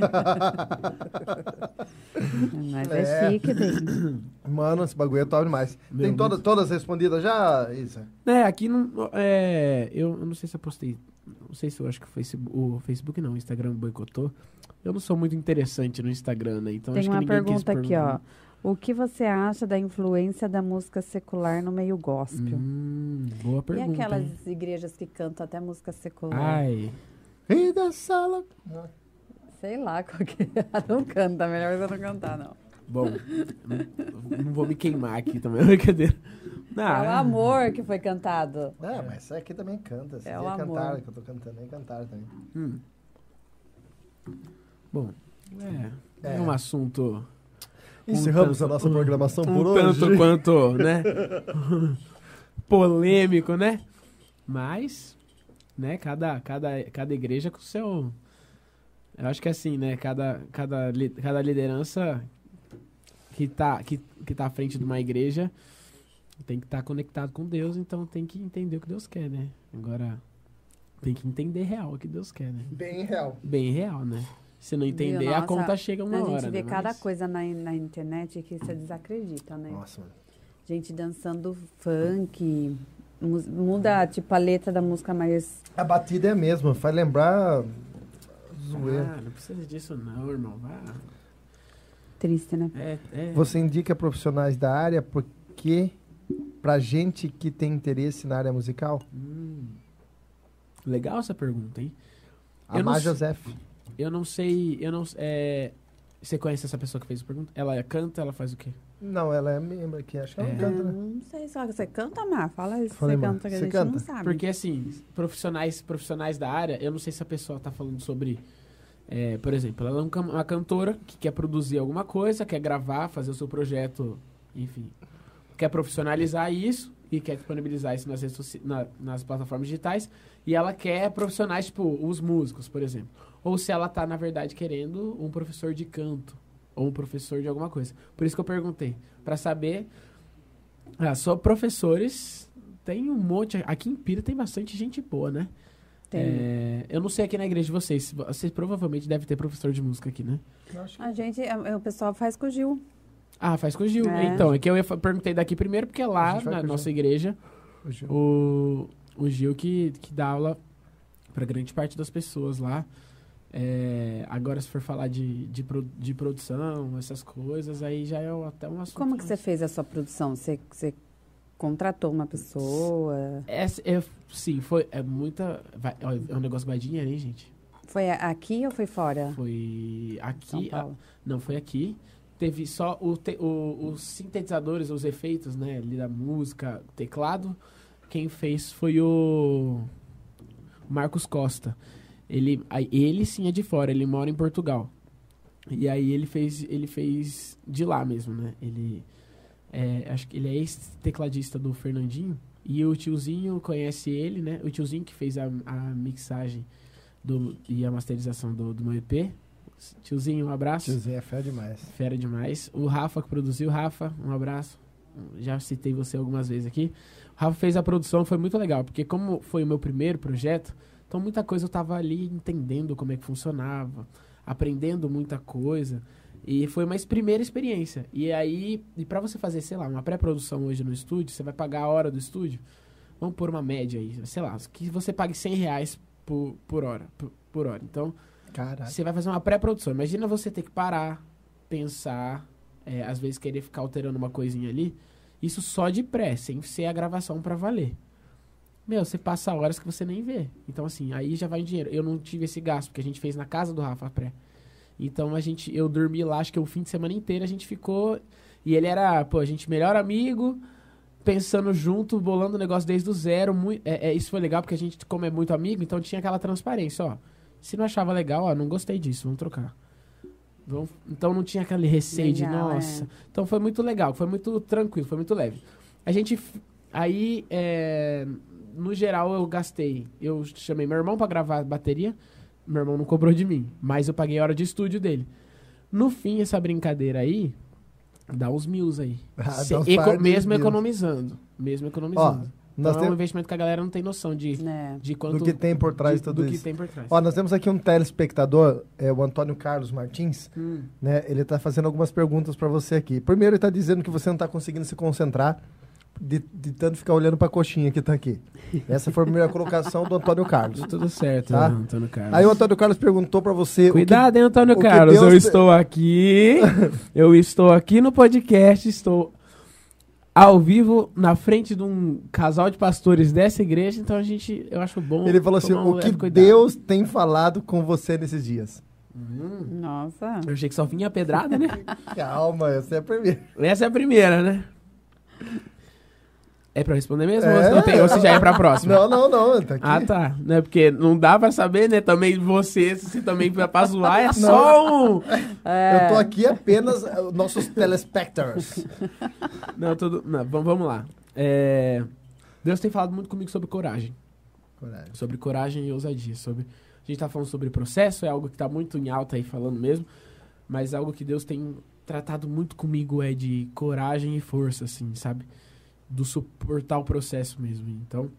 S2: Mas é,
S1: É.
S2: chique, bem.
S1: Mano, esse bagulho é top demais.
S3: Meu
S1: tem toda, todas respondidas já, Isa?
S3: É, aqui não. É, eu, eu não sei se eu postei. Não sei se eu acho que o Facebook, o Facebook não, o Instagram boicotou. Eu não sou muito interessante no Instagram, né? Então
S2: Tem
S3: acho que
S2: uma
S3: ninguém quis
S2: pergunta aqui, ó. O que você acha da influência da música secular no meio gospel?
S3: Hum, boa
S2: e
S3: pergunta.
S2: aquelas
S3: hein?
S2: igrejas que cantam até música secular?
S3: Ai.
S1: E da sala.
S2: Sei lá qual que é. Não canta, melhor você não cantar, não.
S3: Bom, não, não vou me queimar aqui também, brincadeira. Não,
S2: É o amor que foi cantado.
S1: É, mas isso aqui também canta. Esse
S2: É o amor.
S1: cantaram, que eu tô cantando aí, cantaram também.
S3: Hum. Bom, é, é
S1: É.
S3: um assunto
S1: Encerramos
S3: tanto-
S1: a nossa programação
S3: um
S1: por hoje.
S3: tanto quanto, né? polêmico, né? Mas, né, cada, cada, cada igreja com o seu. Eu acho que é assim, né? Cada, cada, cada liderança que tá, que, que tá à frente de uma igreja tem que estar conectado com Deus, então tem que entender o que Deus quer, né? Agora, tem que entender real o que Deus quer, né?
S1: Bem real.
S3: Bem real, né? Se não entender,
S2: Viu?
S3: a
S2: Nossa,
S3: conta chega uma
S2: a
S3: hora,
S2: gente vê
S3: né?
S2: cada
S3: Mas-
S2: coisa na, na internet que você desacredita, né?
S1: Nossa, mano.
S2: Gente dançando funk, muda tipo a letra da música, mas
S1: A batida é a mesma, faz lembrar. Zoeira.
S3: Ah, não precisa disso não, irmão. Vá.
S2: triste, né?
S3: É, é.
S1: Você indica profissionais da área porque pra gente que tem interesse na área musical?
S3: Hum. Legal essa pergunta, hein?
S1: A
S3: Eu não
S1: Má
S3: sei-
S1: Joseph.
S3: Eu não sei, eu não é, Você conhece essa pessoa que fez a pergunta? Ela canta, ela faz o quê?
S1: Não, ela é membro aqui, acho que ela
S3: É.
S1: não canta,
S2: Ah,
S1: né?
S2: não sei só. Você canta, Mar? Fala isso.
S1: Falei,
S2: você
S1: Mar.
S2: canta, que a
S1: Você
S2: gente
S1: canta?
S2: não sabe.
S3: Porque assim, profissionais, profissionais da área, eu não sei se a pessoa tá falando sobre. é, por exemplo, ela é um uma cantora que quer produzir alguma coisa, quer gravar, fazer o seu projeto, enfim. Quer profissionalizar isso e quer disponibilizar isso nas, redes soci- na- nas plataformas digitais. E ela quer profissionais, tipo, os músicos, por exemplo. Ou se ela tá, na verdade, querendo um professor de canto. Ou um professor de alguma coisa. Por isso que eu perguntei. Pra saber. Ah, só professores. Tem um monte. Aqui em Pira tem bastante gente boa, né?
S2: Tem.
S3: É, eu não sei aqui na igreja de vocês. Vocês provavelmente devem ter professor de música aqui, né?
S1: Que-
S2: A gente, é, o pessoal faz com o Gil.
S3: Ah, faz com o Gil.
S2: É.
S3: Então, é que eu ia perguntei daqui primeiro, porque
S1: A
S3: lá na nossa
S1: Gil.
S3: igreja,
S1: o Gil.
S3: o, o Gil que, que dá aula pra grande parte das pessoas lá. É, agora, se for falar de, de, de produção, essas coisas, aí já é até um assunto.
S2: Como que você fez a sua produção? Você, você contratou uma pessoa?
S3: Essa, é, sim, foi. É muita. vai- ó, é um negócio que vai dinheiro, hein, gente?
S2: Foi a- aqui ou foi fora?
S3: Foi
S2: São
S3: aqui.
S2: Paulo.
S3: Não, foi aqui. Teve só o te- o- os sintetizadores, os efeitos, né? Ali da música, teclado. Quem fez foi o Marcos Costa. Ele, ele sim é de fora, ele mora em Portugal. E aí ele fez, ele fez de lá mesmo, né? Ele é, acho que ele é ex-tecladista do Fernandinho. E o tiozinho conhece ele, né? O tiozinho que fez a, a mixagem do, e a masterização do, do meu EP. Tiozinho, um abraço.
S1: Tiozinho é fé demais.
S3: Fera demais. O Rafa que produziu, Rafa, um abraço. Já citei você algumas vezes aqui. O Rafa fez a produção, foi muito legal, porque como foi o meu primeiro projeto, então muita coisa eu tava ali entendendo como é que funcionava, aprendendo muita coisa. E foi uma primeira experiência. E aí, e para você fazer, sei lá, uma pré-produção hoje no estúdio, você vai pagar a hora do estúdio. Vamos pôr uma média aí, sei lá, que você pague 100 reais por, por hora. Por, por hora. Então,
S1: Caralho.
S3: você vai fazer uma pré-produção. Imagina você ter que parar, pensar, é, às vezes querer ficar alterando uma coisinha ali. Isso só de pré, sem ser a gravação pra valer. Meu, você passa horas que você nem vê. Então, assim, aí já vai em dinheiro. Eu não tive esse gasto, porque a gente fez na casa do Rafa pré. Então, a gente, eu dormi lá, acho que o fim de semana inteiro a gente ficou. E ele era, pô, a gente melhor amigo. pensando junto, bolando o negócio desde o zero. mui- é, é, isso foi legal porque a gente, como é muito amigo, então tinha aquela transparência, ó. Se não achava legal, ó, não gostei disso, vamos trocar. Vamos- então não tinha aquele receio de,
S2: Legal,
S3: nossa.
S2: é.
S3: Então foi muito legal, foi muito tranquilo, foi muito leve. A gente. Aí, é, no geral, eu gastei. Eu chamei meu irmão pra gravar a bateria. Meu irmão não cobrou de mim, mas eu paguei a hora de estúdio dele. No fim, essa brincadeira aí dá uns mil aí.
S1: Ah,
S3: Se-
S1: uns
S3: eco- mesmo
S1: mil.
S3: economizando. Mesmo economizando.
S1: Nós
S3: então é um
S1: temos
S3: investimento que a galera não tem noção de,
S2: né?
S3: de quanto.
S1: do que tem por trás de tudo
S3: do que
S1: isso.
S3: tem por trás.
S1: Ó, nós temos aqui um telespectador, é o Antônio Carlos Martins,
S3: Hum.
S1: né? Ele tá fazendo algumas perguntas para você aqui. Primeiro, ele tá dizendo que você não tá conseguindo se concentrar de, de tanto ficar olhando pra coxinha que tá aqui. Essa foi a primeira colocação do Antônio Carlos.
S3: Tudo certo,
S1: Tá.
S3: né, Antônio Carlos.
S1: Aí o Antônio Carlos perguntou para você. que-
S3: Cuidado, hein, Antônio Carlos.
S1: Deus
S3: Eu estou aqui. eu estou aqui no podcast. Estou ao vivo na frente de um casal de pastores dessa igreja. Então a gente, eu acho bom.
S1: Ele falou assim:
S3: um
S1: o que
S3: cuidado.
S1: Deus tem falado com você nesses dias?
S3: Hum,
S2: Nossa.
S3: eu achei que só vinha pedrada, né?
S1: Calma, essa é a primeira.
S3: Essa é a primeira, né? É pra responder mesmo?
S1: É.
S3: Ou, não tem, ou se já é pra próxima?
S1: Não, não, não. Tá aqui.
S3: Ah, tá. Né? Porque não dá pra saber, né? Também você, se também pra zoar, é só um.
S2: É.
S1: Eu tô aqui apenas uh, nossos telespectadores.
S3: Não, tudo. Não, vamos, vamos lá. É, Deus tem falado muito comigo sobre coragem.
S1: Coragem.
S3: Sobre coragem e ousadia. Sobre... A gente tá falando sobre processo, é algo que tá muito em alta aí falando mesmo. Mas algo que Deus tem tratado muito comigo é de coragem e força, assim, sabe? Do suportar o processo mesmo. Então,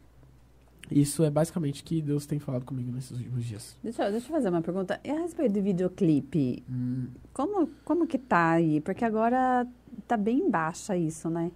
S3: isso é basicamente o que Deus tem falado comigo nesses últimos dias.
S2: Deixa, eu- deixa eu fazer uma pergunta. E a respeito do videoclipe,
S3: Hum,
S2: como, como que tá aí? Porque agora tá bem baixa isso, né?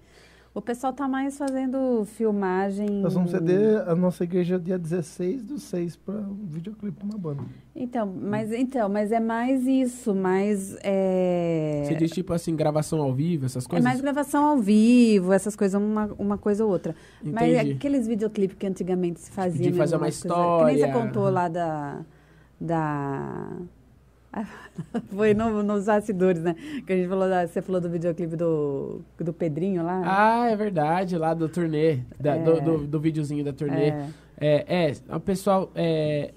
S2: O pessoal tá mais fazendo filmagem.
S1: Nós vamos ceder a nossa igreja dia 16 do 6 para um videoclipe de uma banda.
S2: Então, mas então, mas é mais isso, mais é,
S3: Você diz tipo assim, gravação ao vivo, essas
S2: é
S3: coisas?
S2: mais gravação ao vivo, essas coisas, uma, uma coisa ou outra. Mas
S3: Entendi.
S2: aqueles videoclipes que antigamente se fazia
S3: de fazer uma
S2: coisas- Que nem você
S3: história.
S2: contou lá da. da Foi no- nos bastidores, né? Que a gente falou, da- você falou do videoclipe do, do Pedrinho lá.
S3: Ah, é verdade, lá do turnê, da-
S2: É.
S3: do, do, do videozinho da turnê.
S2: É.
S3: É, é, o pessoal, é,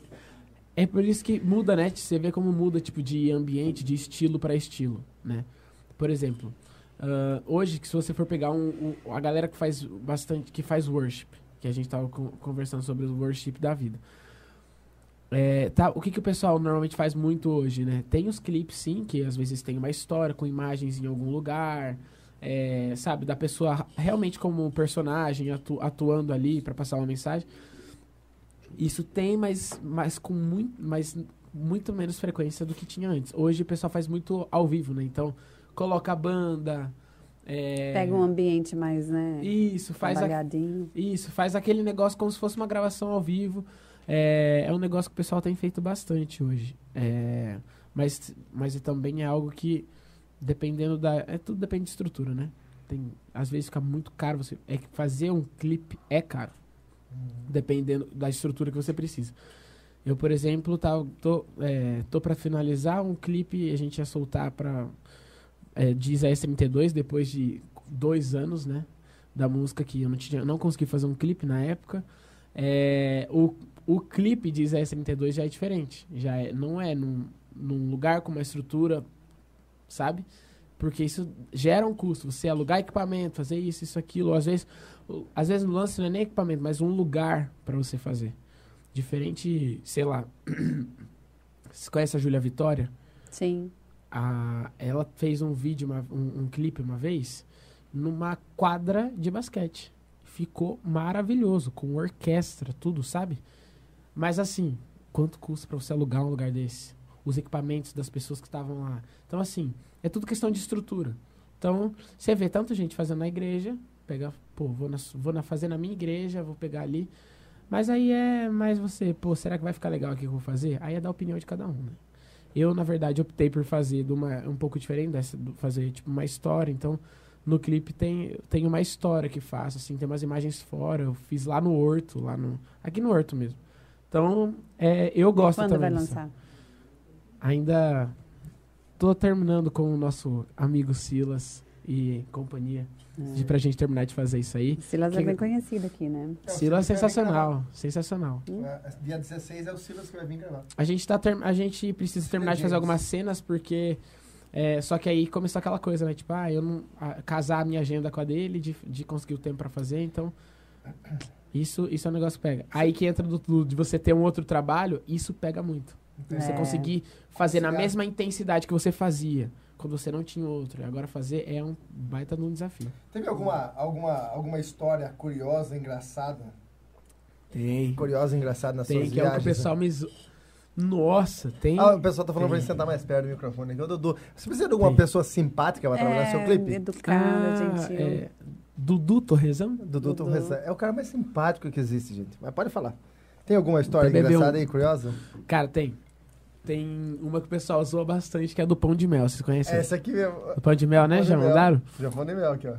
S3: é por isso que muda, né? Você vê como muda, tipo, de ambiente, de estilo pra estilo, né? Por exemplo, ah, hoje, que se você for pegar um, um- a galera que faz bastante, que faz worship, que a gente tava con- conversando sobre o worship da vida. É, tá, o que, que o pessoal normalmente faz muito hoje, né? Tem os clipes, sim, que às vezes tem uma história com imagens em algum lugar, é, sabe, da pessoa realmente como personagem atu- atuando ali pra passar uma mensagem. Isso tem, mas, mas com muito, mas muito menos frequência do que tinha antes. Hoje o pessoal faz muito ao vivo, né? Então, coloca a banda. é,
S2: Pega um ambiente mais, né?
S3: Isso, faz a, isso, faz aquele negócio como se fosse uma gravação ao vivo. É, é um negócio que o pessoal tem feito bastante hoje. É, mas, mas também é algo que, dependendo da. É, tudo depende de estrutura, né? Tem, às vezes fica muito caro. Você, é que fazer um clipe é caro. Dependendo da estrutura que você precisa. Eu, por exemplo, tá, tô, é, tô para finalizar um clipe, a gente ia soltar para é, de Isaías 32, depois de dois anos, né? Da música que eu não, tinha, não consegui fazer um clipe na época. É, o, o clipe de Isaías 32 já é diferente. Já é, não é num, num lugar com uma estrutura, sabe? Porque isso gera um custo. Você alugar equipamento, fazer isso, isso, aquilo. Às vezes, às vezes no lance não é nem equipamento, mas um lugar para você fazer. Diferente, sei lá. Você conhece a Júlia Vitória?
S2: Sim.
S3: a, ela fez um vídeo, uma- um, um clipe uma vez, numa quadra de basquete. Ficou maravilhoso, com orquestra, tudo, sabe? Mas assim, quanto custa pra você alugar um lugar desse? Os equipamentos das pessoas que estavam lá. Então, assim, é tudo questão de estrutura. Então, você vê tanta gente fazendo na igreja, pega, pô, vou, na, vou na, fazer na minha igreja, vou pegar ali. Mas aí é mais você, pô, será que vai ficar legal aqui que eu vou fazer? Aí é da opinião de cada um, né? Eu, na verdade, optei por fazer uma, um pouco diferente dessa, fazer tipo uma história. Então, no clipe tem, tem uma história que faço, assim, tem umas imagens fora. Eu fiz lá no Horto, lá no. Aqui no Horto mesmo. Então, é, eu gosto
S2: Quando
S3: também.
S2: vai
S3: disso.
S2: lançar?
S3: Ainda tô terminando com o nosso amigo Silas e companhia
S2: É.
S3: de, pra gente terminar de fazer isso aí.
S2: Silas é bem conhecido aqui, né?
S1: É,
S3: Silas é
S1: vai
S3: sensacional, sensacional.
S1: É, Dia 16 é o Silas que vai vir gravar.
S3: A gente, tá term- a gente precisa terminar de fazer algumas cenas porque. é, só que aí começou aquela coisa, né? Tipo, ah, eu não. a- casar a minha agenda com a dele, de, de conseguir o tempo pra fazer, então. Isso, isso é um negócio que pega. Aí que entra do, do- de você ter um outro trabalho, isso pega muito. Você
S2: É.
S3: conseguir fazer na mesma intensidade que você fazia quando você não tinha outro. E agora fazer é um baita de um desafio.
S1: Teve alguma, alguma, alguma história curiosa, engraçada?
S3: Tem.
S1: Curiosa, engraçada nas
S3: Tem,
S1: suas
S3: que é o que o
S1: viagens?
S3: pessoal me. zo- Nossa, tem.
S1: Ah, o pessoal tá falando pra
S3: Tem.
S1: gente sentar mais perto do microfone aqui. Ô, Dudu, você precisa de alguma
S3: Tem.
S1: pessoa simpática pra trabalhar no seu clipe?
S2: É, educada, gentil.
S3: é, Dudu Torrezão?
S1: Dudu,
S2: Dudu.
S1: Torres é o cara mais simpático que existe, gente. Mas pode falar. Tem alguma história engraçada
S3: um-
S1: aí, curiosa?
S3: Cara, tem. Tem uma que o pessoal zoa bastante, que é a do pão de mel. Vocês conhecem?
S1: Essa aqui mesmo.
S3: Do pão de mel, né?
S1: Pão de
S3: Já mandaram?
S1: Já falei mel aqui, ó.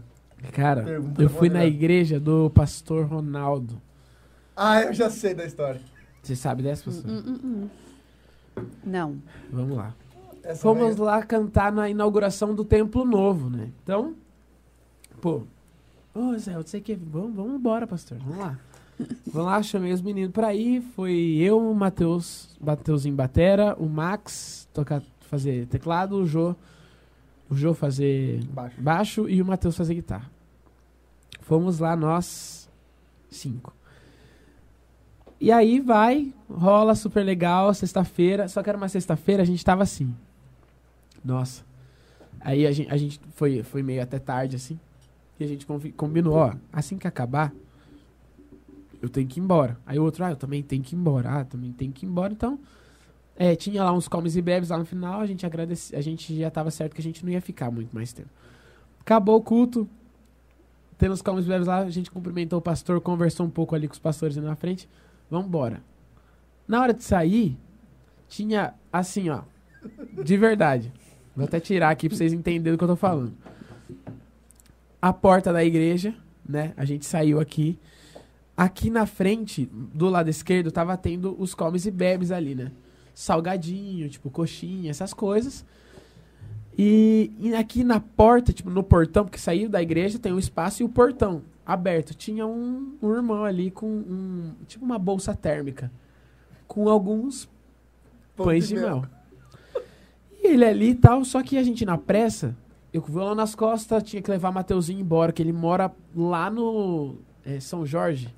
S3: Cara,
S1: Pergunta
S3: eu fui
S1: pão de
S3: na
S1: mel.
S3: igreja do pastor Ronaldo.
S1: Ah, eu já sei da história.
S3: Você sabe dessa, pastor?
S2: Hum, hum, hum. Não.
S3: Vamos lá.
S1: Essa
S3: Fomos
S1: vai-
S3: lá cantar na inauguração do Templo Novo, né? Então, pô, ô Zé, eu sei que. Vamos, vamos embora, pastor. Vamos lá. Vamos lá, chamei os meninos pra ir. Foi eu, o Matheus, Mateuzinho Batera, o Max tocar, fazer teclado, o Jô, o Jô fazer
S1: Baixo.
S3: baixo e o Matheus fazer guitarra. Fomos lá nós cinco. E aí vai, rola super legal, sexta-feira. Só que era uma sexta-feira, a gente tava assim. Nossa. Aí a gente, a gente foi, foi meio até tarde, assim. A gente combinou, ó, assim que acabar, eu tenho que ir embora. Aí o outro, ah, eu também tenho que ir embora. Ah, também tenho que ir embora. Então, é, tinha lá uns comes e bebes lá no final, a gente agradece, a gente já tava certo que a gente não ia ficar muito mais tempo. Acabou o culto, tendo os comes e bebes lá, a gente cumprimentou o pastor, conversou um pouco ali com os pastores ali na frente, vamos embora. Na hora de sair, tinha assim, ó, de verdade. Vou até tirar aqui pra vocês entenderem o que eu tô falando. A porta da igreja, né? A gente saiu aqui. Aqui na frente, do lado esquerdo, tava tendo os comes e bebes ali, né? Salgadinho, tipo coxinha, essas coisas. E, e aqui na porta, tipo no portão, porque saiu da igreja, tem um espaço e o portão aberto. Tinha um, um irmão ali com um, tipo uma bolsa térmica. Com alguns
S1: Pão
S3: pães de mel. E ele ali e tal, só que a gente na pressa, eu com o violão nas costas, tinha que levar Mateuzinho embora, que ele mora lá no é, São Jorge.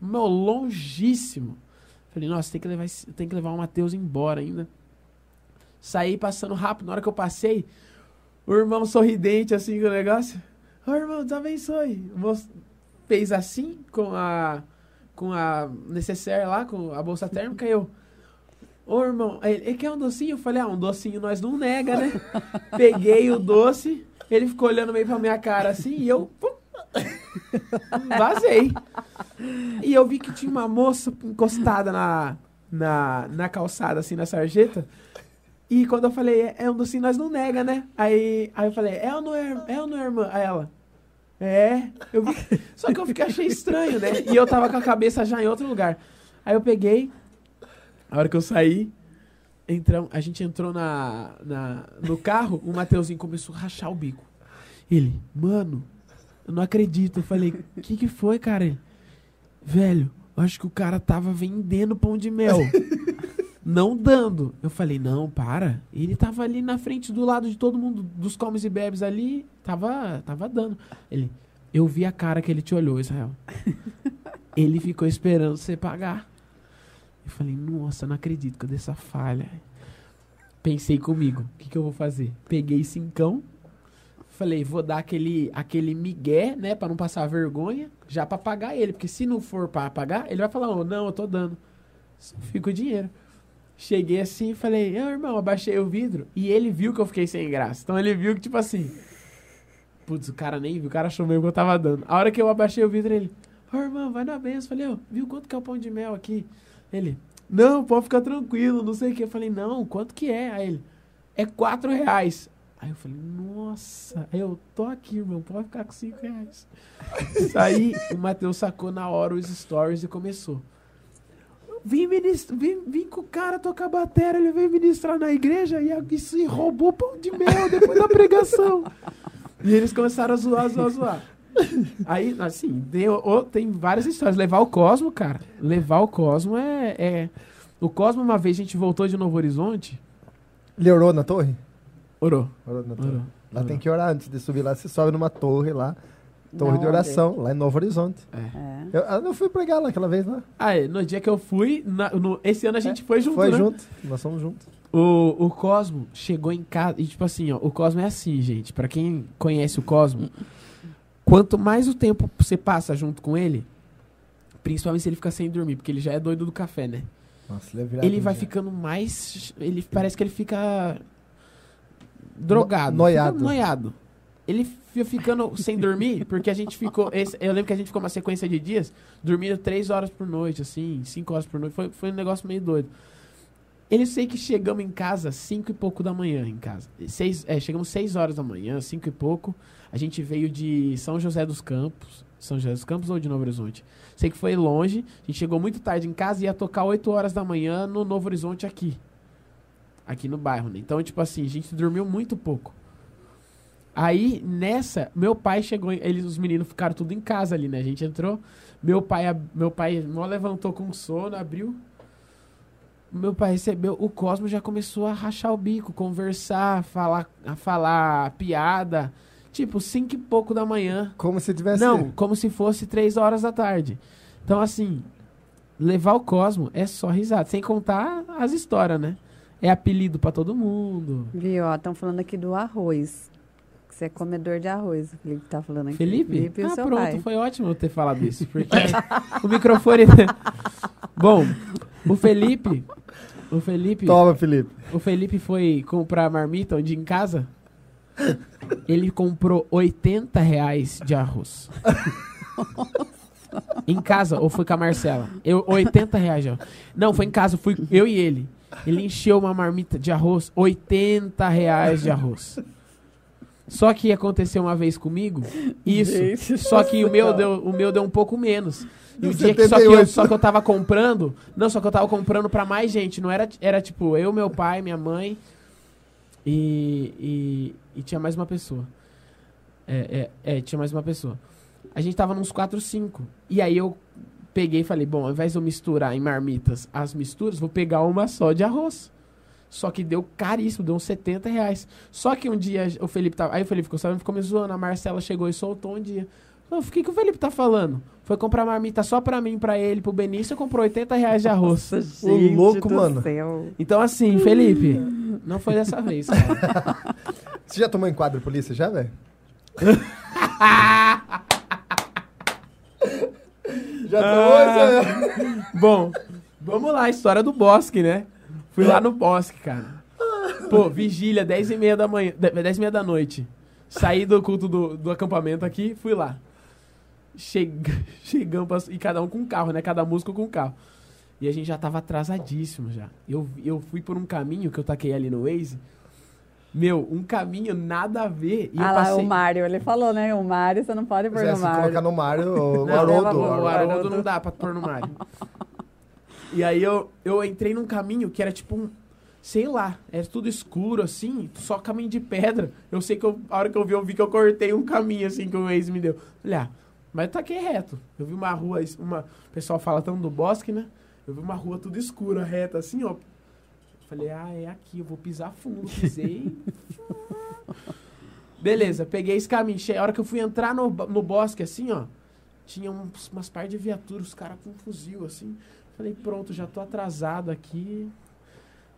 S3: Meu, longíssimo. Falei, nossa, tem que levar, tem que levar o Mateus embora ainda. Saí passando rápido, na hora que eu passei, o irmão sorridente assim com o negócio. Ô irmão, Deus abençoe. Fez assim com a com a necessaire lá, com a bolsa térmica, e eu. Ô irmão, ele, ele quer um docinho? Eu falei, ah, um docinho nós não nega, né? Peguei o doce, ele ficou olhando meio pra minha cara assim, e eu. pum, vazei. E eu vi que tinha uma moça encostada na, na, na calçada, assim, na sarjeta. E quando eu falei, é, é um docinho, nós não nega, né? Aí, aí eu falei, é ou não é, é ou não é, irmã? Aí ela, é. Eu vi, só que eu fiquei, achei estranho, né? E eu tava com a cabeça já em outro lugar. Aí eu peguei, a hora que eu saí, entramos, a gente entrou na, na, no carro, o Mateuzinho começou a rachar o bico. Ele, mano, eu não acredito. Eu falei, o que que foi, cara? Ele, velho, eu acho que o cara tava vendendo pão de mel. não dando. Eu falei, não, para. Ele tava ali na frente do lado de todo mundo, dos comes e bebes ali, tava, tava dando. Ele, eu vi a cara que ele te olhou, Israel. ele ficou esperando você pagar. Eu falei, nossa, não acredito que eu dei essa falha. Pensei comigo, o que, que eu vou fazer? Peguei cincão, falei, vou dar aquele, aquele migué, né, pra não passar vergonha, já pra pagar ele, porque se não for pra pagar, ele vai falar, oh, não, eu tô dando. Fica o dinheiro. Cheguei assim falei, ô irmão, abaixei o vidro. E ele viu que eu fiquei sem graça. Então ele viu que, tipo assim. Putz, o cara nem viu, o cara achou mesmo que eu tava dando. A hora que eu abaixei o vidro, ele. Ô irmão, vai na benção. Falei, ô, viu quanto que é o pão de mel aqui? Ele. Não, pode ficar tranquilo, não sei o que. Eu falei, não, quanto que é? Aí ele. É quatro reais. Aí eu falei, nossa. Aí eu, tô aqui, irmão, pode ficar com cinco reais. Aí o Matheus sacou na hora os stories e começou. Vim, ministra, vim, vim com o cara tocar bateria, ele veio ministrar na igreja e e roubou pão de mel depois da pregação. E eles começaram a zoar, zoar, zoar. Aí, assim, tem, o- tem várias histórias. Levar o Cosmo, cara. Levar o Cosmo é, é. O Cosmo, uma vez a gente voltou de Novo Horizonte.
S1: Ele orou na torre?
S3: Orou.
S1: Orou na torre.
S3: Orou.
S1: Lá
S3: orou.
S1: tem que orar antes de subir lá. Você sobe numa torre lá. Torre
S2: Na
S1: de
S2: onde?
S1: oração, lá em Novo Horizonte.
S2: É.
S1: Eu, eu não fui pregar lá aquela vez lá.
S3: Ah, é, no dia que eu fui, na- no- esse ano a gente foi junto,
S1: Foi
S3: né?
S1: junto. Nós fomos juntos.
S3: O, o Cosmo chegou em casa. E, tipo assim, ó, o Cosmo é assim, gente. Pra quem conhece o Cosmo, quanto mais o tempo você passa junto com ele, principalmente se ele fica sem dormir, porque ele já é doido do café, né?
S1: Nossa, ele é
S3: Ele vai ficando mais. Ele parece que ele fica. drogado.
S1: No- noiado.
S3: Fica noiado. Ele fica ficando sem dormir, porque a gente ficou. esse- eu lembro que a gente ficou uma sequência de dias dormindo três horas por noite, assim, cinco horas por noite. Foi, foi um negócio meio doido. Ele sei que chegamos em casa cinco e pouco da manhã em casa. Seis, é, chegamos seis horas da manhã, cinco e pouco. A gente veio de São José dos Campos. São José dos Campos ou de Novo Horizonte? Sei que foi longe. A gente chegou muito tarde em casa e ia tocar 8 horas da manhã no Novo Horizonte aqui. Aqui no bairro, né? Então, tipo assim, a gente dormiu muito pouco. Aí, nessa, meu pai chegou, eles, os meninos ficaram tudo em casa ali, né? A gente entrou, meu pai, meu pai mó levantou com sono, abriu. Meu pai recebeu, o Cosmo já começou a rachar o bico, conversar, falar, a falar piada. Tipo, cinco e pouco da manhã.
S1: Como se tivesse.
S3: Não, como se fosse três horas da tarde. Então, assim, levar o Cosmo é só risada. Sem contar as histórias, né? É apelido pra todo mundo.
S2: Viu, ó, estão falando aqui do arroz. Que você é comedor de arroz, o Felipe tá falando aqui.
S3: Felipe?
S2: Felipe
S3: ah, pronto,
S2: pai.
S3: foi ótimo eu ter falado isso. Porque o microfone. Bom, o Felipe. O Felipe.
S1: Toma, Felipe.
S3: O Felipe foi comprar marmita dia em casa. Ele comprou 80 reais de arroz. em casa, ou foi com a Marcela? Eu, 80 reais de arroz. Não, foi em casa, fui eu e ele. Ele encheu uma marmita de arroz, 80 reais de arroz. Só que aconteceu uma vez comigo, isso.
S2: Gente
S3: só que o meu, deu, o meu deu um pouco menos. E o dia que, só, que eu,
S1: 78.
S3: só que eu tava comprando. Não, só que eu tava comprando pra mais gente. Não era, era tipo eu, meu pai, minha mãe e, e, e tinha mais uma pessoa. É, é, é, tinha mais uma pessoa. A gente tava nos 4, 5. E aí eu peguei e falei, bom, ao invés de eu misturar em marmitas as misturas, vou pegar uma só de arroz. Só que deu caríssimo, deu uns 70 reais. Só que um dia o Felipe tava. Aí o Felipe ficou sabendo, ficou me zoando. A Marcela chegou e soltou um dia. O que, que o Felipe tá falando? Foi comprar marmita só pra mim, pra ele, pro Benício, comprou 80 reais de arroz.
S2: Nossa,
S1: Ô,
S2: gente
S1: louco,
S2: do
S1: mano.
S2: céu.
S3: Então, assim, Felipe, não foi dessa vez. cara.
S1: Você já tomou enquadro polícia já, velho? já tomou
S3: Ah.
S1: essa?
S3: Bom, vamos lá, história do bosque, né? Fui lá no bosque, cara. Pô, vigília, 10 e meia da manhã, 10 e meia da noite. Saí do culto do, do acampamento aqui, fui lá. Chega, chegamos, pra- e cada um com um carro, né? Cada músico com um carro. E a gente já tava atrasadíssimo já. Eu, eu fui por um caminho que eu taquei ali no Waze. Meu, um caminho nada a ver. E eu
S2: ah lá,
S3: passei...
S2: o Mário, ele falou, né? O Mário, você não pode pôr
S1: É,
S2: no
S1: se
S2: Mário.
S1: colocar no Mário, o
S3: Não,
S1: Haroldo.
S3: O Haroldo não dá pra pôr no Mario. E aí eu, eu entrei num caminho que era tipo um. Sei lá, era tudo escuro assim, só caminho de pedra. Eu sei que eu, a hora que eu vi, eu vi que eu cortei um caminho assim que o ex me deu. Falei, ah, mas taquei reto. Eu vi uma rua, uma. O pessoal fala tanto do bosque, né? Eu vi uma rua tudo escura, reta, assim, ó. Falei, ah, é aqui, eu vou pisar fundo. Pisei. Beleza, peguei esse caminho. A hora que eu fui entrar no, no bosque, assim, ó, tinha uns, umas par de viaturas, os caras com um fuzil, assim. Falei, pronto, já tô atrasado aqui.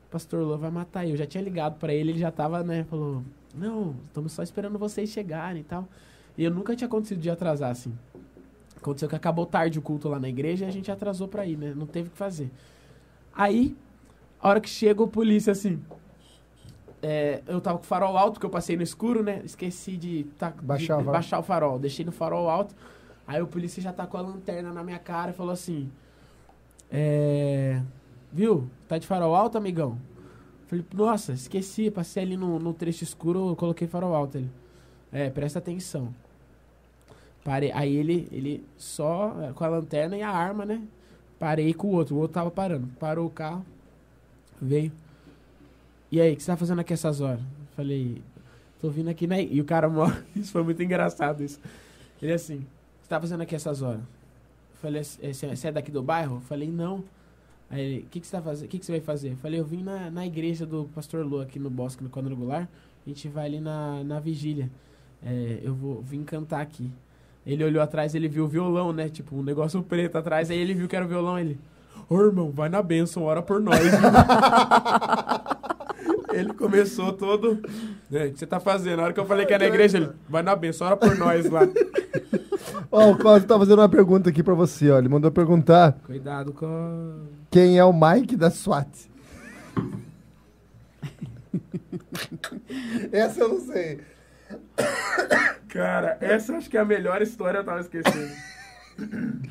S3: O pastor Lô vai matar eu. Já tinha ligado pra ele, ele já tava, né, falou, não, estamos só esperando vocês chegarem e tal. E eu nunca tinha acontecido de atrasar, assim. Aconteceu que acabou tarde o culto lá na igreja e a gente atrasou pra ir, né? Não teve o que fazer. Aí, a hora que chega o polícia, assim, é, eu tava com o farol alto, que eu passei no escuro, né? Esqueci de, tá, de-
S1: Baixar o
S3: de
S1: farol.
S3: baixar o farol. Deixei no farol alto. Aí o polícia já tá com a lanterna na minha cara e falou assim: é, Viu? Tá de farol alto, amigão? Falei, nossa, esqueci, passei ali no, no trecho escuro, eu coloquei farol alto. Ele, é, presta atenção. Parei. Aí ele, ele só é, com a lanterna e a arma, né? Parei com o outro. O outro tava parando. Parou o carro. Veio. E aí, o que você tá fazendo aqui essas horas? Falei. tô vindo aqui na. E o cara mora. Isso foi muito engraçado isso. Ele assim, você tá fazendo aqui essas horas? Falei, "É, você você é daqui do bairro? Falei, não. Aí ele, o que, que você tá fazendo? O que, que você vai fazer? Falei, eu vim na, na igreja do pastor Lu aqui no Bosque, no quadrangular. A gente vai ali na, na vigília. É, eu vou vim cantar aqui. Ele olhou atrás, ele viu o violão, né? Tipo, um negócio preto atrás. Aí ele viu que era o violão, ele... Ô, irmão, vai na bênção, ora por nós. viu?" ele começou todo... "É, O que você tá fazendo? Na hora que eu falei que é na igreja, ele... Vai na bênção, ora por nós lá.
S1: Ó, o Cosmo tá fazendo uma pergunta aqui pra você, ó. Ele mandou perguntar
S3: Cuidado com...
S1: quem é o Mike da SWAT. Essa eu não sei.
S3: Cara, essa acho que é a melhor história, eu tava esquecendo.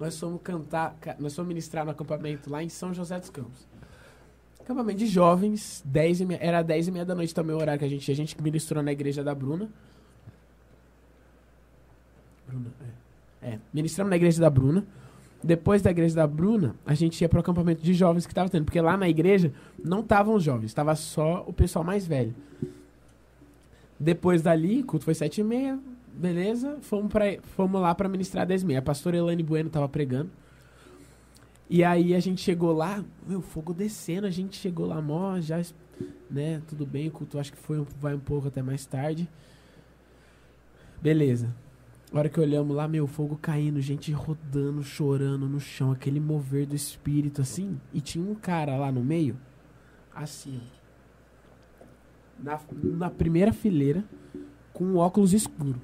S3: nós fomos cantar, ca- nós fomos ministrar no acampamento lá em São José dos Campos. Acampamento de jovens, 10 e meia, era 10 e meia da noite também o horário que a gente, a gente ministrou na igreja da Bruna. Bruna, é. É, ministramos na igreja da Bruna. Depois da igreja da Bruna, a gente ia pro acampamento de jovens que tava tendo, porque lá na igreja não estavam os jovens, tava só o pessoal mais velho. Depois dali, culto foi sete e meia, beleza, fomos, pra, fomos lá para ministrar 10 e meia. A pastora Elane Bueno tava pregando. E aí a gente chegou lá, meu, fogo descendo, a gente chegou lá, mó, já, né, tudo bem, o culto acho que foi, vai um pouco até mais tarde. Beleza. A hora que olhamos lá, meu, fogo caindo, gente rodando, chorando no chão, aquele mover do espírito, assim. E tinha um cara lá no meio, assim, ó. Na, na primeira fileira, com óculos escuro.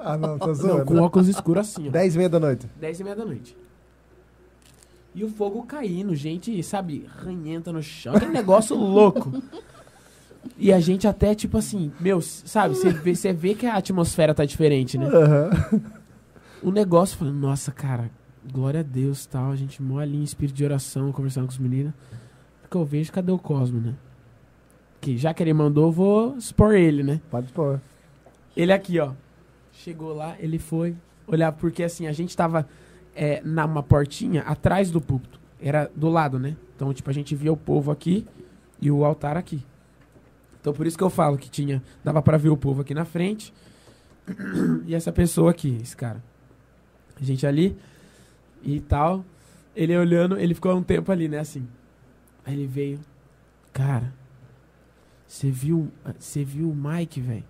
S1: Ah, não, tá
S3: Não,
S1: zoando.
S3: com óculos escuro assim, ó.
S1: 10 e meia da noite.
S3: 10 e meia da noite. E o fogo caindo, gente, sabe, ranhenta no chão, aquele negócio louco. E a gente até, tipo assim, meu, sabe, você vê, vê que a atmosfera tá diferente, né?
S1: Aham.
S3: O negócio, falando, nossa, cara, glória a Deus tal. A gente mó ali em espírito de oração, conversando com os meninos. Porque eu vejo, cadê o Cosmo, né? Que já que ele mandou, vou expor ele, né?
S1: Pode pôr.
S3: Ele aqui, ó. Chegou lá, ele foi olhar, porque assim, a gente tava é, numa portinha atrás do púlpito. Era do lado, né? Então, tipo, a gente via o povo aqui e o altar aqui. Então, por isso que eu falo que tinha. Dava pra ver o povo aqui na frente. E essa pessoa aqui, esse cara. A gente ali e tal. Ele olhando, ele ficou um tempo ali, né? Assim. Aí ele veio. Cara, você viu, você viu o Mike, velho?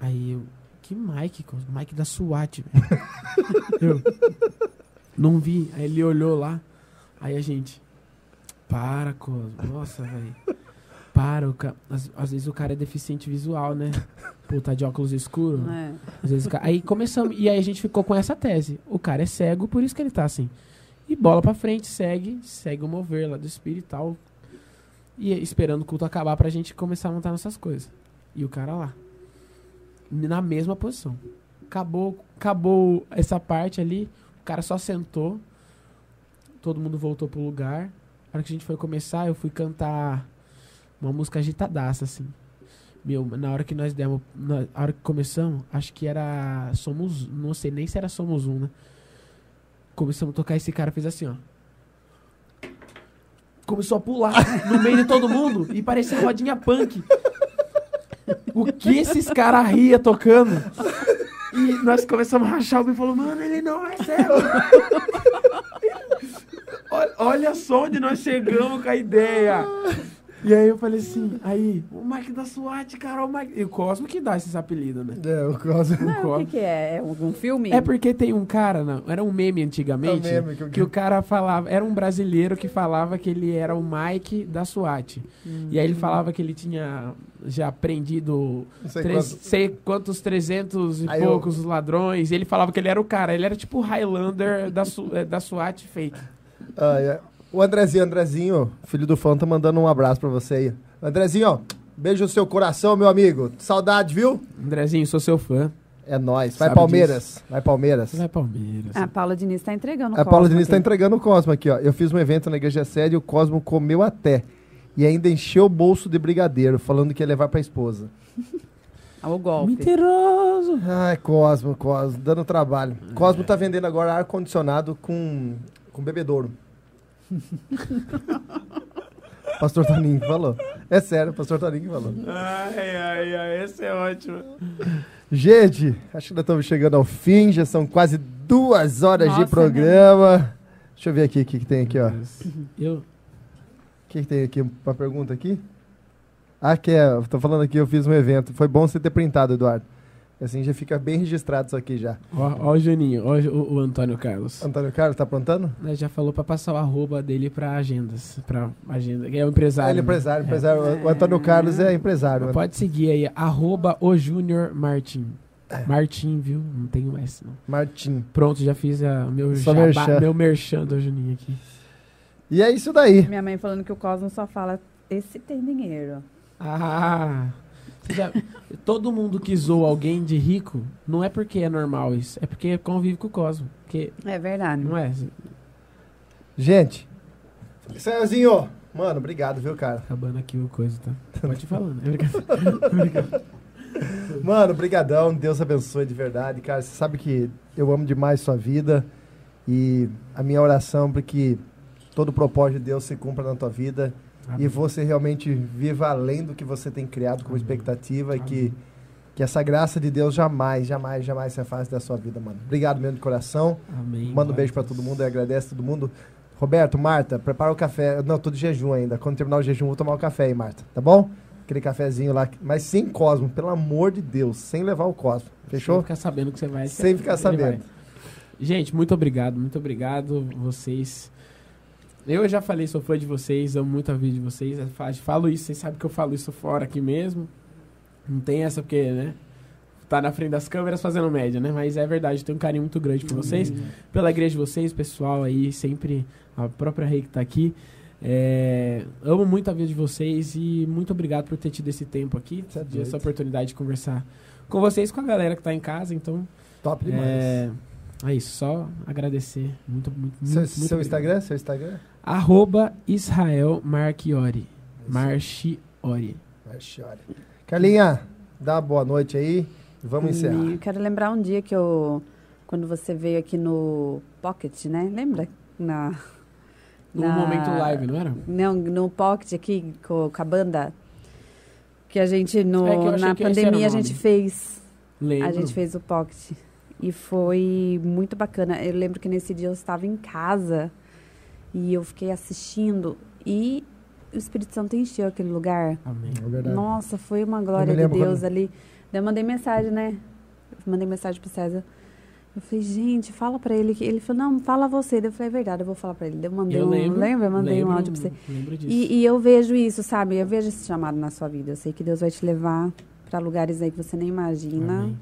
S3: Aí eu, que Mike? Mike da SWAT, velho. eu, não vi. Aí ele olhou lá. Aí a gente, para, Cosmo. Nossa, velho. Para, o ca... às, às vezes o cara é deficiente visual, né? Pô, tá de óculos escuros.
S2: É.
S3: Às vezes ca- Aí começamos. E aí a gente ficou com essa tese. O cara é cego, por isso que ele tá assim. E bola pra frente, segue, segue o mover lá do espírito e tal. E esperando o culto acabar pra gente começar a montar nossas coisas. E o cara lá. Na mesma posição. Acabou, acabou essa parte ali. O cara só sentou. Todo mundo voltou pro lugar. Na hora que a gente foi começar, eu fui cantar uma música agitadaça, assim. Meu, na hora que nós demos. Na hora que começamos, acho que era. Somos. Não sei nem se era Somos Um, né? Começamos a tocar esse cara fez assim, ó. Começou a pular no meio de todo mundo e parecia rodinha punk. O que esses caras ria tocando? E nós começamos a rachar o bico e falou, mano, ele não é olha, olha só onde nós chegamos com a ideia. E aí eu falei assim, aí, o Mike da SWAT, cara, o Mike. E o Cosmo que dá esses apelidos, né?
S1: É, o Cosmo.
S2: Não, o que, que é? É algum filme?
S3: É porque tem um cara, não, era um meme antigamente,
S1: É um meme que eu-
S3: que o cara falava, era um brasileiro que falava que ele era o Mike da SWAT. E aí ele falava que ele tinha já aprendido
S1: Não sei
S3: três-
S1: quanto.
S3: sei quantos, 300 e
S1: Aí eu-
S3: poucos ladrões. E ele falava que ele era o cara, ele era tipo o Highlander da, Su- eh, da SWAT fake.
S1: Ah, é. O Andrezinho, Andrezinho, filho do fã, tá mandando um abraço pra você aí. Andrezinho, ó, beijo no seu coração, meu amigo. Saudade, viu?
S3: Andrezinho, sou seu fã.
S1: É nóis. Vai
S3: Sabe
S1: Palmeiras. Vai Palmeiras.
S3: Vai Palmeiras.
S2: A Paula Diniz tá entregando o
S1: A Paula Diniz tá
S2: aqui.
S1: entregando o Cosmo aqui, ó. Eu fiz um evento na igreja sede e o Cosmo comeu até. E ainda encheu o bolso de brigadeiro, falando que ia levar pra esposa.
S2: Ah, O golpe.
S3: Mentiroso.
S1: Ai, Cosmo, Cosmo, dando trabalho. Cosmo tá vendendo agora ar-condicionado com, com bebedouro. Pastor Toninho falou. É sério, pastor Toninho falou.
S3: Ai, ai, ai, esse é ótimo.
S1: Gente, acho que nós estamos chegando ao fim, já são quase duas horas
S2: Nossa,
S1: de programa. Deixa eu ver aqui o que, que tem aqui, ó.
S3: Eu,
S1: O que, que tem aqui? Uma pergunta aqui? Ah, que é, tô falando aqui, eu fiz um evento. Foi bom você ter printado, Eduardo. Assim já fica bem registrado isso aqui já.
S3: ó, ó o Juninho, ó o, o Antônio Carlos.
S1: Antônio Carlos, tá aprontando?
S3: Né, Já falou pra passar o arroba dele pra agendas. Pra agenda. que É o empresário.
S1: Ah, ele é
S3: né?
S1: empresário, empresário. O Antônio Carlos é empresário.
S3: Pode seguir aí, arroba o Júnior Martin.
S1: É.
S3: Martin, viu? Não tem o S, não.
S1: Martim.
S3: Pronto, já fiz a, meu,
S1: Só
S3: jabá,
S1: merchan.
S3: meu merchan do Juninho aqui.
S1: E é isso daí.
S2: Minha mãe falando que o Cosmo só fala, esse tem dinheiro.
S3: Ah! Já- todo mundo que zoa alguém de rico, não é porque é normal isso, é porque convive com o Cosmo. Porque,
S2: É verdade.
S3: não é?
S1: Gente. Céuzinho, mano, obrigado, viu, cara?
S3: Acabando aqui o coisa, tá? Pode ir falando. É brincadeira.
S1: Mano, brigadão, Deus abençoe de verdade, cara. Você sabe que eu amo demais sua vida e a minha oração para que todo o propósito de Deus se cumpra na tua vida e você realmente viva além do que você tem criado como
S3: Amém.
S1: expectativa e que,
S3: Amém.
S1: que essa graça de Deus jamais, jamais, jamais se afaste da sua vida, mano. Obrigado mesmo de coração.
S3: Amém.
S1: Manda um beijo para todo mundo e agradece todo mundo. Roberto, Marta, prepara o café. Não, tô de jejum ainda. Quando terminar o jejum, vou tomar o café aí, Marta. Tá bom? Aquele cafezinho lá. Mas sem Cosmo, pelo amor de Deus. Sem levar o Cosmo.
S3: Sem
S1: Fechou?
S3: ficar sabendo que você vai.
S1: Sem ficar sabendo.
S3: Gente, muito obrigado, muito obrigado vocês. Eu já falei, sou fã de vocês, amo muito a vida de vocês. Fa- Falo isso, vocês sabem que eu falo isso fora aqui mesmo. Não tem essa porque, né? Tá na frente das câmeras fazendo média, né? Mas é verdade, tenho um carinho muito grande por vocês. Pela igreja de vocês, pessoal aí, sempre a própria Rei que tá aqui. É, amo muito a vida de vocês e muito obrigado por ter tido esse tempo aqui,
S1: é doido.
S3: essa oportunidade de conversar com vocês, com a galera que tá em casa. Então,
S1: Top demais.
S3: é, é isso, só agradecer. Muito, muito,
S1: seu
S3: muito, muito
S1: seu. Instagram? Seu Instagram?
S3: Arroba Israel Marchiori. Marchiori.
S1: Marchiori. Carlinha, dá uma boa noite aí. Vamos encerrar.
S2: E eu quero lembrar um dia que eu. Quando você veio aqui no Pocket, né? Lembra? Na.
S3: No
S2: na-
S3: momento live, não era?
S2: Não, no Pocket aqui com, com a banda. Que a gente, no,
S3: É
S2: na pandemia, a gente fez.
S3: Lembro.
S2: A gente fez o Pocket. E foi muito bacana. Eu lembro que nesse dia eu estava em casa e eu fiquei assistindo. E o Espírito Santo encheu aquele lugar.
S3: Amém.
S1: É verdade.
S2: Nossa, foi uma glória de Deus
S1: quando-
S2: ali. Daí eu mandei mensagem, né? Eu mandei mensagem pro César. Eu falei, gente, fala pra ele que. Ele falou, não, fala você. Daí eu falei, é verdade, eu vou falar pra ele. Daí eu mandei
S3: Eu
S2: um.
S3: lembro.
S2: lembra? Eu mandei
S3: lembro,
S2: um áudio pra você.
S3: Lembro disso.
S2: E, e eu vejo isso, sabe? Eu vejo esse chamado na sua vida. Eu sei que Deus vai te levar pra lugares aí que você nem imagina.
S3: Amém.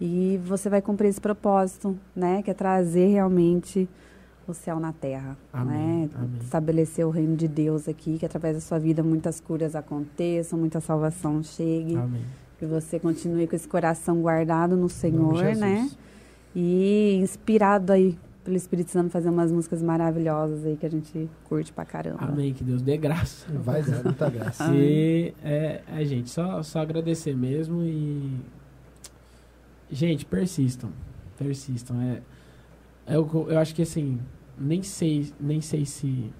S2: E você vai cumprir esse propósito, né? Que é trazer realmente o céu na terra,
S3: Amém,
S2: né?
S3: amém.
S2: Estabelecer o reino de Deus aqui, que através da sua vida muitas curas aconteçam, muita salvação chegue,
S3: Amém.
S2: que você continue com esse coração guardado no Senhor, né? E inspirado aí pelo Espírito Santo fazer umas músicas maravilhosas aí que a gente curte pra caramba.
S3: Amém. Que Deus dê graça.
S1: Vai dar muita graça.
S3: E é, é, gente, só, só agradecer mesmo e. Gente, persistam. Persistam. É, eu, eu acho que assim, nem sei, nem sei se.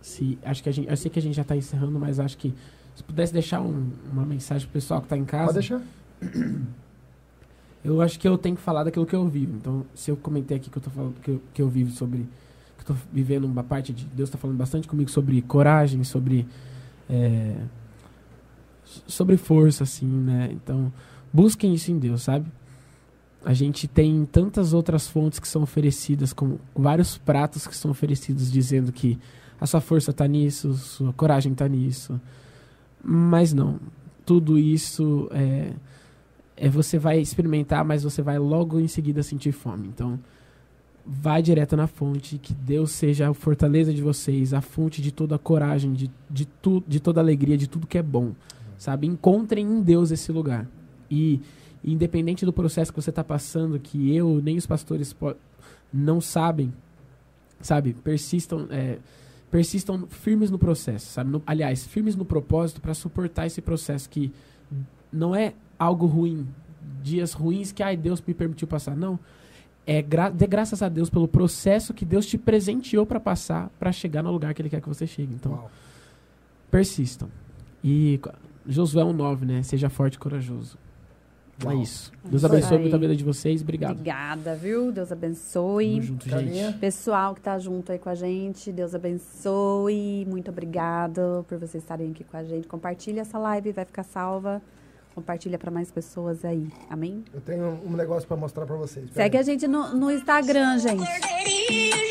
S3: se acho que a gente, eu sei que a gente já tá encerrando, mas acho que se pudesse deixar um- uma mensagem pro pessoal que tá em casa.
S1: Pode deixar.
S3: Eu acho que eu tenho que falar daquilo que eu vivo. Então, se eu comentei aqui que eu tô falando que eu, que eu vivo sobre. que eu tô vivendo uma parte de. Deus está falando bastante comigo sobre coragem, sobre. é, sobre força, assim, né? Então, busquem isso em Deus, sabe? A gente tem tantas outras fontes que são oferecidas, como vários pratos que são oferecidos dizendo que a sua força está nisso, sua coragem está nisso. Mas não. Tudo isso é, é você vai experimentar, mas você vai logo em seguida sentir fome. Então, vai direto na fonte, que Deus seja a fortaleza de vocês, a fonte de toda a coragem, de, de, tu, de toda a alegria, de tudo que é bom. Sabe? Encontrem em Deus esse lugar. E independente do processo que você está passando, que eu nem os pastores não sabem, sabe? Persistam, é, persistam firmes no processo, sabe? No- aliás, firmes no propósito para suportar esse processo que não é algo ruim, dias ruins que ai Deus me permitiu passar, não. É gra dê graças a Deus pelo processo que Deus te presenteou para passar, para chegar no lugar que Ele quer que você chegue. Então,
S1: Uau.
S3: persistam. E Josué 1,9, né? Seja forte e corajoso. É isso. Deus
S2: Isso
S3: abençoe
S2: aí.
S3: muito a vida de vocês. Obrigado.
S2: Obrigada, viu? Deus
S3: Tamo
S2: abençoe.
S3: junto,
S1: Carinha.
S3: gente.
S2: Pessoal que tá junto aí com a gente, Deus abençoe. Muito obrigado por vocês estarem aqui com a gente. Compartilha essa live, vai ficar salva. Compartilha para mais pessoas aí. Amém?
S1: Eu tenho um negócio pra mostrar pra vocês.
S2: Segue a gente no, no Instagram, gente.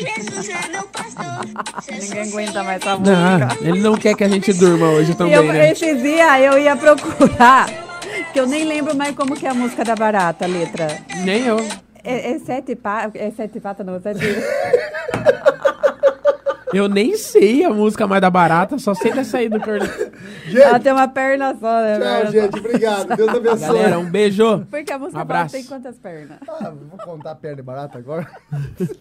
S5: Jesus é meu pastor.
S2: Ninguém aguenta mais essa música.
S3: Não, ele não quer que a gente durma hoje também,
S2: eu,
S3: né?
S2: Esse dia eu ia procurar, que eu nem lembro mais como que é a música da Barata, a letra.
S3: Nem eu.
S2: É, é sete patas, é sete patas não, sete...
S3: Eu nem sei a música mais da barata, só sei dessa aí do Corno.
S2: Ela tem uma perna só, né?
S1: Tchau,
S2: perna
S1: gente. Obrigado. Deus abençoe.
S3: Galera, um beijo.
S2: Só. Porque a música
S3: Um abraço.
S2: barata tem quantas pernas?
S1: Ah, vou contar a perna de barata agora.